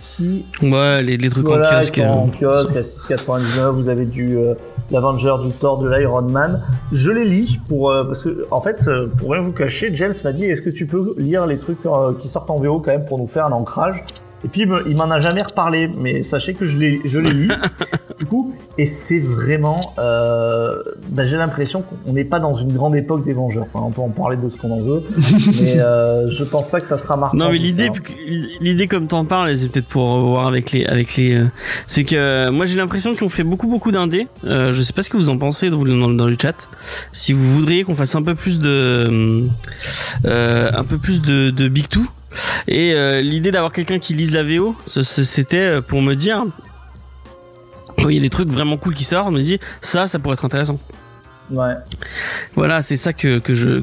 qui Ouais, les, les trucs voilà, en kiosque. en kiosque à 6,99. Vous avez du euh, l'Avenger, du Thor, de l'Iron Man. Je les lis pour euh, parce que en fait, euh, pour rien vous cacher, James m'a dit est-ce que tu peux lire les trucs euh, qui sortent en VO quand même pour nous faire un ancrage? Et puis il me- il m'en a jamais reparlé, mais sachez que je les je les <laughs> lis du coup et c'est vraiment euh, bah, j'ai l'impression qu'on n'est pas dans une grande époque des Vengeurs. Enfin, on peut en parler de ce qu'on en veut, <laughs> mais euh, je pense pas que ça sera marquant. Non mais l'idée, ça. l'idée comme t'en parles, et c'est peut-être pour revoir avec les, avec les, euh, c'est que euh, moi j'ai l'impression qu'on fait beaucoup beaucoup d'indés. Euh, je sais pas ce que vous en pensez dans, dans, dans le chat. Si vous voudriez qu'on fasse un peu plus de, euh, un peu plus de, de big two. Et euh, l'idée d'avoir quelqu'un qui lise la VO, c'était pour me dire, quand il y a des trucs vraiment cool qui sortent, on me dit ça, ça pourrait être intéressant. Ouais. Voilà, c'est ça que je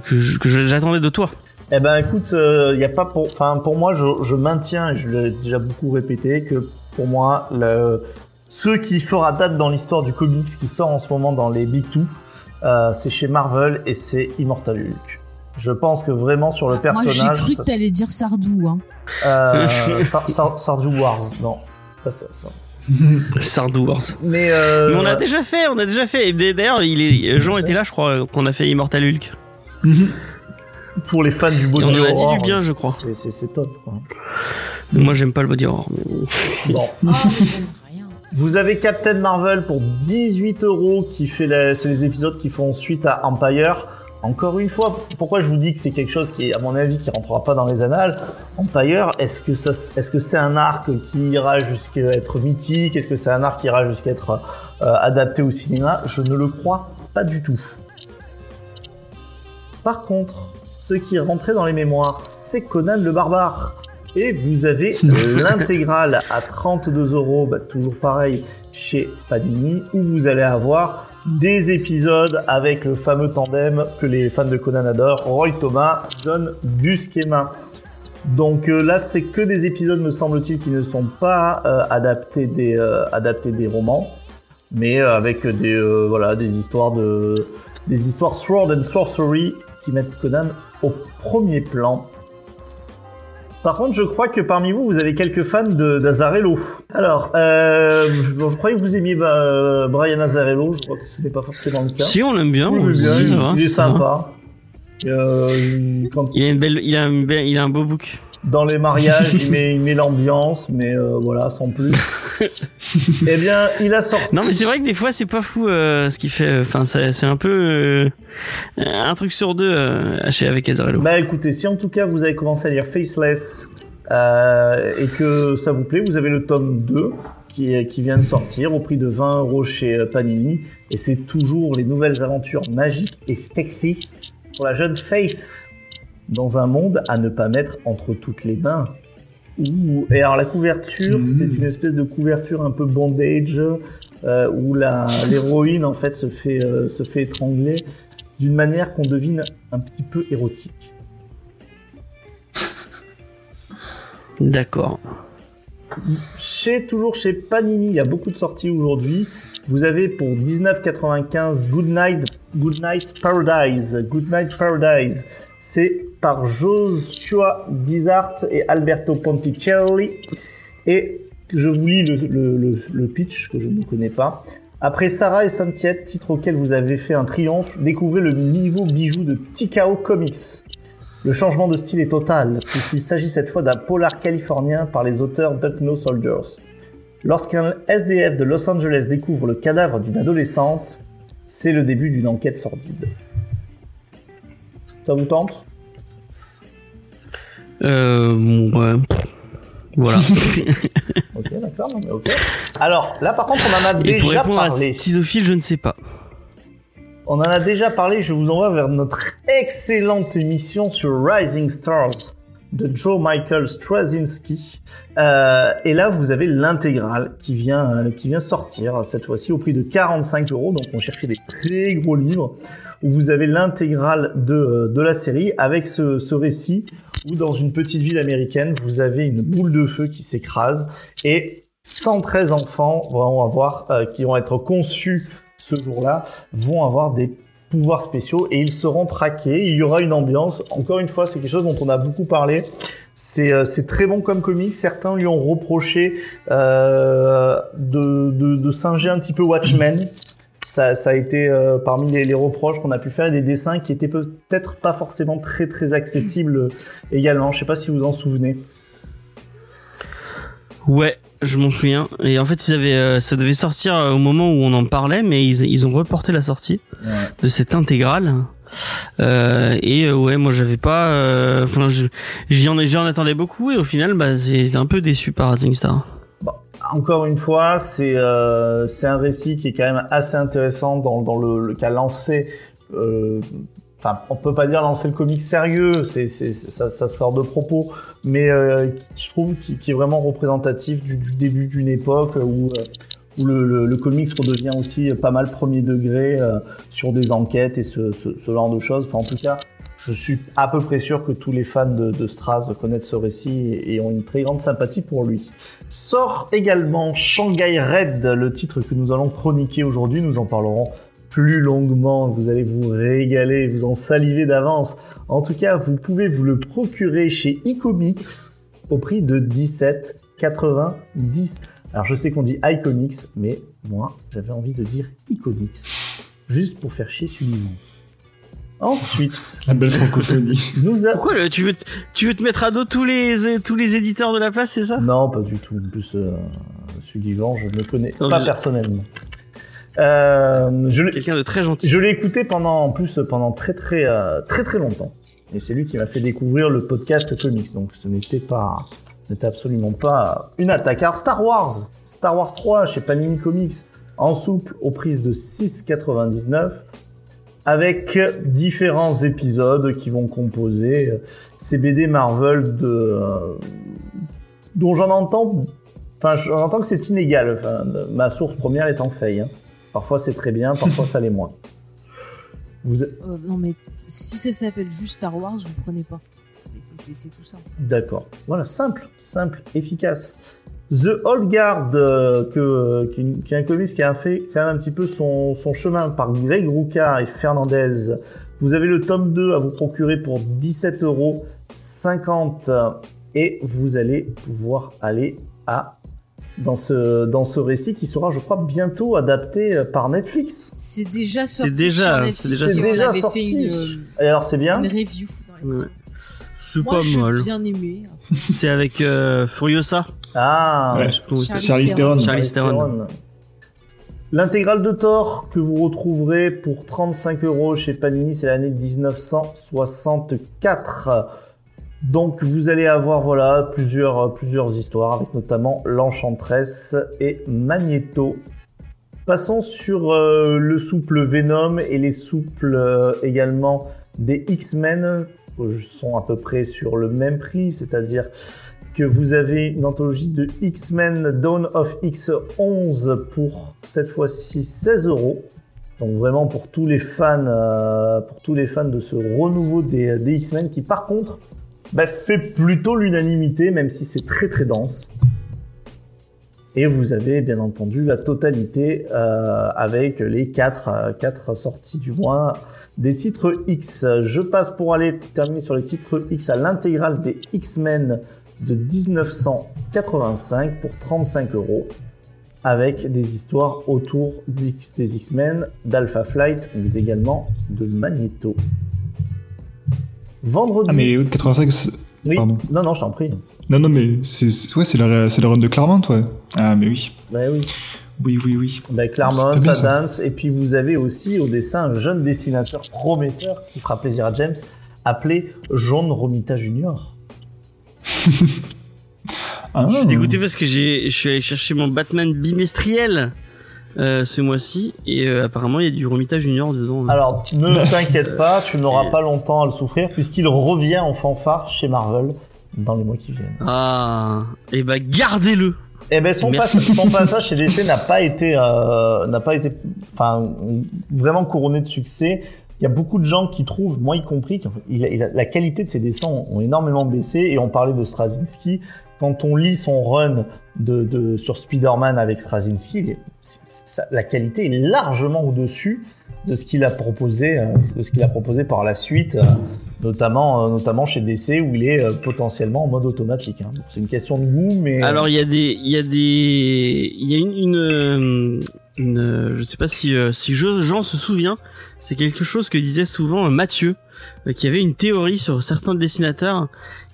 j'attendais de toi. Eh ben écoute, il y a pas pour, enfin pour moi, je, je maintiens, et je l'ai déjà beaucoup répété, que pour moi, le, ce qui fera date dans l'histoire du comics qui sort en ce moment dans les Big Two, euh, c'est chez Marvel et c'est Immortal Hulk. Je pense que vraiment sur le Moi, j'ai personnage, cru ça- que t'allais dire Sardou. Hein. euh, Sar- Sar- Sardu Wars, non, pas ça. ça. Sardou Wars. Mais, euh, Mais on a déjà fait, on a déjà fait. Et d'ailleurs, il est, Jean était là, je crois, qu'on a fait Immortal Hulk. <laughs> pour les fans du body Et on a dit horror, du bien, c'est- je crois. C'est top. quoi. Moi, j'aime pas le body horror. mais bon. Rien. Vous avez Captain Marvel pour 18 euros qui fait la- c'est les épisodes qui font suite à Empire. Encore une fois, pourquoi je vous dis que c'est quelque chose qui, à mon avis, qui rentrera pas dans les annales. Empire, est-ce que ça, est-ce que c'est un arc qui ira jusqu'à être mythique? Est-ce que c'est un arc qui ira jusqu'à être euh, adapté au cinéma? Je ne le crois pas du tout. Par contre, ce qui est rentré dans les mémoires, c'est Conan le barbare. Et vous avez <laughs> l'intégrale à 32 euros, bah, toujours pareil chez Panini, où vous allez avoir des épisodes avec le fameux tandem que les fans de Conan adorent, Roy Thomas, John Buscema. Donc euh, là, c'est que des épisodes, me semble-t-il, qui ne sont pas euh, adaptés des euh, adaptés des romans, mais euh, avec des voilà des histoires de des histoires sword and sorcery qui mettent Conan au premier plan. Par contre, je crois que parmi vous, vous avez quelques fans de d'Azarello. Alors, euh, je, je croyais que vous aimiez bah, euh, Brian Azarello. Je crois que ce n'est pas forcément le cas. Si, on l'aime bien. On bien, il, est sympa. Euh, il- quand- Il a une belle, il a, une belle- il a un beau book. dans les mariages, <laughs> il met, il met l'ambiance, mais euh, voilà, sans plus. Eh bien, il a sorti. Non, mais c'est vrai que des fois, c'est pas fou euh, ce qu'il fait. Enfin, c'est un peu euh, un truc sur deux euh, chez avec Azarello. Bah écoutez, si en tout cas vous avez commencé à lire Faceless et que ça vous plaît, vous avez le tome 2 qui, qui vient de sortir au prix de 20 euros chez Panini. Et c'est toujours les nouvelles aventures magiques et sexy pour la jeune Faith dans un monde à ne pas mettre entre toutes les mains. Et alors la couverture, Mhm. c'est une espèce de couverture un peu bandage euh, où la <laughs> l'héroïne en fait se fait euh, se fait étrangler d'une manière qu'on devine un petit peu érotique. D'accord. Chez toujours chez Panini, il y a beaucoup de sorties aujourd'hui. Vous avez pour 19,95 Good Night, Good Night Paradise. Good Night Paradise. C'est par Joshua Dizart et Alberto Ponticelli. Et je vous lis le, pitch que je ne connais pas. Après Sarah et Saint-Tiette, titre auquel vous avez fait un triomphe, découvrez le nouveau bijou de Tikao Comics. Le changement de style est total, puisqu'il s'agit cette fois d'un polar californien par les auteurs Duck No Soldiers. Lorsqu'un SDF de Los Angeles découvre le cadavre d'une adolescente, c'est le début d'une enquête sordide. Ça vous tente Euh, ouais. Voilà. <laughs> Ok, d'accord. Alors, là par contre, on en a Et pour déjà répondre à parlé. schizophile, je ne sais pas. On en a déjà parlé, je vous envoie vers notre excellente émission sur Rising Stars de Joe Michael Straczynski. Euh, et là, vous avez l'intégrale qui vient, euh, qui vient sortir cette fois-ci au prix de 45 euros. Donc, on cherchait des très gros livres où vous avez l'intégrale de, euh, de la série avec ce, ce récit où dans une petite ville américaine, vous avez une boule de feu qui s'écrase et 113 enfants vont avoir, euh, qui vont être conçus ce jour-là, vont avoir des pouvoirs spéciaux et ils seront traqués. Il y aura une ambiance. Encore une fois, c'est quelque chose dont on a beaucoup parlé. C'est euh, très bon comme comique. Certains lui ont reproché euh, de, de, de singer un petit peu Watchmen. Ça, ça a été euh, parmi les, les reproches qu'on a pu faire et des dessins qui étaient peut-être pas forcément très très accessibles euh, également. Je sais pas si vous en souvenez. Ouais, je m'en souviens. Et en fait, ils avaient, euh, ça devait sortir au moment où on en parlait, mais ils, ils ont reporté la sortie de cette intégrale. Euh, et euh, ouais, moi j'avais pas. Enfin, je- j'y en, j'en attendais beaucoup et au final, bah, c'est un peu déçu par Rising Star. Encore une fois, c'est euh, un récit qui est quand même assez intéressant dans, dans le, le cas lancé. euh, Enfin, on peut pas dire lancer le comic sérieux, c'est ça, ça hors de propos, mais euh, je trouve qui est vraiment représentatif du, du début d'une époque où euh, où le, le, le comics redevient aussi pas mal premier degré euh, sur des enquêtes et ce, ce, ce genre de choses. Enfin, en tout cas, je suis à peu près sûr que tous les fans de, de connaissent ce récit et, et ont une très grande sympathie pour lui. Sort également Shanghai Red, le titre que nous allons chroniquer aujourd'hui. Nous en parlerons plus longuement. Vous allez vous régaler, vous en saliver d'avance. En tout cas, vous pouvez vous le procurer chez iComics au prix de 17,90. Alors je sais qu'on dit iComics, mais moi j'avais envie de dire iComics. Juste pour faire chier Sullivan. Ensuite, La belle francophonie. nous avons... Pourquoi le- tu veux, te- tu veux te mettre à dos tous les, tous les éditeurs de la place, c'est ça? Non, pas du tout. En plus, euh, Sullivan, je ne le connais Non, pas je- personnellement. Euh, je l'ai- Quelqu'un de très gentil. je l'ai écouté pendant, en plus, pendant très très euh, très très longtemps. Et c'est lui qui m'a fait découvrir le podcast comics. Donc ce n'était pas, n'était absolument pas une attaque. Alors Star Wars, Star Wars 3 chez Panini Comics, en souple au prix de 6,99 avec différents épisodes qui vont composer euh, ces BD Marvel de euh, dont j'en entends enfin j'en entends que c'est inégal enfin ma source première étant Faye hein. parfois c'est très bien parfois ça l'est moins <laughs> vous Euh, non, mais si ça s'appelle juste Star Wars, ne prenais pas. C'est tout ça. D'accord. Voilà, simple, simple, efficace. The Old Guard, euh, que, qui, est- qui est un comics qui a fait quand même un petit peu son, son chemin par Greg Rucka et Fernandez. Vous avez le tome 2 à vous procurer pour 17 euros 50 et vous allez pouvoir aller à dans ce, dans ce récit qui sera, je crois, bientôt adapté euh, par Netflix. C'est déjà sorti. déjà- sur Netflix, c'est déjà C'est déjà sorti. Fait une, euh, Et alors, c'est bien une review. Dans les... Ouais. C'est pas mal. bien aimé. C'est avec euh, Furiosa. Ah, Ouais. Je. Charlie Theron. Charlie Theron. L'intégrale de Thor que vous retrouverez pour 35 euros chez Panini, c'est l'année 1964. Donc vous allez avoir voilà plusieurs plusieurs histoires avec notamment l'Enchantress et Magneto. Passons sur euh, le souple Venom et les souples euh, également des X-Men euh, sont à peu près sur le même prix, c'est-à-dire que vous avez une anthologie de X-Men Dawn of X11 pour cette fois-ci 16 euros. Donc vraiment pour tous les fans, euh, pour tous les fans de ce renouveau des, des X-Men qui par contre bah, fait plutôt l'unanimité même si c'est très très dense. Et vous avez bien entendu la totalité euh, avec les quatre, euh, quatre sorties du mois des titres X. Je passe pour aller terminer sur les titres X à l'intégrale des X-Men de 1985 pour 35 euros avec des histoires autour des X-Men, d'Alpha Flight, mais également de Magneto. Vendredi. Ah, mais 85, c'est- oui. pardon. Non, non, je t'en prie. Non, non, mais c'est ouais, la, la run de Claremont, ouais. Ah, mais oui. Ouais, oui. Oui, oui, oui. Ben, Claremont, bien, ça ça. danse. Et puis vous avez aussi au dessin un jeune dessinateur prometteur qui fera plaisir à James, appelé John Romita Jr. <laughs> Ah, Je suis dégoûté parce que je suis allé chercher mon Batman bimestriel euh, ce mois-ci et euh, apparemment il y a du Romita Junior dedans. Alors, ne <laughs> t'inquiète pas, tu n'auras pas longtemps à le souffrir puisqu'il revient en fanfare chez Marvel dans les mois qui viennent. Ah, et bah gardez-le. Eh ben son, <laughs> passage chez DC n'a pas été, euh, n'a pas été, enfin vraiment couronné de succès. Il y a beaucoup de gens qui trouvent, moi y compris, que la qualité de ses dessins ont énormément baissé. Et on parlait de Straczynski. Quand on lit son run de, de sur Spider-Man avec Straczynski, la qualité est largement au-dessus de ce qu'il a proposé, euh, de ce qu'il a proposé par la suite, euh, notamment, euh, notamment chez DC où il est potentiellement en mode automatique. hein. C'est une question de goût, mais Alors il y a des, il y a des, il y a une, une, une, je sais pas si si je- Jean se souvient, c'est quelque chose que disait souvent euh, Mathieu, euh, qui avait une théorie sur certains dessinateurs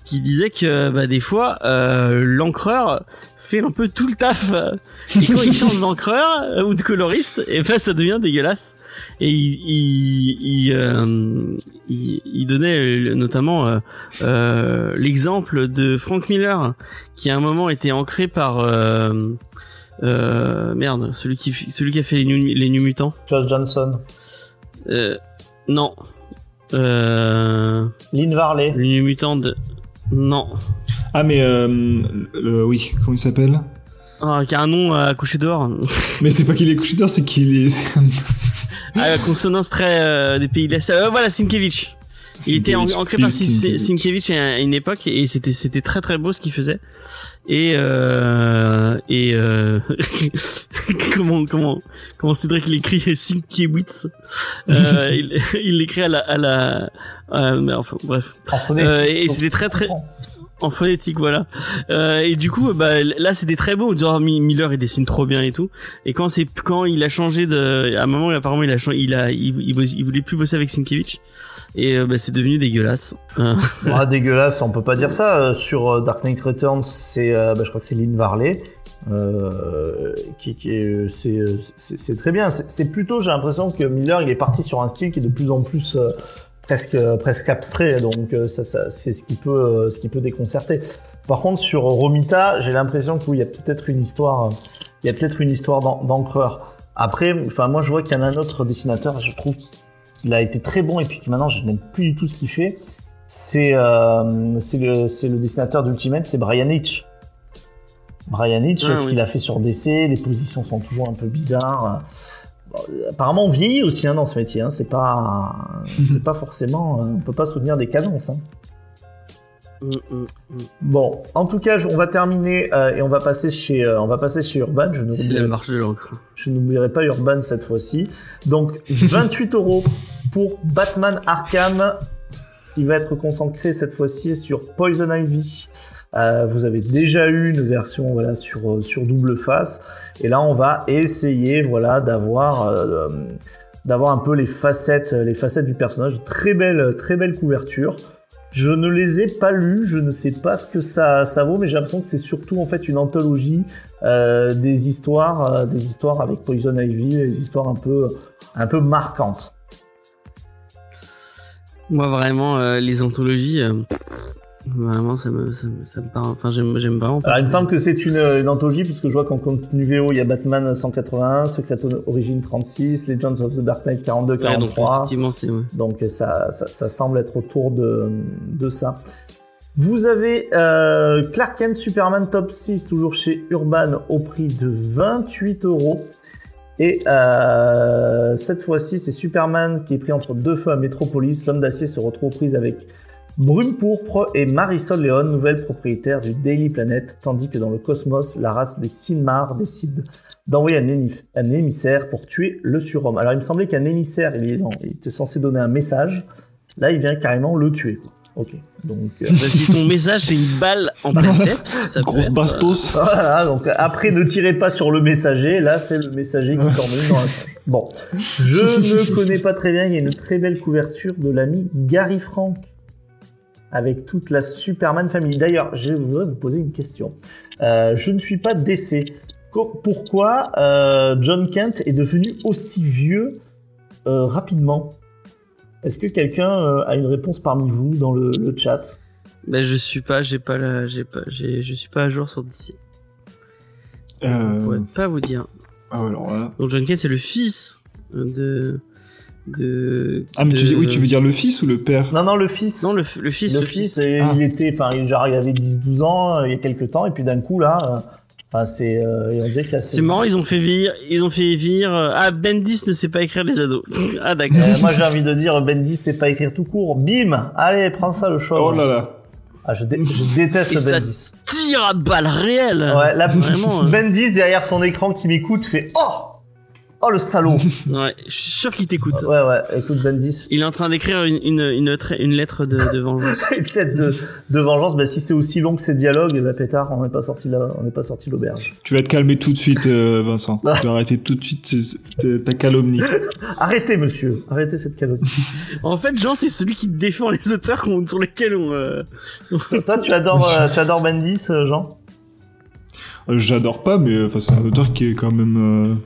qui disait que bah, des fois euh, l'encreur fait un peu tout le taf. Quand il change d'encreur euh, ou de coloriste et ben ça devient dégueulasse. Et il donnait notamment l'exemple de Frank Miller qui à un moment était ancré par merde celui qui celui qui a fait les New, Mutants. Josh Johnson, non. Euh, Lynn Varley. les Mutants de non. Ah, mais euh, le- oui, comment il s'appelle? Ah, qui a un nom à coucher dehors. <laughs> Mais c'est pas qu'il est couché tard, c'est qu'il est. à la consonance très euh, des pays de l'Est. Euh, voilà Sienkiewicz Il était ancré par Sienkiewicz. À une époque et c'était c'était très très beau ce qu'il faisait. Et euh, et euh, <laughs> comment comment comment Cédric l'écrit Sienkiewicz euh, il <laughs> il l'écrit à la à la euh, mais enfin bref. Euh, et c'était très très en phonétique voilà euh, et du coup bah là c'était très beau genre Mi- Miller il dessine trop bien et tout et quand c'est quand il a changé de à un moment apparemment il a changé il a il, il, voulait plus bosser avec Sienkiewicz et euh, bah, c'est devenu dégueulasse Euh, <laughs> Ah, dégueulasse, on peut pas dire ça. Euh, Sur Dark Knight Returns, c'est, bah, je crois que c'est Lynn Varley. Euh, qui, qui est, c'est, très bien. C'est, plutôt, j'ai l'impression que Miller, il est parti sur un style qui est de plus en plus presque, presque abstrait. Donc, euh, ça, ça, c'est ce qui peut, euh, ce qui peut déconcerter. Par contre, sur Romita, j'ai l'impression qu'il y a peut-être une histoire, il y a peut-être une histoire d'en- d'encreur. Après, enfin, moi, je vois qu'il y en a un autre dessinateur, je trouve qu'il a été très bon et puis que maintenant, je n'aime plus du tout ce qu'il fait c'est euh, c'est le le dessinateur d'Ultimate, c'est Brian Hitch. Brian Hitch, Ah, ce oui. qu'il a fait sur DC, les positions sont toujours un peu bizarres. Bon, euh, apparemment, on vieillit aussi hein, dans ce métier. Hein. C'est pas <laughs> c'est pas forcément, euh, on peut pas soutenir des cadences. Hein. mm, mm, mm. Bon, en tout cas, on va terminer euh, et on va passer chez euh, on va passer chez Urban. Je c'est n'oublierai la marche de l'encre je n'oublierai pas Urban cette fois-ci. Donc 28 <laughs> euros pour Batman Arkham, qui va être consacré cette fois-ci sur Poison Ivy. Euh, vous avez déjà eu une version voilà sur sur double face, et là on va essayer voilà d'avoir euh, d'avoir un peu les facettes les facettes du personnage. Très belle très belle couverture. Je ne les ai pas lus, je ne sais pas ce que ça, vaut, mais j'ai l'impression que c'est surtout en fait une anthologie euh, des histoires, euh, des histoires avec Poison Ivy, des histoires un peu, un peu marquantes. moi vraiment euh, les anthologies euh, Vraiment, ça me, ça me, ça me parle. Enfin, j'aime, j'aime vraiment. Alors, il me semble que c'est une, une anthologie, puisque je vois qu'en contenu VO, il y a Batman 181, Secret Origin 36, Legends of the Dark Knight 42, Ouais, donc 43. effectivement, c'est. ouais. Donc ça, ça, ça semble être autour de, de ça. Vous avez euh, Clark Kent Superman Top 6 toujours chez Urban au prix de 28 euros. Et euh, cette fois-ci, c'est Superman qui est pris entre deux feux à Metropolis. L'homme d'acier se retrouve aux prises avec Brume Pourpre et Marisol Leon, nouvelle propriétaire du Daily Planet, tandis que dans le cosmos, la race des Sinmar décide d'envoyer un, un émissaire pour tuer le surhomme. Alors il me semblait qu'un émissaire, il, est dans- il était censé donner un message. Là, il vient carrément le tuer. Ok. Donc euh, si ton <laughs> message c'est une balle en pleine tête, ça Grosse être, bastos. voilà. Donc après, ne tirez pas sur le messager. Là, c'est le messager qui <laughs> t'emmène dans la. Bon, je ne connais pas très bien. Il y a une très belle couverture de l'ami Gary Frank avec toute la Superman famille. D'ailleurs, je voudrais vous poser une question. Euh, je ne suis pas DC. Pourquoi euh, John Kent est devenu aussi vieux euh, rapidement? Est-ce que quelqu'un euh, a une réponse parmi vous dans le, le chat? Bah, je suis pas, j'ai pas la, j'ai pas, j'ai, je suis pas à jour sur DC. Je pourrais pas vous dire. Ah ouais, alors là. Donc John Kent c'est le fils de, de. Ah, mais tu de- dis, oui, tu veux dire le fils ou le père? Non, non, le fils. Non, le, le fils, le, le fils, fils. et Ah. il était, enfin, il, genre, il avait 10-12 ans euh, il y a quelques temps, et puis d'un coup, là, euh, enfin, c'est, euh, C'est marrant, ils ont fait vivre, ils ont fait vivre. Ah, Bendis ne sait pas écrire les ados. <laughs> ah d'accord. Euh, moi, j'ai envie de dire, Bendis, c'est pas écrire tout court. Bim! Allez, prends ça, le show. Oh là là. Ah, je, dé- je déteste Et ça Bendis. Tire à balles réelles. Ouais, là, Vraiment, <laughs> hein. Bendis, derrière son écran qui m'écoute, fait Oh! Oh, le salaud! <laughs> Ouais, je suis sûr qu'il t'écoute. ouais, ouais, écoute, Bendis. Il est en train d'écrire une, une, une, lettre- une lettre de, de vengeance. <laughs> Une tête de, de vengeance, bah, si c'est aussi long que ces dialogues, bah, pétard, on n'est pas sorti là, on n'est pas sorti l'auberge. Tu vas te calmer tout de suite, euh, Vincent. Ah. Tu vas arrêter tout de suite ta- calomnie. <laughs> Arrêtez, monsieur. Arrêtez cette calomnie. En fait, Jean, c'est celui qui défend les auteurs sur lesquels on. euh, Toi, tu adores, euh, tu adores Bendis, Jean? J'adore pas, mais enfin, c'est un auteur qui est quand même.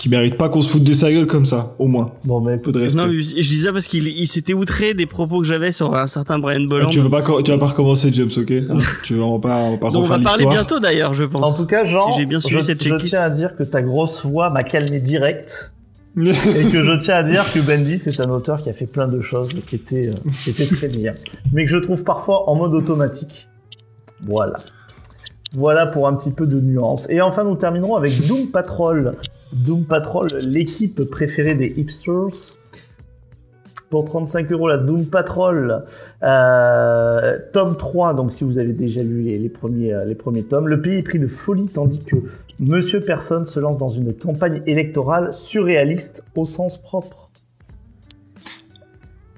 Qui mérite pas qu'on se foute de sa gueule comme ça, au moins. Bon, bah, Un peu de respect. Non, mais je dis ça parce qu'il il s'était outré des propos que j'avais sur un certain Brian Ah, Bolland. tu, vas pas, tu vas pas recommencer, James, ok? <laughs> Tu vas on va pas, on va pas on va parler bientôt d'ailleurs, je En pense. tout cas, Jean, Si j'ai bien suivi je, cette je checklist. tiens à dire que ta grosse voix m'a calmé direct <laughs> et que je tiens à dire que Bendis est un auteur qui a fait plein de choses qui étaient, euh, qui étaient très bien, mais que je trouve parfois en mode automatique. Voilà. Voilà pour un petit peu de nuance. Et enfin, nous terminerons avec <laughs> Doom Patrol. Doom Patrol, l'équipe préférée des hipsters. Pour 35 euros, la Doom Patrol, euh, tome 3, donc si vous avez déjà lu les, les premiers, euh, les premiers tomes, le pays est pris de folie tandis que Monsieur Personne se lance dans une campagne électorale surréaliste au sens propre.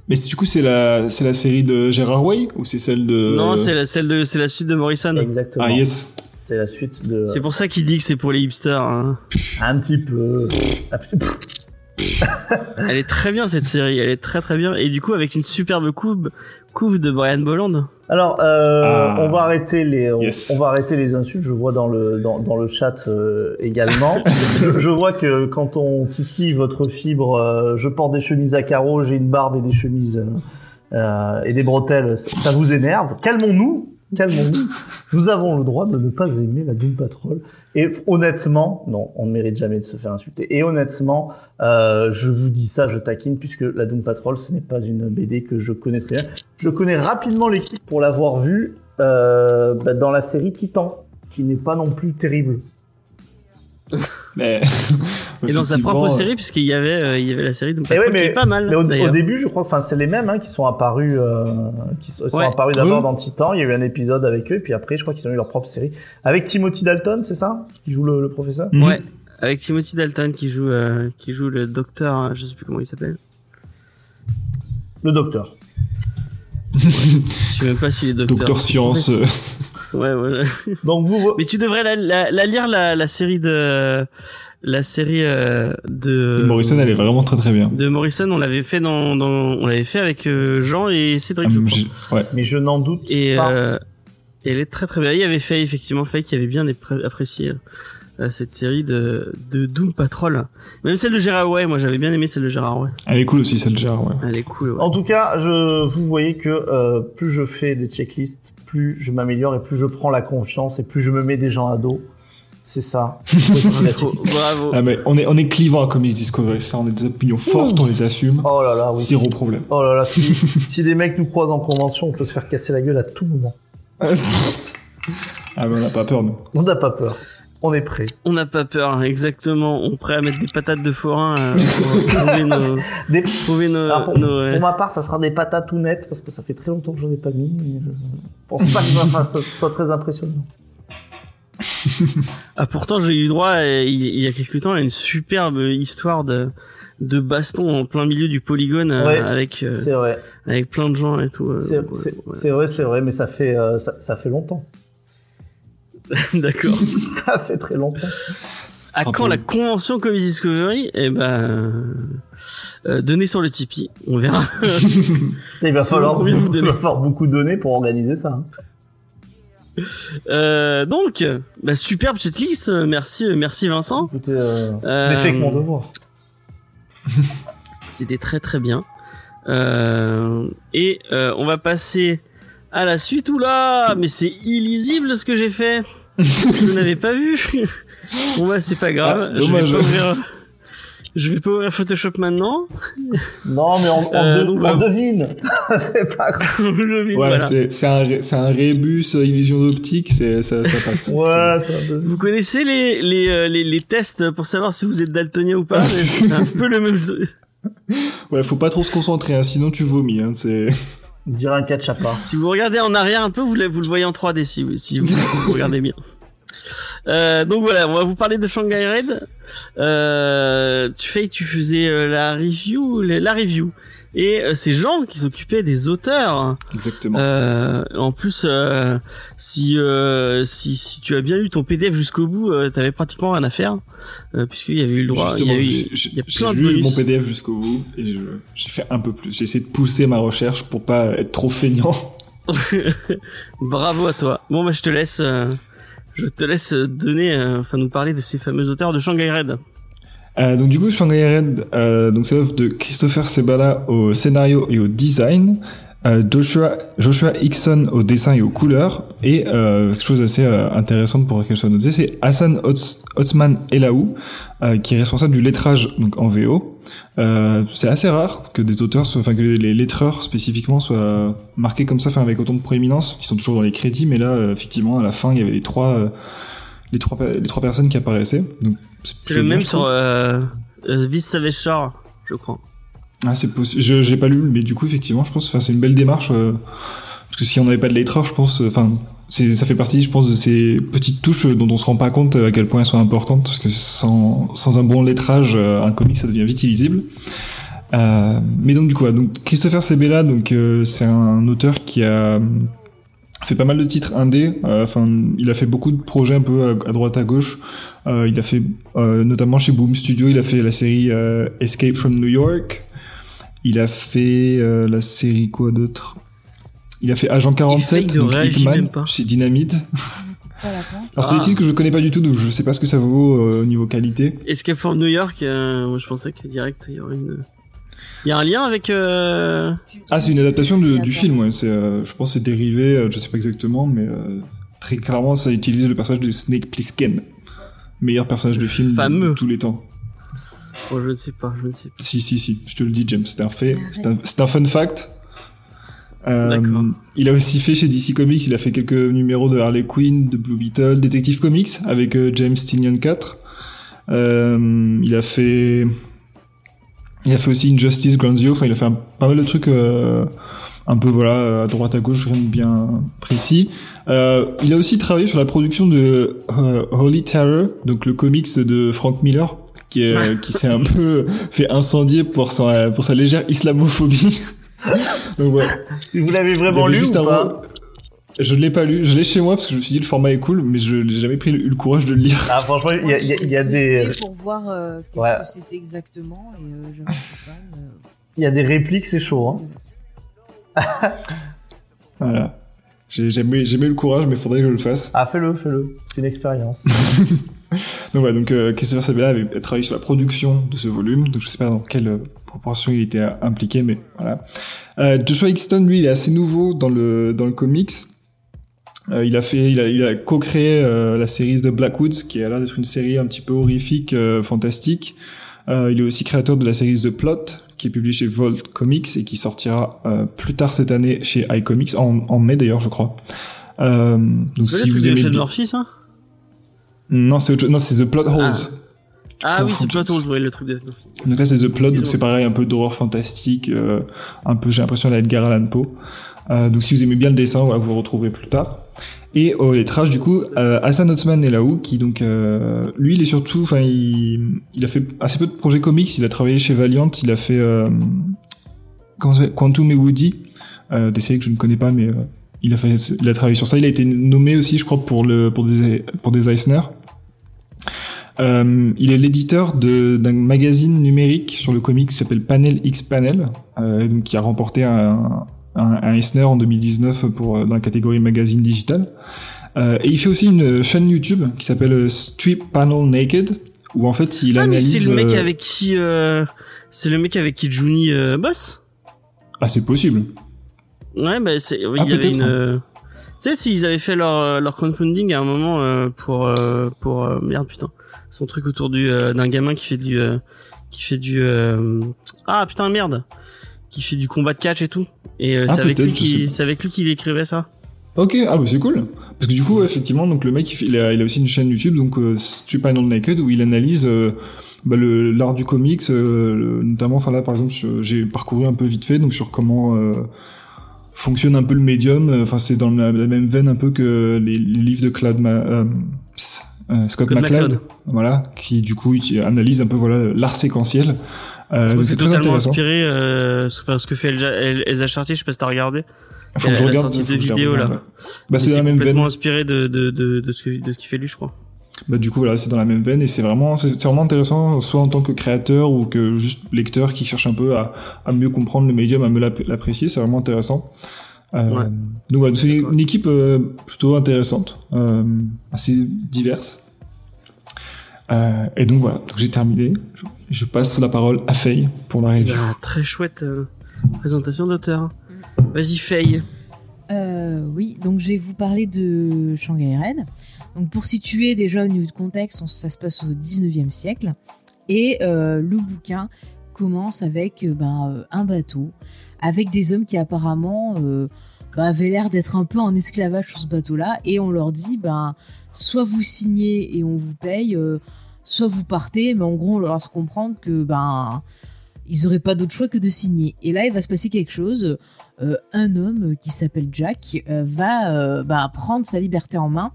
Mais du coup, c'est la, c'est la série de Gérard Way ou c'est celle de. Non, c'est la, celle de, c'est la suite de Morrison. Exactement. Ah, yes. C'est la suite de... C'est pour ça qu'il dit que c'est pour les hipsters. hein. Un petit peu... Elle est très bien cette série, elle est très très bien. Et du coup, avec une superbe couve, couve de Brian Bolland. Alors, euh, Ah. on va arrêter les, on, Yes. on va arrêter les insultes. Je vois dans le dans, dans le chat euh, également. <laughs> je, je vois que quand on titille votre fibre, euh, je porte des chemises à carreaux, j'ai une barbe et des chemises euh, et des bretelles. Ça, ça vous énerve Calmons-nous, calmons-nous. Nous avons le droit de ne pas aimer la Doom Patrol. Et honnêtement, non, on ne mérite jamais de se faire insulter. Et honnêtement, euh, je vous dis ça, je taquine, puisque la Doom Patrol, ce n'est pas une BD que je connais très bien. Je connais rapidement l'équipe pour l'avoir vue euh, bah, dans la série Titan, qui n'est pas non plus terrible. <laughs> Mais. Et dans sa propre série, puisqu'il y avait, euh, il y avait la série de Eh ouais, qui mais- est pas mal. Mais au, début, je crois, enfin, c'est les mêmes hein, qui sont apparus, euh, qui sont, sont Ouais. apparus d'abord Oui. dans Titan. Il y a eu un épisode avec eux, et puis après, je crois qu'ils ont eu leur propre série avec Timothy Dalton, c'est ça, qui joue le, le professeur? Mhm. Ouais, avec Timothy Dalton qui joue, euh, qui joue le docteur, hein, je sais plus comment il s'appelle. Le docteur. Je sais même pas s'il est docteur. Docteur Science. <laughs> Ouais, ouais. Donc vous, Mais tu devrais la, la, la lire la, la série de la série euh, de, de Morrison, elle est vraiment très très bien. de Morrison. On l'avait fait dans, dans on l'avait fait avec euh, Jean et Cédric, je Ah, crois. j'ai- ouais. mais je n'en doute Et pas. euh, elle est très très bien. Il y avait fait effectivement fait qui avait bien apprécié euh, cette série de, de Doom Patrol. Même celle de Gérard Way, moi j'avais bien aimé celle de Gérard Way. Elle est cool aussi, celle genre, ouais. Elle est cool. Ouais. En tout cas, je, vous voyez que euh, plus je fais des checklists, plus je m'améliore et plus je prends la confiance et plus je me mets des gens à dos. C'est ça. <laughs> Bravo. Ah, mais on est, on est clivant à Comics Discovery, ça, on a des opinions fortes, on les assume. oh là là, oui. Zéro problème. Oh là là, si, <laughs> si des mecs nous croisent en convention, on peut se faire casser la gueule à tout moment. Ah, mais on n'a pas peur, nous. On n'a pas peur. On est prêt. On n'a pas peur, hein, exactement. On est prêt à mettre des patates de forain euh, pour prouver nos, <laughs> Des- prouver nos, Alors, pour, nos, ouais. pour ma part, ça sera des patates tout nettes parce que ça fait très longtemps que j'en ai pas mis. Je pense pas que ça, fasse- ça soit très impressionnant. Ah pourtant j'ai eu droit euh, il, y a quelques temps à une superbe histoire de de baston en plein milieu du polygone euh, avec euh, vrai. avec plein de gens et tout. C'est ouais, vrai, c'est vrai, mais ça fait ça, ça fait longtemps. <laughs> D'accord. <laughs> ça fait très longtemps. À quand la convention Comics Discovery Eh ben euh, euh, donnez sur le Tipeee, on verra. <laughs> Il va falloir, combien vous il va falloir beaucoup donner pour organiser ça. hein. Euh, donc bah, superbe checklist, euh, merci merci Vincent. Écoutez, euh, Euh, je n'ai fait que mon devoir. C'était très très bien. Euh, et euh, on va passer à la suite. Oula, mais c'est illisible ce que j'ai fait. Je n'avais pas vu. bon bah c'est pas grave. Ah, dommage. Je vais pas ouvrir, je vais pas ouvrir Photoshop maintenant. Non, mais on, on, Euh, de- donc, on bah- devine. <laughs> c'est pas grave. <laughs> Voilà. c'est, c'est un, ré- c'est un rébus euh, illusion d'optique, c'est, ça, ça passe. Ouais, un devine. Vous connaissez les, les, euh, les, les tests pour savoir si vous êtes daltonien ou pas? <laughs> C'est un peu le même. Ouais, faut pas trop se concentrer, hein, sinon tu vomis, hein, c'est... On dirait un à part. Si vous regardez en arrière un peu, vous, le- voyez en 3D si, vous- regardez bien. Euh, donc voilà, on va vous parler de Shanghai Red. Euh, tu fais, tu faisais euh, la review, la review, et euh, c'est Jean qui s'occupait des auteurs. Exactement. Euh, en plus, euh, si, euh, si si tu as bien lu ton PDF jusqu'au bout, euh, t'avais pratiquement rien à faire, euh, puisqu'il y avait eu le droit. il y Justement, il y a plein de lu bonus. mon PDF jusqu'au bout, et je- j'ai fait un peu plus. J'ai essayé de pousser ma recherche pour pas être trop feignant. <laughs> Bravo à toi. Bon bah je te laisse, euh, je te laisse donner, enfin nous parler de ces fameux auteurs de Shanghai Red. Euh, donc du coup, Shanghai Red, euh, donc c'est l'œuvre de Christopher Sebala au scénario et au design, euh, Joshua, Joshua Hickson au dessin et aux couleurs, et euh, quelque chose d'assez euh, intéressante pour qu'elle soit notée, c'est Hassan Ots- Otsman Elaou, euh, qui est responsable du lettrage donc en VO. C'est assez rare que des auteurs, enfin que les, lettreurs spécifiquement soient marqués comme ça, enfin avec autant de proéminence. Ils sont toujours dans les crédits, mais là, effectivement, à la fin, il y avait les trois, les trois, les trois personnes qui apparaissaient. C'est le bien, même sur euh, euh, Vis Savage Shore, je crois. Ah, c'est possible. Je j'ai pas lu, mais du coup, effectivement, je pense, enfin, c'est une belle démarche. euh, parce que si on n'avait pas de lettreur, je pense, enfin, ça fait partie, je pense, de ces petites touches dont on se rend pas compte à quel point elles sont importantes, parce que sans, sans un bon lettrage, un comic, ça devient vite illisible. Euh, mais donc, du coup, donc, Christopher Sebela, donc, c'est un auteur qui a fait pas mal de titres indés. euh, Enfin, il a fait beaucoup de projets un peu à, à droite à gauche. Euh, il a fait, euh, notamment chez Boom Studio, il a fait la série euh, Escape from New York. Il a fait euh, la série quoi d'autre? Il a fait Agent 47, de donc Hitman, chez Dynamite. <laughs> Alors c'est Ah. des titres que je connais pas du tout, donc je sais pas ce que ça vaut euh, au niveau qualité. Escape from New York, euh, moi je pensais que direct il y aurait une. Il y a un lien avec. Euh... Ah, c'est une adaptation de- du film, ouais. C'est, euh, je pense que c'est dérivé, euh, je sais pas exactement, mais très clairement, ça utilise le personnage de Snake Plissken. Meilleur personnage de film de- fameux. de tous les temps. Oh, je ne sais pas, je ne sais pas. Si, si, si, je te le dis, James, c'est un fait, c'est un, c'est un fun fact. Euh, D'accord. il a aussi fait chez DC Comics, il a fait quelques numéros de Harley Quinn, de Blue Beetle, Detective Comics avec euh, James Tynion 4. Euh, il a fait, il a fait aussi Injustice Grand Zero, enfin il a fait un- pas mal de trucs euh, un peu voilà à droite à gauche, rien de bien précis. Euh, il a aussi travaillé sur la production de euh, Holy Terror, donc le comics de Frank Miller, qui, est- qui s'est un peu <laughs> fait incendier pour sa, pour sa légère islamophobie. <laughs> donc ouais. Vous l'avez vraiment lu ou un pas Je ne l'ai pas lu, je l'ai chez moi parce que je me suis dit le format est cool, mais je n'ai jamais pris le, eu le courage de le lire. Ah franchement, il y a, il y a- il y a J'ai des, pour voir euh, qu'est-ce Ouais. que c'était exactement et euh, que c'est quand même. euh, il y a des répliques, c'est chaud. Hein. <laughs> Voilà. J'ai jamais, eu le courage, mais faudrait que je le fasse. Ah fais-le, fais-le. C'est une expérience. <laughs> Donc voilà, donc euh, Christopher Sabella avait travaillé sur la production de ce volume, donc je sais pas dans quelle euh, proportion il était impliqué, mais voilà. Euh, Joshua Hickston, lui, il est assez nouveau dans le dans le comics. Euh, il a fait, il a, il a co-créé euh, la série de Blackwoods, qui a l'air d'être une série un petit peu horrifique, euh, fantastique. Euh, il est aussi créateur de la série The Plot, qui est publiée chez Volt Comics et qui sortira euh, plus tard cette année chez iComics, en, en mai d'ailleurs, je crois. Euh, donc si vous de aimez bien- Murphy, ça? Non, c'est non, c'est The Plot Holes. Ah oui, c'est. Plot Holes, ouais, le truc de. Donc là, c'est The Plot, donc c'est pareil, un peu d'horreur fantastique, euh, un peu, j'ai l'impression, à la Edgar Allan Poe. Euh, donc si vous aimez bien le dessin, vous le retrouverez plus tard. Et au lettrage, du coup, euh, Hassan Othman est là-haut, qui donc, euh, lui, il est surtout, enfin, il, il a fait assez peu de projets comics. Il a travaillé chez Valiant, il a fait euh, comment ça Quantum et Woody, euh, des séries que je ne connais pas, mais euh, il a fait, il a travaillé sur ça. Il a été nommé aussi, je crois, pour le pour des pour des Eisner. Euh, il est l'éditeur d'un magazine numérique sur le comics qui s'appelle Panel X Panel, euh, donc qui a remporté un, un, un Eisner en 2019 pour euh, dans la catégorie magazine digital. Euh, et il fait aussi une chaîne YouTube qui s'appelle euh, Strip Panel Naked, où en fait il Ah, mais analyse. c'est le mec euh, avec qui, euh, c'est le mec avec qui Juni euh, bosse? Ah, c'est possible. Ouais, bah c'est, oui, Ah, il y avait une. hein. Tu sais, s'ils avaient fait leur leur crowdfunding à un moment euh, pour euh, pour euh, merde putain, son truc autour du euh, d'un gamin qui fait du euh, qui fait du euh, ah putain merde, qui fait du combat de catch et tout. Et euh, Ah, c'est avec avec lui qu'il écrivait ça. Ok, ah bah c'est cool. Parce que du coup, effectivement, donc le mec, il, fait- il, a, il a aussi une chaîne YouTube, donc euh, Panel Naked, où il analyse euh, bah, le- l'art du comics, euh, le- notamment, enfin là, par exemple, j'ai parcouru un peu vite fait, donc sur comment euh, fonctionne un peu le médium. euh, Enfin, c'est dans la, la même veine un peu que les, les livres de Claude Ma- Scott Scott McCloud, voilà, qui du coup analyse un peu voilà l'art séquentiel. Euh, c'est très totalement inspiré. Euh, ce, enfin, ce que fait Elsa Chartier, je sais pas si t'as regardé. Faut que je regarde. sorti deux vidéos, là. Bah, Et c'est dans la même veine. complètement inspiré de de de de ce que de ce qu'il fait lui, je crois. Bah du coup voilà, c'est dans la même veine et c'est vraiment c'est vraiment intéressant soit en tant que créateur ou que juste lecteur qui cherche un peu à, à mieux comprendre le médium, à mieux l'app- l'apprécier, c'est vraiment intéressant. Euh, Ouais. Donc voilà, c'est une équipe euh, plutôt intéressante, euh, assez diverse. Euh, et donc voilà, donc j'ai terminé. Je, passe la parole à Faye pour la review. Bah, très chouette euh, présentation d'auteur. Vas-y Faye. Euh, oui, donc je vais vous parler de Shanghai Red. Donc pour situer déjà au niveau de contexte, on- ça se passe au 19e siècle. Et euh, le bouquin commence avec euh, ben, euh, un bateau, avec des hommes qui apparemment euh, ben, avaient l'air d'être un peu en esclavage sur ce bateau-là. Et on leur dit, ben, soit vous signez et on vous paye, euh, soit vous partez. Mais en gros, on leur laisse comprendre que ben, ils n'auraient pas d'autre choix que de signer. Et là, il va se passer quelque chose euh, un homme qui s'appelle Jack euh, va euh, bah, prendre sa liberté en main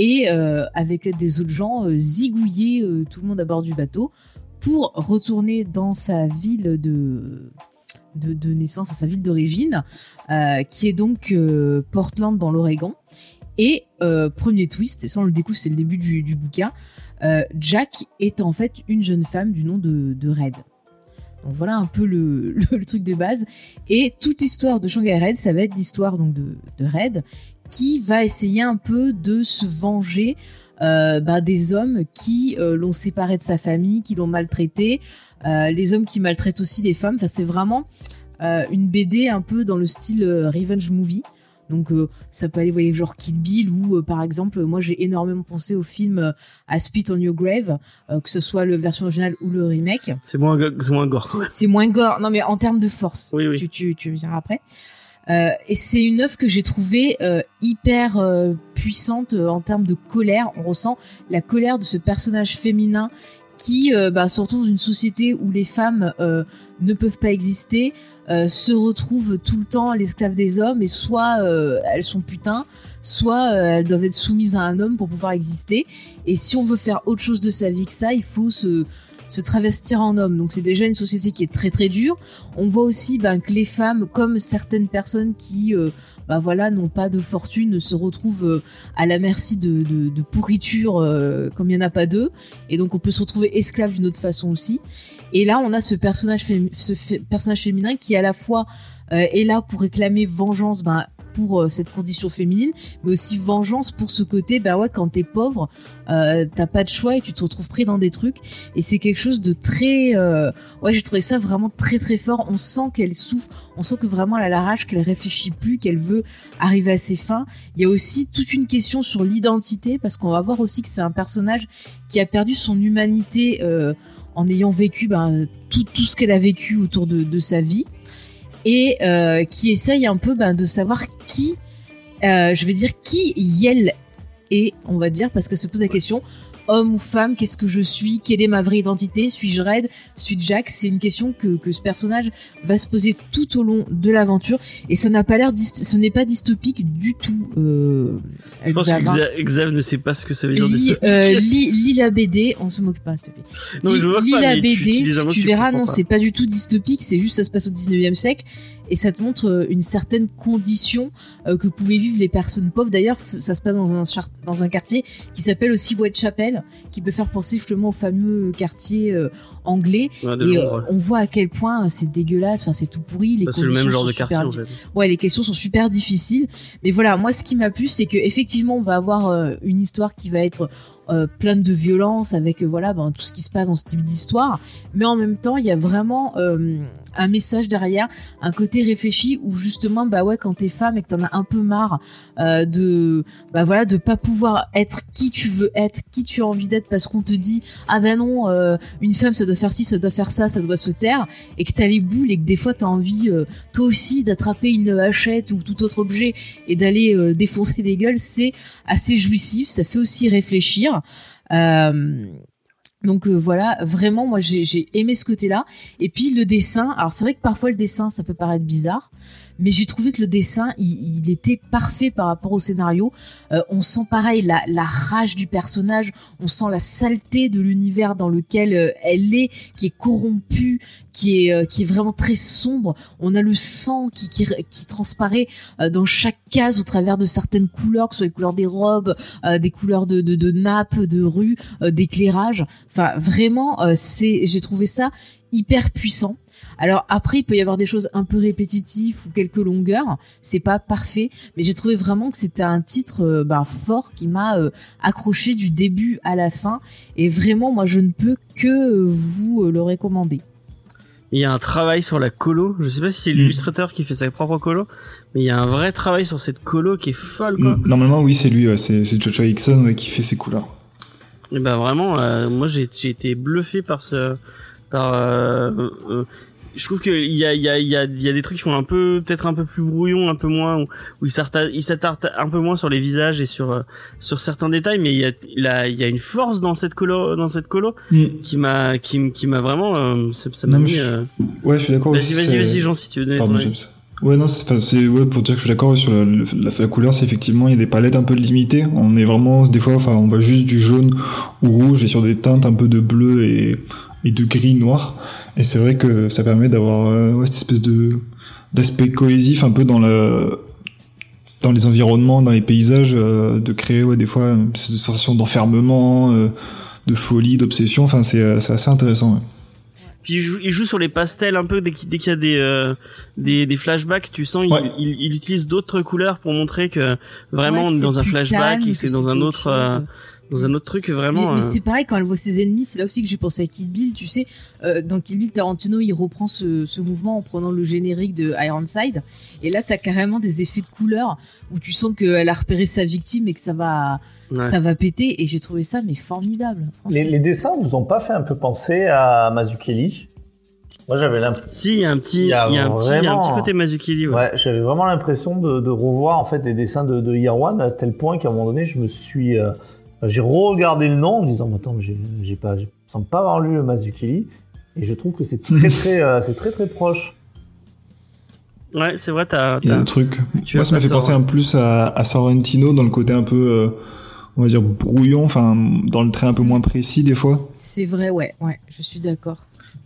et avec l'aide des autres gens zigouiller tout le monde à bord du bateau pour retourner dans sa ville de de, naissance, enfin, sa ville d'origine, qui est donc Portland dans l'Oregon. Et premier twist, et ça on le découvre, c'est le début du bouquin, euh, Jack est en fait une jeune femme du nom de, de Red. Donc voilà un peu le, <laughs> truc de base. Et toute histoire de Shanghai Red, ça va être l'histoire donc de, Red qui va essayer un peu de se venger euh, bah, des hommes qui euh, l'ont séparé de sa famille, qui l'ont maltraité, les hommes qui maltraitent aussi les femmes. Enfin, c'est vraiment une BD un peu dans le style revenge movie. Donc euh, ça peut aller, vous voyez, genre Kill Bill ou euh, par exemple, moi j'ai énormément pensé au film euh, À Spit on Your Grave, euh, que ce soit la version originale ou le remake. C'est moins moins gore. C'est moins gore. Non, mais en termes de force. Oui, oui. Tu, tu, tu verras après. Euh, et c'est une œuvre que j'ai trouvée hyper puissante en termes de colère. On ressent la colère de ce personnage féminin qui euh, bah, se retrouve dans une société où les femmes euh, ne peuvent pas exister, euh, se retrouvent tout le temps l'esclave des hommes et soit euh, elles sont putains, soit elles doivent être soumises à un homme pour pouvoir exister. Et si on veut faire autre chose de sa vie que ça, il faut se, se travestir en homme. Donc c'est déjà une société qui est très très dure. On voit aussi ben, que les femmes, comme certaines personnes qui euh, bah voilà n'ont pas de fortune, se retrouvent euh, à la merci de, de, de pourriture euh, comme il n'y en a pas deux. Et donc on peut se retrouver esclave d'une autre façon aussi. Et là on a ce personnage, ce personnage féminin qui à la fois euh, est là pour réclamer vengeance ben, pour euh, cette condition féminine, mais aussi vengeance pour ce côté, bah ouais, quand t'es pauvre, euh, t'as pas de choix et tu te retrouves pris dans des trucs. Et c'est quelque chose de très, euh, ouais, j'ai trouvé ça vraiment très très fort. On sent qu'elle souffre, on sent que vraiment elle a la rage, qu'elle réfléchit plus, qu'elle veut arriver à ses fins. Il y a aussi toute une question sur l'identité parce qu'on va voir aussi que c'est un personnage qui a perdu son humanité en ayant vécu ben, tout, tout ce qu'elle a vécu autour de, de sa vie et euh, qui essaye un peu ben, de savoir qui, euh, je vais dire qui Yel est, on va dire, parce que se pose la question homme ou femme, qu'est-ce que je suis, quelle est ma vraie identité, suis-je Red, suis-je Jack C'est une question que, que ce personnage va se poser tout au long de l'aventure et ça n'a pas l'air, ce n'est pas dystopique du tout. Euh, Je pense que Xav, hein. Xa- Xav ne sait pas ce que ça veut dire. Lis, dystopique. euh, lis, lis la BD, on se moque pas, s'il te plaît. non, mais je lis, pas, la BD, tu, verras, non, pas. c'est pas du tout dystopique, c'est juste ça se passe au 19e siècle et ça te montre euh, une certaine condition euh, que pouvaient vivre les personnes pauvres. D'ailleurs, ça se passe dans un, char- dans un quartier qui s'appelle aussi Whitechapel, qui peut faire penser justement au fameux quartier euh, anglais. Ouais, et ouais. on voit à quel point c'est dégueulasse, enfin c'est tout pourri. Les Bah, c'est le même genre de quartier en fait. Ouais, les questions sont super difficiles. Mais voilà, moi, ce qui m'a plu, c'est que effectivement, on va avoir une histoire qui va être euh, pleine de violence, avec euh, voilà, ben, tout ce qui se passe dans ce type d'histoire. Mais en même temps, il y a vraiment euh, un message derrière, un côté réfléchi où justement, bah ouais, quand t'es femme et que t'en as un peu marre euh, de, bah voilà, de pas pouvoir être qui tu veux être, qui tu as envie d'être, parce qu'on te dit, ah ben non, euh, une femme, ça doit faire ci, ça doit faire ça, ça doit se taire, et que t'as les boules et que des fois t'as envie euh, toi aussi d'attraper une hachette ou tout autre objet et d'aller défoncer des gueules, c'est assez jouissif, ça fait aussi réfléchir. Donc euh, voilà, vraiment, moi j'ai j'ai aimé ce côté-là. Et puis le dessin, alors c'est vrai que parfois le dessin, ça peut paraître bizarre, mais j'ai trouvé que le dessin, il, il était parfait par rapport au scénario. Euh, on sent pareil la, la rage du personnage, on sent la saleté de l'univers dans lequel euh, elle est, qui est corrompu, qui est euh, qui est vraiment très sombre. On a le sang qui qui, qui transparaît euh, dans chaque case au travers de certaines couleurs, que ce soit les couleurs des robes, euh, des couleurs de de, de nappes, de rue, euh, d'éclairage. Enfin vraiment, euh, c'est j'ai trouvé ça hyper puissant. Alors après, il peut y avoir des choses un peu répétitives ou quelques longueurs. C'est pas parfait, mais j'ai trouvé vraiment que c'était un titre euh, ben, fort qui m'a euh, accroché du début à la fin. Et vraiment, moi, je ne peux que euh, vous euh, le recommander. Il y a un travail sur la colo. Je sais pas si c'est Mm. l'illustrateur qui fait sa propre colo, mais il y a un vrai travail sur cette colo qui est folle, quoi. Mm, Normalement, oui, c'est lui, ouais, c'est Joshua Hickson ouais, qui fait ses couleurs. Et bah vraiment, euh, moi j'ai j'ai été bluffé par ce, par. euh, euh, je trouve qu'il y a il y a il y a il y a des trucs qui font un peu peut-être un peu plus brouillon, un peu moins où, où ils s'attardent un peu moins sur les visages et sur euh, sur certains détails, mais il y a là il y a une force dans cette colo dans cette colo Mm. qui m'a qui m- qui m'a vraiment euh, ça ça m'a mis. je- euh, Ouais, je suis d'accord Vas-y aussi. vas-y vas-y Jean si tu veux Pardon. James. Ouais, non, c'est, ouais, pour dire que je suis d'accord sur la, la, la couleur, c'est effectivement, il y a des palettes un peu limitées. On est vraiment, des fois, enfin, on va juste du jaune ou rouge et sur des teintes un peu de bleu et, et de gris noir. Et c'est vrai que ça permet d'avoir, euh, ouais, cette espèce de, d'aspect cohésif un peu dans le, dans les environnements, dans les paysages, euh, de créer, ouais, des fois, une sensation d'enfermement, euh, de folie, d'obsession. Enfin, c'est, euh, c'est assez intéressant, ouais. Puis il joue, il joue sur les pastels un peu dès qu'il y a des, euh, des des flashbacks, tu sens il, Ouais. il, il utilise d'autres couleurs pour montrer que vraiment Ouais, on est c'est dans un flashback calme, et c'est que dans un autre euh, dans un autre truc vraiment. mais euh, c'est pareil quand elle voit ses ennemis, c'est là aussi que j'ai pensé à Kill Bill. Tu sais, euh, dans Kill Bill, Tarantino il reprend ce, ce mouvement en prenant le générique de Ironside, et là t'as carrément des effets de couleur où tu sens qu'elle a repéré sa victime et que ça va ouais. ça va péter. Et j'ai trouvé ça mais formidable. Les, les dessins vous ont pas fait un peu penser à Mazukeli Moi, j'avais l'impression. Si il y a un petit Il y y a un petit il y a un vraiment- petit côté Mazukili ouais. Ouais, j'avais vraiment l'impression de, de revoir en fait les dessins de, de One à tel point qu'à un moment donné, je me suis, euh, j'ai re-regardé le nom en me disant, Mais attends, j'ai, pas, je semble pas avoir lu Mazukili, et je trouve que c'est très <laughs> très, euh, c'est très très proche. Ouais, c'est vrai t'as Il y a un truc. tu Moi, ça m'a fait penser un plus à, à Sorrentino dans le côté un peu, euh, on va dire, brouillon, enfin, dans le trait un peu moins précis des fois. C'est vrai, ouais, ouais, je suis d'accord.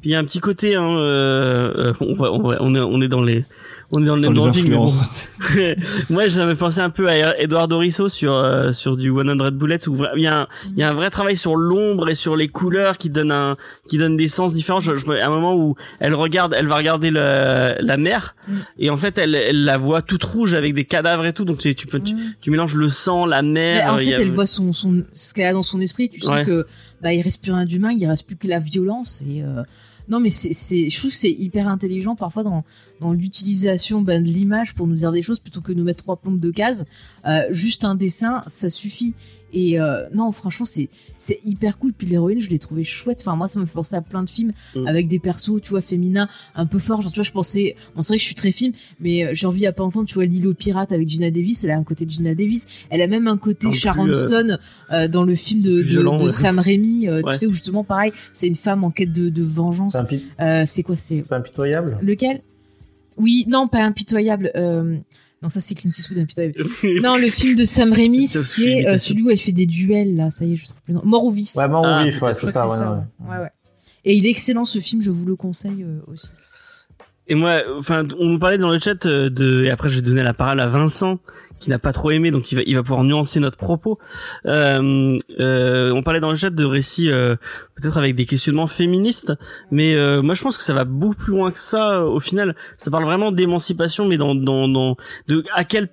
Puis il y a un petit côté, hein, euh, euh, on, va- on, va- on est, on est dans les, on est dans le Dans name dropping, bon. influences. <laughs> Moi, j'avais pensé un peu à Eduardo Risso sur euh, sur du 100 Bullets où il y a un, il y a un vrai travail sur l'ombre et sur les couleurs qui donne un qui donne des sens différents. Je, je, à un moment où elle regarde, elle va regarder le, la mer Mm. et en fait elle, elle la voit toute rouge avec des cadavres et tout. Donc tu, tu peux tu, Mm. tu mélanges le sang, la Mais mer. en fait, a- elle voit son, son ce qu'elle a dans son esprit. Tu sens Ouais. que bah il reste plus rien d'humain, il reste plus que la violence et euh, non mais c'est je trouve que c'est hyper intelligent parfois dans dans l'utilisation ben, de l'image pour nous dire des choses plutôt que nous mettre trois plombes de cases. Euh, juste un dessin, ça suffit. Et euh, non, franchement, c'est c'est hyper cool. Puis l'héroïne, je l'ai trouvée chouette. Enfin, moi, ça me fait penser à plein de films Mm. avec des persos, tu vois, féminins un peu forts. Genre, tu vois, je pensais, bon, c'est vrai que je suis très film, mais euh, j'ai envie à pas entendre, tu vois, l'île aux pirates avec Gina Davis. Elle a un côté de Gina Davis. Elle a même un côté Sharon plus, euh, Stone euh, dans le film de, plus de, violent, de ouais. Sam Raimi. euh, Ouais. Tu sais où justement, pareil, c'est une femme en quête de, de vengeance. C'est quoi, c'est c'est pas impitoyable? lequel? Oui, non, pas impitoyable. Euh, non, ça c'est Clint Eastwood impitoyable. <laughs> non, le film de Sam Raimi, C'est euh, celui où elle fait des duels. Là, ça y est, je trouve plus nom. Mort ou vif. Ouais, mort Ah, ou vif, ouais, c'est ça, c'est ouais, ça. ouais. ouais, ouais. Et il est excellent ce film, je vous le conseille euh, aussi. Et moi, enfin, on nous parlait dans le chat euh, de, et après je vais donner la parole à Vincent, qui n'a pas trop aimé, donc il va, il va pouvoir nuancer notre propos. Euh, euh, on parlait dans le chat de récits, euh, peut-être avec des questionnements féministes, mais euh, moi je pense que ça va beaucoup plus loin que ça. euh, Au final, ça parle vraiment d'émancipation, mais dans, dans, dans, de à quel,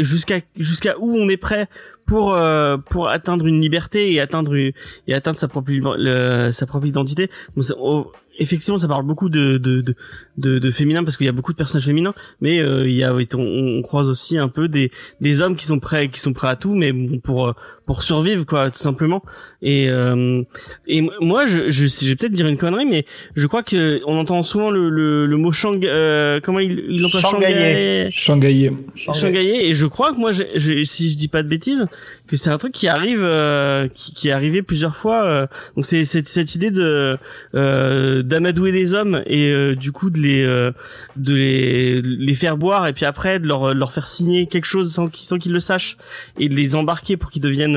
jusqu'à, jusqu'à où on est prêt pour euh, pour atteindre une liberté et atteindre et atteindre sa propre le- sa propre identité. Oh, effectivement, ça parle beaucoup de de de, féminin parce qu'il y a beaucoup de personnages féminins, mais euh, il y a on, on croise aussi un peu des des hommes qui sont prêts qui sont prêts à tout, mais bon, pour euh, pour survivre quoi, tout simplement. Et euh, et moi, je je, je vais peut-être dire une connerie, mais je crois que on entend souvent le le, le mot shang euh, comment il il emploie Shanghaïé. Shanghai. Shanghai et je crois que moi j'ai- j'ai- si je dis pas de bêtises que c'est un truc qui arrive euh, qui, qui est arrivé plusieurs fois euh, donc c'est cette cette idée de euh, d'amadouer des hommes et euh, du coup de les euh, de les les faire boire et puis après de leur de leur faire signer quelque chose sans qu'ils sans qu'ils le sachent et de les embarquer pour qu'ils deviennent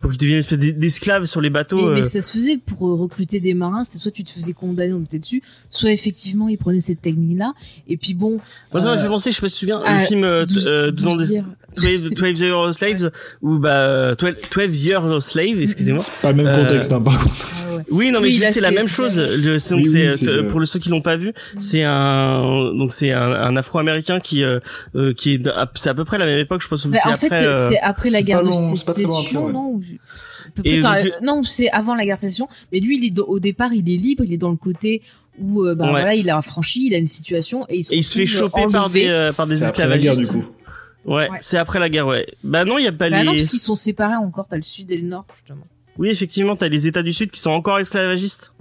pour qu'ils deviennent une espèce d'esclaves sur les bateaux Mais, mais euh. ça se faisait pour euh, recruter des marins, c'était soit tu te faisais condamner, on était dessus, soit effectivement ils prenaient cette technique-là. Et puis bon, moi ça m'a euh, fait penser je sais pas si tu te souviens à le film euh, douze- euh, dans douze des years. 12, 12 Years Slaves ou bah 12, 12 Years Slave excusez-moi C'est pas le même contexte, hein, par contre. Ah ouais. Oui, non, mais Oui, c'est la même chose. Le, c'est- Oui, donc oui, c'est, euh, pour le ceux qui l'ont pas vu, c'est un donc c'est un, un Afro-américain qui euh, qui est c'est à peu près la même époque, je pense. Bah, en fait, après, euh, c'est après la c'est guerre de sécession, après, non peu Et donc- euh, Non, c'est avant la guerre de sécession. Mais lui, il est dans- au départ, il est libre, il est dans le côté où, euh, bah, Ouais. voilà, il a affranchi, il a une situation et il se, et il se fait choper par des euh, par des C'est après la guerre, esclavagistes. du coup. Ouais, Ouais. c'est après la guerre, ouais. Bah non, il y a pas Bah les. non, parce qu'ils sont séparés encore. T'as le sud et le nord, justement. Oui, effectivement, t'as les États du Sud qui sont encore esclavagistes.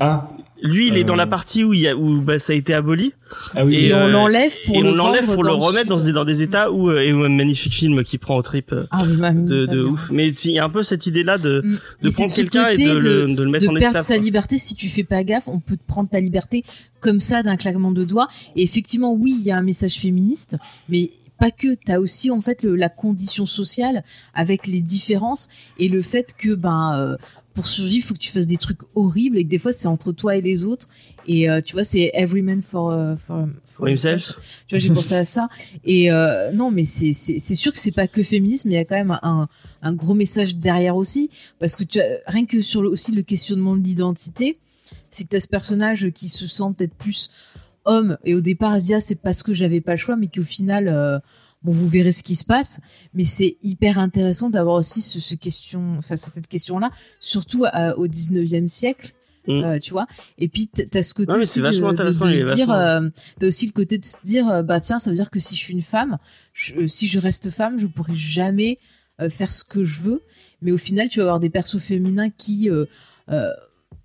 Ah, Lui, il est Euh. dans la partie où il y a où bah ça a été aboli ah oui. Et, Et, on euh, l'enlève pour et le on l'enlève pour le remettre dans des dans des États où euh, et où un magnifique film qui prend au trip euh, Ah, mamie, de, de ouf. Mais il y a un peu cette idée là de Mm. de prendre quelqu'un et de, le, de le mettre de en perdre esclave. sa quoi. liberté si tu fais pas gaffe on peut te prendre ta liberté comme ça d'un claquement de doigts et effectivement oui il y a un message féministe mais pas que t'as aussi en fait le- la condition sociale avec les différences et le fait que ben euh, pour survivre faut que tu fasses des trucs horribles et que des fois c'est entre toi et les autres. Et euh, tu vois c'est every man for euh, for, For himself. tu vois j'ai pensé à ça. Et euh, non mais c'est sûr que c'est pas que féminisme. Il y a quand même un un gros message derrière aussi. Parce que tu as, rien que sur le, aussi le questionnement de l'identité c'est que t'as ce personnage qui se sent peut-être plus homme. Et au départ elle se dit ah, c'est parce que j'avais pas le choix mais qu'au final euh, bon vous verrez ce qui se passe mais c'est hyper intéressant d'avoir aussi ce, ce question enfin cette question là surtout euh, au 19e siècle Mm. euh, tu vois et puis t'as ce côté aussi de, se dire vachement- euh, t'as aussi le côté de se dire euh, bah tiens ça veut dire que si je suis une femme je- si je reste femme je pourrai jamais faire ce que je veux mais au final tu vas avoir des persos féminins qui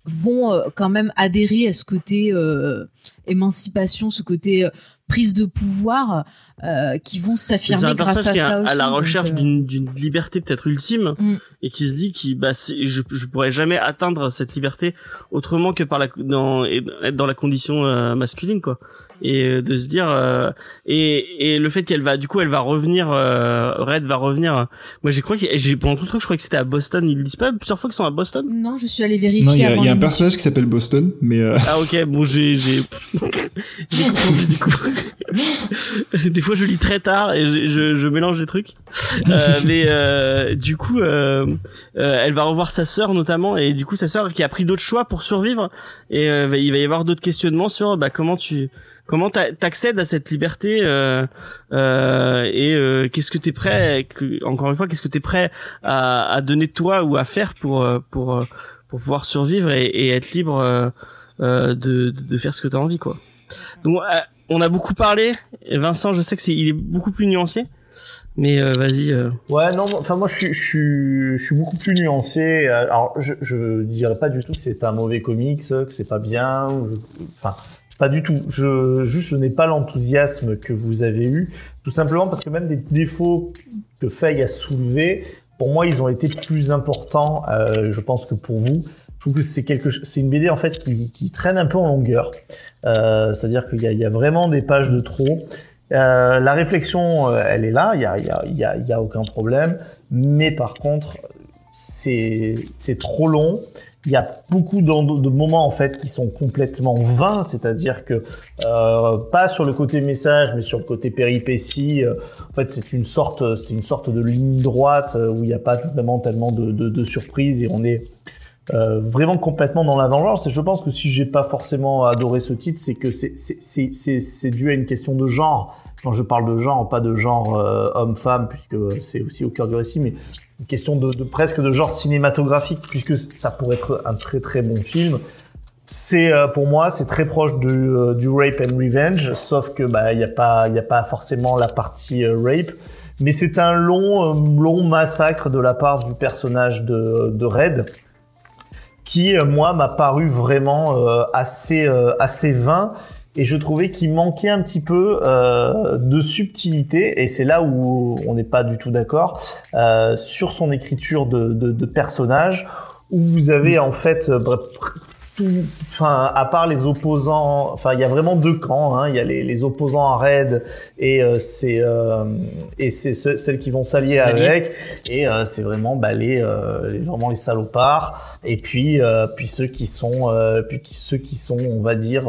vont quand même adhérer à ce côté euh, émancipation ce côté prise de pouvoir euh, qui vont s'affirmer grâce à qui ça à aussi. la recherche euh, d'une liberté peut-être ultime Mm. et qui se dit qui bah je je pourrais jamais atteindre cette liberté autrement que par la dans dans la condition euh, masculine quoi et euh, de se dire euh, et et le fait qu'elle va du coup elle va revenir euh, Red va revenir. Moi j'ai cru que j'ai pendant tout le truc je crois que c'était à Boston ils le disent pas plusieurs fois qu'ils sont à Boston. Non, je suis allée vérifier. Non, il y a, y un personnage qui s'appelle Boston, mais euh, ah ok bon j'ai j'ai <laughs> j'ai confondu du coup. <laughs> Des fois je lis très tard et je, je, je mélange les trucs. Euh, <laughs> mais euh, du coup euh, euh, elle va revoir sa sœur notamment et du coup sa sœur qui a pris d'autres choix pour survivre. Et euh, il va y avoir d'autres questionnements sur bah, comment tu comment t'a- t'accèdes à cette liberté euh, euh, et euh, qu'est-ce que t'es prêt encore une fois qu'est-ce que t'es prêt à, à donner de toi ou à faire pour euh, pour euh, pour pouvoir survivre et, et être libre euh, de, de faire ce que t'as envie quoi donc on a beaucoup parlé Vincent je sais que c'est il est beaucoup plus nuancé mais euh, vas-y euh, Ouais, non, enfin moi je suis, je suis, je suis beaucoup plus nuancé. Alors je, je dirais pas du tout que c'est un mauvais comics, que c'est pas bien. Enfin, pas du tout. Je juste je n'ai pas l'enthousiasme que vous avez eu, tout simplement parce que même des défauts que Faye a soulevés, pour moi ils ont été plus importants, euh, je pense que pour vous. Je trouve que c'est une BD en fait qui, traîne un peu en longueur. Euh, C'est-à-dire qu'il y a, vraiment des pages de trop. Euh, la réflexion, elle est là, il y a, aucun problème. Mais par contre, c'est trop long. Il y a beaucoup de moments en fait qui sont complètement vains, c'est-à-dire que euh, pas sur le côté message, mais sur le côté péripétie. euh, en fait, c'est une sorte, c'est une sorte de ligne droite euh, où il n'y a pas vraiment tellement de, de, de surprises et on est euh, vraiment complètement dans la vengeance. Et je pense que si j'ai pas forcément adoré ce titre, c'est que c'est dû à une question de genre. Quand je parle de genre, pas de genre euh, homme-femme, puisque c'est aussi au cœur du récit, mais question de, de presque de genre cinématographique, puisque ça pourrait être un très très bon film. C'est euh, pour moi, c'est très proche de, euh, du rape and revenge, sauf que bah il y a pas il y a pas forcément la partie euh, rape, mais c'est un long euh, long massacre de la part du personnage de, de Red qui moi m'a paru vraiment assez assez vain et je trouvais qu'il manquait un petit peu euh, de subtilité et c'est là où on n'est pas du tout d'accord euh, sur son écriture de, de, de personnage où vous avez en fait euh, bref, tout, enfin à part les opposants, enfin il y a vraiment deux camps, hein, il y a les, les opposants à Red et euh, c'est euh, et c'est ceux- celles qui vont s'allier avec. Et euh, c'est vraiment bah, les, euh, les- vraiment les salopards. Et puis euh, puis ceux qui sont euh, puis ceux qui sont on va dire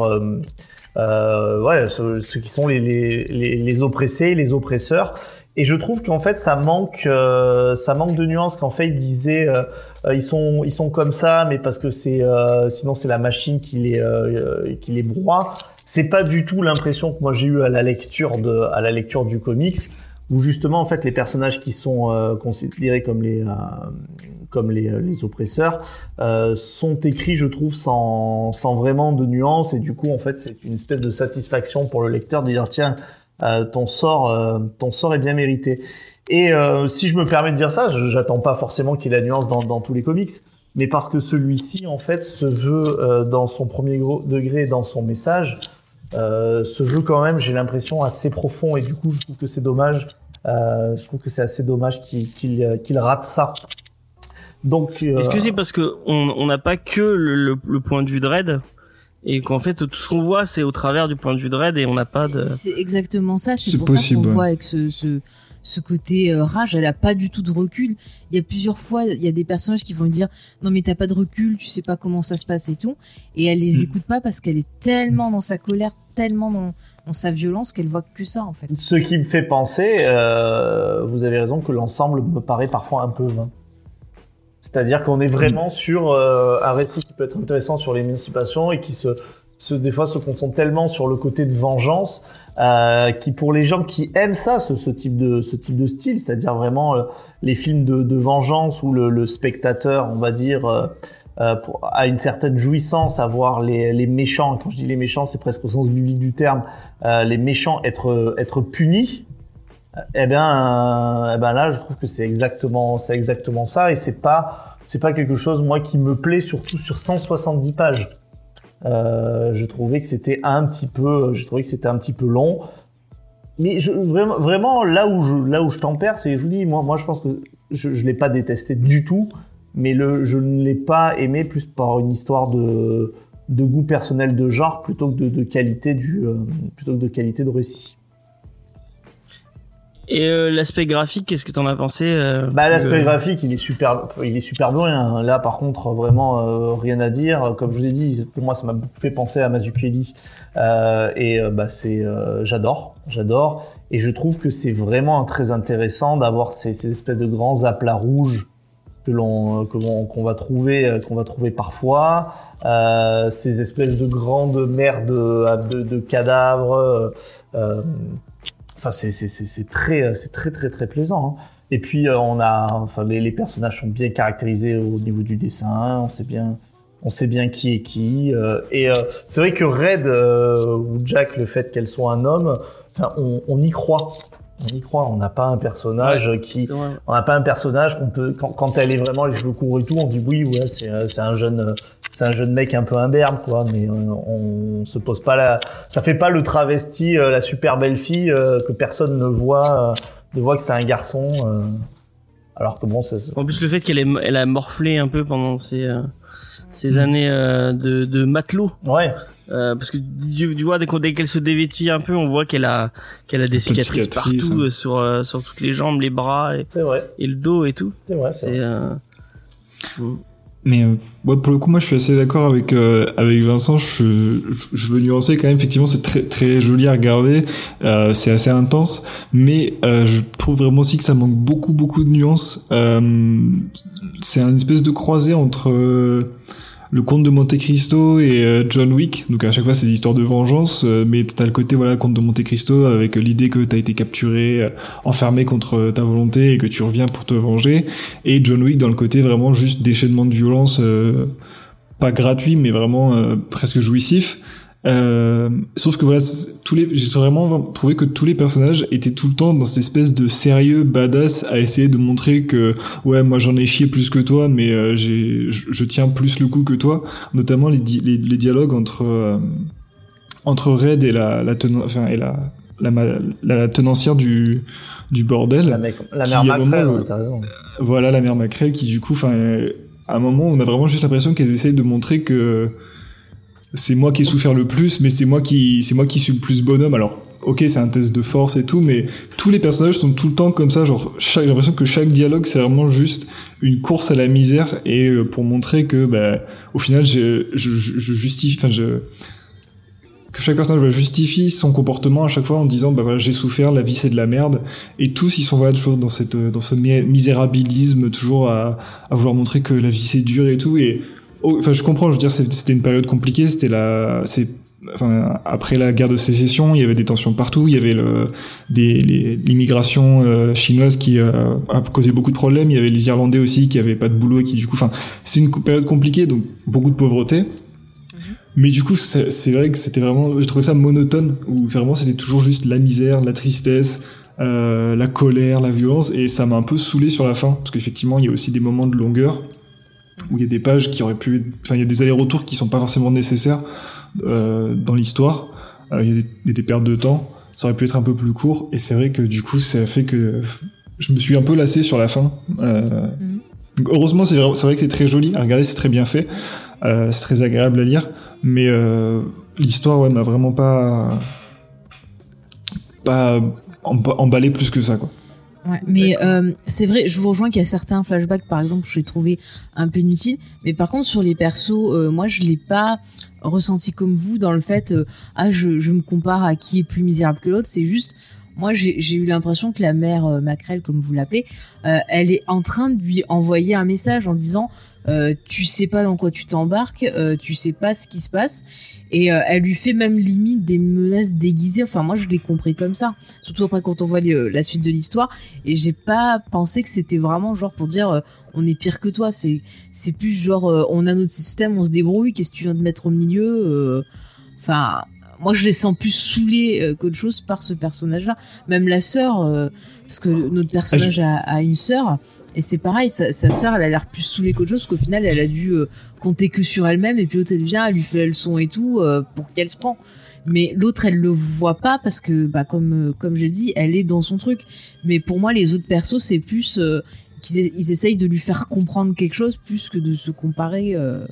euh, ouais ceux, qui sont les, les, les, les oppressés les oppresseurs. Et je trouve qu'en fait ça manque euh, ça manque de nuances. Qu'en fait il disait euh, euh, ils sont ils sont comme ça mais parce que c'est euh, sinon c'est la machine qui les euh, qui les broie. C'est pas du tout l'impression que moi j'ai eu à la lecture de à la lecture du comics où justement en fait les personnages qui sont considérés comme les comme les, euh, oppresseurs euh, sont écrits je trouve sans vraiment de nuances. Et du coup en fait c'est une espèce de satisfaction pour le lecteur de dire tiens euh, ton sort ton sort est bien mérité. Et si je me permets de dire ça j'attends pas forcément qu'il y ait la nuance dans, tous les comics mais parce que celui-ci en fait se veut dans son premier degré dans son message se veut quand même j'ai l'impression assez profond. Et du coup je trouve que c'est dommage je trouve que c'est assez dommage qu'il rate ça donc euh, Est-ce que c'est parce que on n'a pas que le, le, le point de vue de Red et qu'en fait tout ce qu'on voit c'est au travers du point de vue de Red et on n'a pas de C'est exactement ça. C'est pour possible, ça qu'on voit avec ce, ce, ce côté euh, rage, elle a pas du tout de recul. Il y a plusieurs fois, il y a des personnages qui vont lui dire non mais t'as pas de recul, tu sais pas comment ça se passe et tout, et elle les Mm. écoute pas parce qu'elle est tellement dans sa colère, tellement dans, dans sa violence qu'elle voit que ça en fait. Ce qui me fait penser, euh, vous avez raison, que l'ensemble me paraît parfois un peu vain. C'est-à-dire qu'on est vraiment sur euh, un récit qui peut être intéressant sur l'émancipation et qui se, se des fois se concentre tellement sur le côté de vengeance, euh, qui pour les gens qui aiment ça, ce, ce type de ce type de style, c'est-à-dire vraiment euh, les films de, de vengeance où le, le spectateur, on va dire, euh, euh, pour- a une certaine jouissance à voir les, les méchants. Quand je dis les méchants, c'est presque au sens biblique du terme. euh, les méchants être être punis. Eh bien, euh, eh ben là, je trouve que c'est exactement, c'est exactement ça, et c'est pas, c'est pas quelque chose moi qui me plaît, surtout sur 170 pages. Euh, je trouvais que c'était un petit peu, je trouvais que c'était un petit peu long. Mais vraiment, là où je, là où je tempère, c'est, je vous dis, moi, moi, je pense que je, je l'ai pas détesté du tout, mais je ne l'ai pas aimé plus par une histoire de, goût personnel de genre plutôt que de qualité du, euh, plutôt que de qualité de récit. Et euh, l'aspect graphique, qu'est-ce que t'en as pensé euh, Bah, l'aspect graphique, il est super, il est super bien. hein. Là, par contre, vraiment euh, rien à dire. Comme je vous ai dit, pour moi, ça m'a fait penser à Mazukeli. Euh, et euh, bah, c'est, euh, j'adore, j'adore. Et je trouve que c'est vraiment très intéressant d'avoir ces, ces espèces de grands aplats rouges que l'on, que l'on- qu'on va trouver, qu'on va trouver parfois. Euh, ces espèces de grandes mers de, de, de cadavres. Euh, euh, Enfin, c'est, c'est, c'est, c'est très, c'est très, très, très plaisant. hein. Et puis euh, on a, enfin les, les personnages sont bien caractérisés au niveau du dessin, on sait bien, on sait bien qui est qui. euh, et euh, c'est vrai que Red euh, ou Jack, le fait qu'elle soit un homme, enfin, on, on y croit, on y croit. On n'a pas un personnage qui, on n'a pas un personnage qu'on peut, quand, quand elle est vraiment les cheveux courts et tout, on dit oui, ouais, c'est, euh, c'est un jeune, euh, c'est un jeune mec un peu imberbe, quoi. Mais euh, on se pose pas la, ça fait pas le travesti, euh, la super belle fille euh, que personne ne voit, euh, ne voit que c'est un garçon. euh, alors que bon, ça, c'est- En plus, le fait qu'elle elle a morflé un peu pendant ces, euh, Mm. ces années euh, de, de matelot. ouais, Euh, parce que tu, tu vois dès, qu'on- dès qu'elle se dévêtit un peu, on voit qu'elle a qu'elle a des de cicatrices, cicatrices, partout hein. euh, sur sur toutes les jambes, les bras et, c'est vrai, et le dos et tout. c'est vrai. c'est euh, Mais euh, ouais, pour le coup, moi, je suis assez d'accord avec euh, avec Vincent. Je, je, je veux nuancer quand même. Effectivement, c'est très très joli à regarder. Euh, c'est assez intense, mais euh, je trouve vraiment aussi que ça manque beaucoup beaucoup de nuances. Euh, c'est une espèce de croisée entre euh, le conte de Monte Cristo et euh, John Wick. Donc à chaque fois, c'est des histoires de vengeance, euh, mais t'as le côté voilà conte de Monte Cristo avec l'idée que t'as été capturé, euh, enfermé contre ta volonté et que tu reviens pour te venger. Et John Wick dans le côté vraiment juste déchaînement de violence, pas gratuit, mais vraiment presque jouissif. Euh, sauf que voilà, tous les, j'ai vraiment trouvé que tous les personnages étaient tout le temps dans cette espèce de sérieux badass à essayer de montrer que ouais, moi j'en ai chié plus que toi, mais euh, j'ai, je, je tiens plus le coup que toi. Notamment les, di- les, les dialogues entre euh, entre Red et la, la tena- enfin et la la, ma- la tenancière du du bordel. La, mec, la qui, mère moment, Macrel, ouais. Voilà la mère Macrel qui du coup, enfin, à un moment, on a vraiment juste l'impression qu'elles essayent de montrer que c'est moi qui ai souffert le plus, mais c'est moi qui, c'est moi qui suis le plus bonhomme. Alors, ok, c'est un test de force et tout, mais tous les personnages sont tout le temps comme ça. Genre, j'ai l'impression que chaque dialogue, c'est vraiment juste une course à la misère et euh, pour montrer que, bah, au final, je, je, je justifie, enfin, je que chaque personnage justifie son comportement à chaque fois en disant bah voilà j'ai souffert la vie c'est de la merde et tous ils sont voilà toujours dans cette euh, dans ce mi- misérabilisme toujours à, à vouloir montrer que la vie c'est dur et tout et enfin je comprends je veux dire c'était une période compliquée c'était la c'est enfin après la guerre de sécession il y avait des tensions partout il y avait le des les- l'immigration euh, chinoise qui euh, a causé beaucoup de problèmes il y avait les irlandais aussi qui avaient pas de boulot et qui du coup enfin c'est une période compliquée donc beaucoup de pauvreté. Mais du coup, c'est c'est vrai que c'était vraiment, j'ai trouvé ça monotone, où vraiment c'était toujours juste la misère, la tristesse, euh, la colère, la violence, et ça m'a un peu saoulé sur la fin, parce qu'effectivement, il y a aussi des moments de longueur, où il y a des pages qui auraient pu, enfin, il y a des allers-retours qui sont pas forcément nécessaires euh, dans l'histoire, Euh, il y a des, pertes de temps, ça aurait pu être un peu plus court, et c'est vrai que du coup, ça a fait que je me suis un peu lassé sur la fin. Euh, Mhm. heureusement, c'est vrai, que c'est très joli à regarder, c'est très bien fait, euh, c'est très agréable à lire. Mais euh, l'histoire, ouais, m'a vraiment pas pas emba- emballé plus que ça, quoi. Ouais, mais euh, c'est vrai, je vous rejoins qu'il y a certains flashbacks, par exemple, que je l'ai trouvé un peu inutiles. Mais par contre, sur les persos, euh, moi, je l'ai pas ressenti comme vous dans le fait, euh, ah, je, je me compare à qui est plus misérable que l'autre. C'est juste, moi, j'ai j'ai eu l'impression que la mère euh, Macrel, comme vous l'appelez, euh, elle est en train de lui envoyer un message en disant, euh, tu sais pas dans quoi tu t'embarques, euh, tu sais pas ce qui se passe, et euh, elle lui fait même limite des menaces déguisées. Enfin, moi, je l'ai compris comme ça. Surtout après quand on voit les- la suite de l'histoire. Et j'ai pas pensé que c'était vraiment genre pour dire euh, on est pire que toi. C'est c'est plus genre euh, on a notre système on se débrouille. Qu'est-ce que tu viens de mettre au milieu euh, enfin moi je les sens plus saoulés euh, qu'autre chose par ce personnage là même la sœur euh, parce que notre personnage a, a une sœur et c'est pareil, sa, sa sœur, elle a l'air plus saoulée qu'autre chose, parce qu'au final, elle a dû euh, compter que sur elle-même, et puis l'autre, elle vient, elle lui fait la leçon et tout, euh, pour qu'elle se prend. Mais l'autre, elle le voit pas, parce que, bah, comme, euh, comme j'ai dit, elle est dans son truc. Mais pour moi, les autres persos, c'est plus euh, qu'ils ils essayent de lui faire comprendre quelque chose, plus que de se comparer. euh.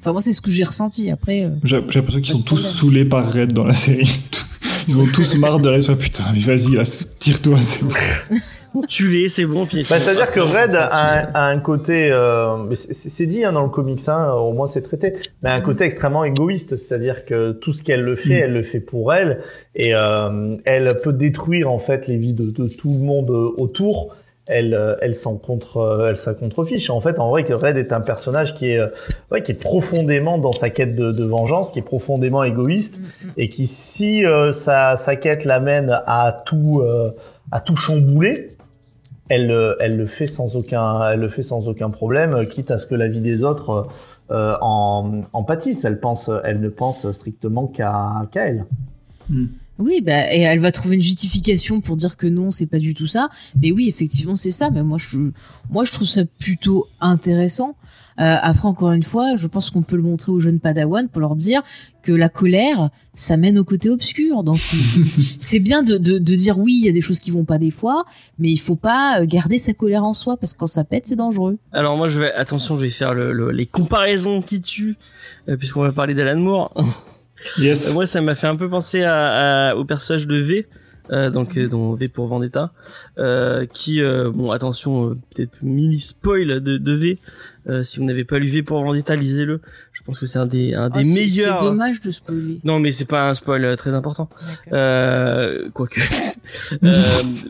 Enfin, moi, c'est ce que j'ai ressenti. Après, J'ai l'impression qu'ils sont tous saoulés par Red dans la série. <laughs> Ils ont tous marre de Red. Putain, mais vas-y, tire-toi, c'est bon. <laughs> <laughs> Tu c'est bon. Puis Bah, C'est-à-dire que Red a un, a un côté, euh, c'est dit hein, dans le comics, hein, au moins c'est traité, mais un côté extrêmement égoïste. C'est-à-dire que tout ce qu'elle le fait, Mm. elle le fait pour elle, et euh, elle peut détruire en fait les vies de, de tout le monde autour. Elle, euh, elle s'en contre, euh, elle s'en contrefiche. En fait, en vrai, que Red est un personnage qui est, euh, ouais, qui est profondément dans sa quête de, de vengeance, qui est profondément égoïste, et qui, si euh, sa, sa quête l'amène à tout, euh, à tout chambouler, elle, euh, elle le fait sans aucun, elle le fait sans aucun problème, euh, quitte à ce que la vie des autres euh, en, en pâtisse. Elle pense, elle ne pense strictement qu'à elle. Oui, bah, et elle va trouver une justification pour dire que non, c'est pas du tout ça. Mais oui, effectivement, c'est ça. Mais moi, je, moi, je trouve ça plutôt intéressant. Euh, après, encore une fois, je pense qu'on peut le montrer aux jeunes Padawan pour leur dire que la colère, ça mène au côté obscur. Donc, <laughs> c'est bien de, de, de dire oui, il y a des choses qui vont pas des fois, mais il faut pas euh, garder sa colère en soi parce que quand ça pète, c'est dangereux. Alors moi je vais attention, je vais faire le, le- les comparaisons qui tuent euh, puisqu'on va parler d'Alan Moore. <laughs> Yes. Moi ça m'a fait un peu penser à, à- au personnage de V. euh, donc euh, dont V pour Vendetta euh, qui euh, bon attention euh, peut-être mini spoil de, de V Euh, si vous n'avez pas lu V pour Vendetta lisez-le je pense que c'est un des un des Ah, meilleurs C'est dommage de spoiler. non mais c'est pas un spoil euh, très important euh, quoique <laughs> euh,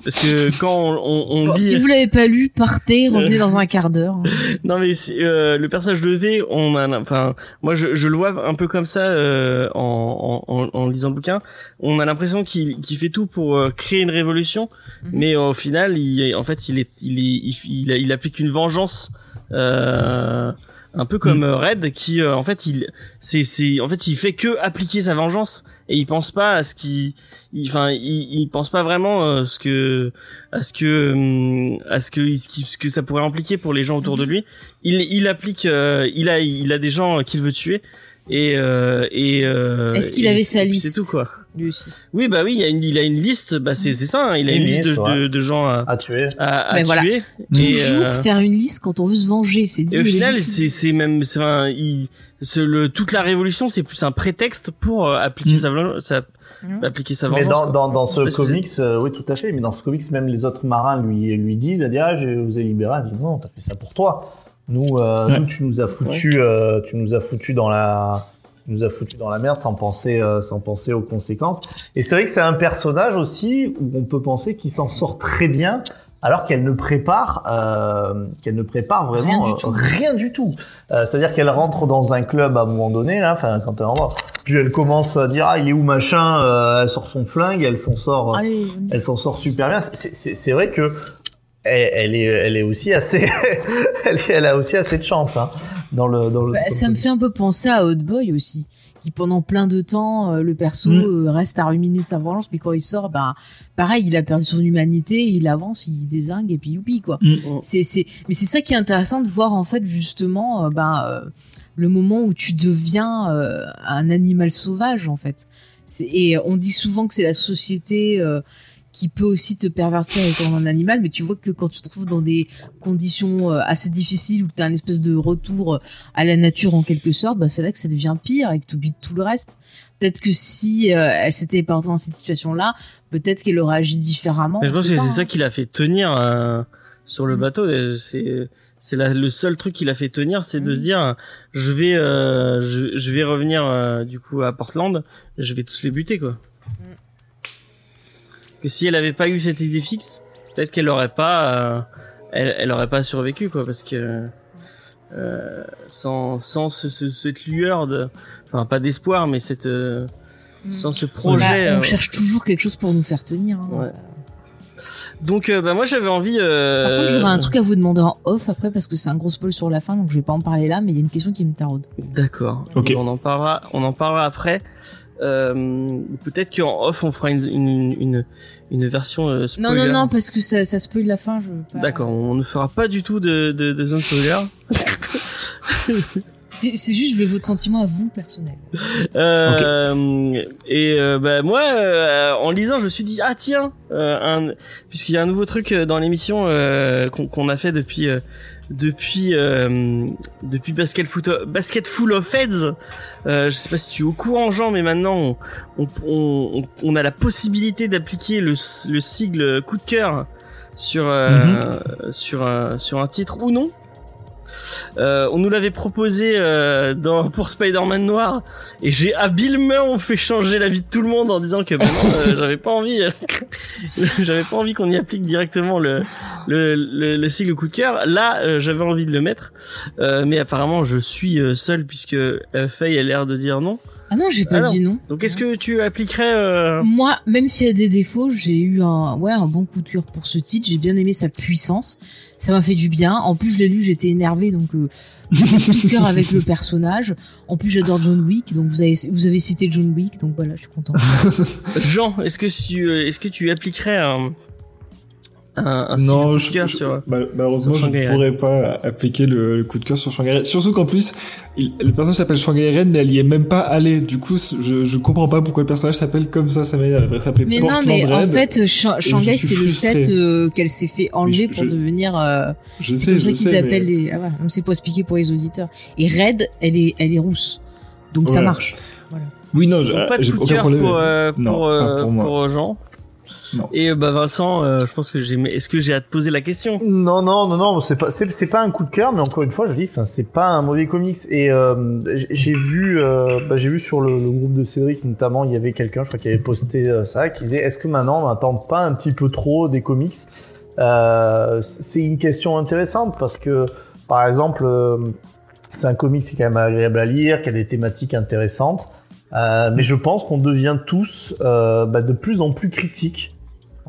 parce que quand on, on, on Bon, lit si vous l'avez pas lu, partez, revenez dans un quart d'heure. <laughs> non mais euh, le personnage de V, on a, enfin, moi je, je le vois un peu comme ça euh, en, en, en, lisant le bouquin. On a l'impression qu'il qu'il fait tout pour créer une révolution, Mhm. mais au final, il, en fait, il est, il est, il, il, il applique une vengeance. Euh, un peu comme euh, Red qui euh, en fait il c'est c'est en fait il fait que appliquer sa vengeance et il pense pas à ce qui il- enfin il, il pense pas vraiment euh, ce que à ce que hum, à ce que ce, qui- ce que ça pourrait impliquer pour les gens autour de lui. Il il applique euh, il a il a des gens qu'il veut tuer et euh, et euh, Est-ce qu'il avait c'est- sa c'est liste tout quoi Lui aussi. oui bah oui il y a une il a une liste bah c'est ça hein, il a Une une liste de, liste, ouais. de, de gens à À tuer. à, à Mais voilà. tuer et Toujours euh, faire une liste quand on veut se venger, c'est et au mais final, c'est même c'est un, il, c'est le toute la révolution, c'est plus un prétexte pour euh, appliquer Mm. sa, sa Mm. appliquer sa Mais vengeance. dans, quoi. dans, ce comics, euh, oui, tout à fait. Mais dans ce comics, même les autres marins lui, lui disent, elle dit, ah, je vous ai libéré. Elle dit, non, t'as fait ça pour toi. Nous, euh, Ouais. nous, tu nous as foutu, euh, tu nous as foutu dans la, nous as foutu dans la merde sans penser, euh, sans penser aux conséquences. Et c'est vrai que c'est un personnage aussi où on peut penser qu'il s'en sort très bien. Alors qu'elle ne prépare, euh, qu'elle ne prépare vraiment Rien du euh, tout. rien du tout. Euh, C'est-à-dire qu'elle rentre dans un club à un moment donné, là, enfin quand elle rentre, puis elle commence à dire ah il est où machin, euh, elle sort son flingue, elle s'en sort, Allez, elle s'en sort super bien. C'est- C'est c'est vrai que elle, elle est, elle est aussi assez, <laughs> elle, a aussi assez de chance hein, dans le dans le. Bah, dans ça le- me fait un peu penser à Hot Boy aussi, qui pendant plein de temps, euh, le perso Mm. euh, reste à ruminer sa vengeance, puis quand il sort, bah pareil, il a perdu son humanité, il avance, il désingue et puis youpi quoi. Mm. C'est c'est mais c'est ça qui est intéressant de voir en fait justement euh, bah, le moment où tu deviens un animal sauvage en fait. C'est- Et on dit souvent que c'est la société qui peut aussi te pervertir étant un animal, mais tu vois que quand tu te trouves dans des conditions euh, assez difficiles où tu as un espèce de retour euh, à la nature en quelque sorte, bah c'est là que ça devient pire et que tu oublies tout le reste. Peut-être que si euh, elle s'était pas dans cette situation-là, peut-être qu'elle aurait agi différemment. Mais je pense que c'est hein. ça qui l'a fait tenir euh, sur le Mm. bateau. C'est le seul truc qui l'a fait tenir, c'est de Mm. se dire je vais euh, je, je vais revenir du coup à Portland, je vais tous les buter quoi. Mm. Que si elle avait pas eu cette idée fixe, peut-être qu'elle aurait pas euh, elle, elle aurait pas survécu quoi parce que euh, sans sans ce, ce- cette lueur de enfin pas d'espoir mais cette euh, Mm. sans ce Bah, projet on euh, cherche toujours quelque chose pour nous faire tenir. hein, Ouais. ça. Donc euh, bah moi j'avais envie. Euh... Par contre, j'aurais un truc à vous demander en off après parce que c'est un gros spoil sur la fin, donc je vais pas en parler là, mais il y a une question qui me taraude. D'accord. Ok. On en parlera. On en parlera après. Euh, Peut-être qu'en off on fera une une une, une version euh, Non, spoiler. non, non, parce que ça, ça spoil la fin. Je veux pas- D'accord. On ne fera pas du tout de de, de zone spoiler. <laughs> C'est c'est juste, je veux votre sentiment à vous personnel. Euh, Et euh, bah moi, euh, en lisant, je me suis dit ah tiens, euh, un, puisqu'il y a un nouveau truc dans l'émission euh, qu'on qu'on a fait depuis euh, depuis euh, depuis Basket Foot Basket Full of Heads. Euh, je sais pas si tu es au courant, Jean, mais maintenant on on, on, on a la possibilité d'appliquer le le sigle coup de cœur sur euh, sur un sur un titre ou non. Euh, on nous l'avait proposé euh, dans, pour Spider-Man Noir et j'ai habilement fait changer la vie de tout le monde en disant que euh, <laughs> j'avais pas envie <laughs> j'avais pas envie qu'on y applique directement le le, le, le sigle coup de cœur. Là j'avais envie de le mettre Euh, mais apparemment je suis seul puisque Faye a l'air de dire non Ah non, j'ai pas Ah dit non. donc est-ce que tu appliquerais euh, Moi, même s'il y a des défauts, j'ai eu un, ouais, un bon coup de cœur pour ce titre. J'ai bien aimé sa puissance. Ça m'a fait du bien. En plus, je l'ai lu, j'étais énervé, donc euh, coup de cœur <laughs> avec le personnage. En plus, j'adore John Wick, donc vous avez, vous avez cité John Wick, donc voilà, je suis content. <laughs> Jean est-ce que tu euh, est-ce que tu appliquerais un un, un non, coup de je, cœur je- sur mal- malheureusement, sur je ne Shanghai pourrais pas appliquer le, le coup de cœur sur Shanghai Red. Surtout qu'en plus, il- le personnage s'appelle Shanghai Red, mais elle y est même pas allée. Du coup, je, je comprends pas pourquoi le personnage s'appelle comme ça. Ça devrait s'appeler Mais non, mais en fait, Sha- Shanghai, c'est le fait euh, qu'elle s'est fait enlever je- pour je- devenir. euh, je c'est sais, comme ça qu'ils appellent mais- les. Ah ouais, on sait pas expliquer pour les auditeurs. Et Red, elle est, elle est rousse, donc ça Voilà. marche. Oui, non, j'ai aucun problème. pour, euh, Non, pour, pas euh, pour moi. pour, euh, Jean. Non. Et euh, bah Vincent, euh, je pense que j'ai. Est-ce que j'ai à te poser la question? Non, non, non, non, c'est pas, c'est, c'est pas un coup de cœur, mais encore une fois, je dis, enfin, c'est pas un mauvais comics. Et euh, j'ai- vu, euh, bah, j'ai vu sur le, le groupe de Cédric notamment, il y avait quelqu'un, je crois, qui avait posté euh, ça, qui disait, est-ce que maintenant on n'attend pas un petit peu trop des comics? Euh, C'est une question intéressante parce que, par exemple, c'est un comics qui est quand même agréable à lire, qui a des thématiques intéressantes, euh, mais je pense qu'on devient tous euh, bah, de plus en plus critiques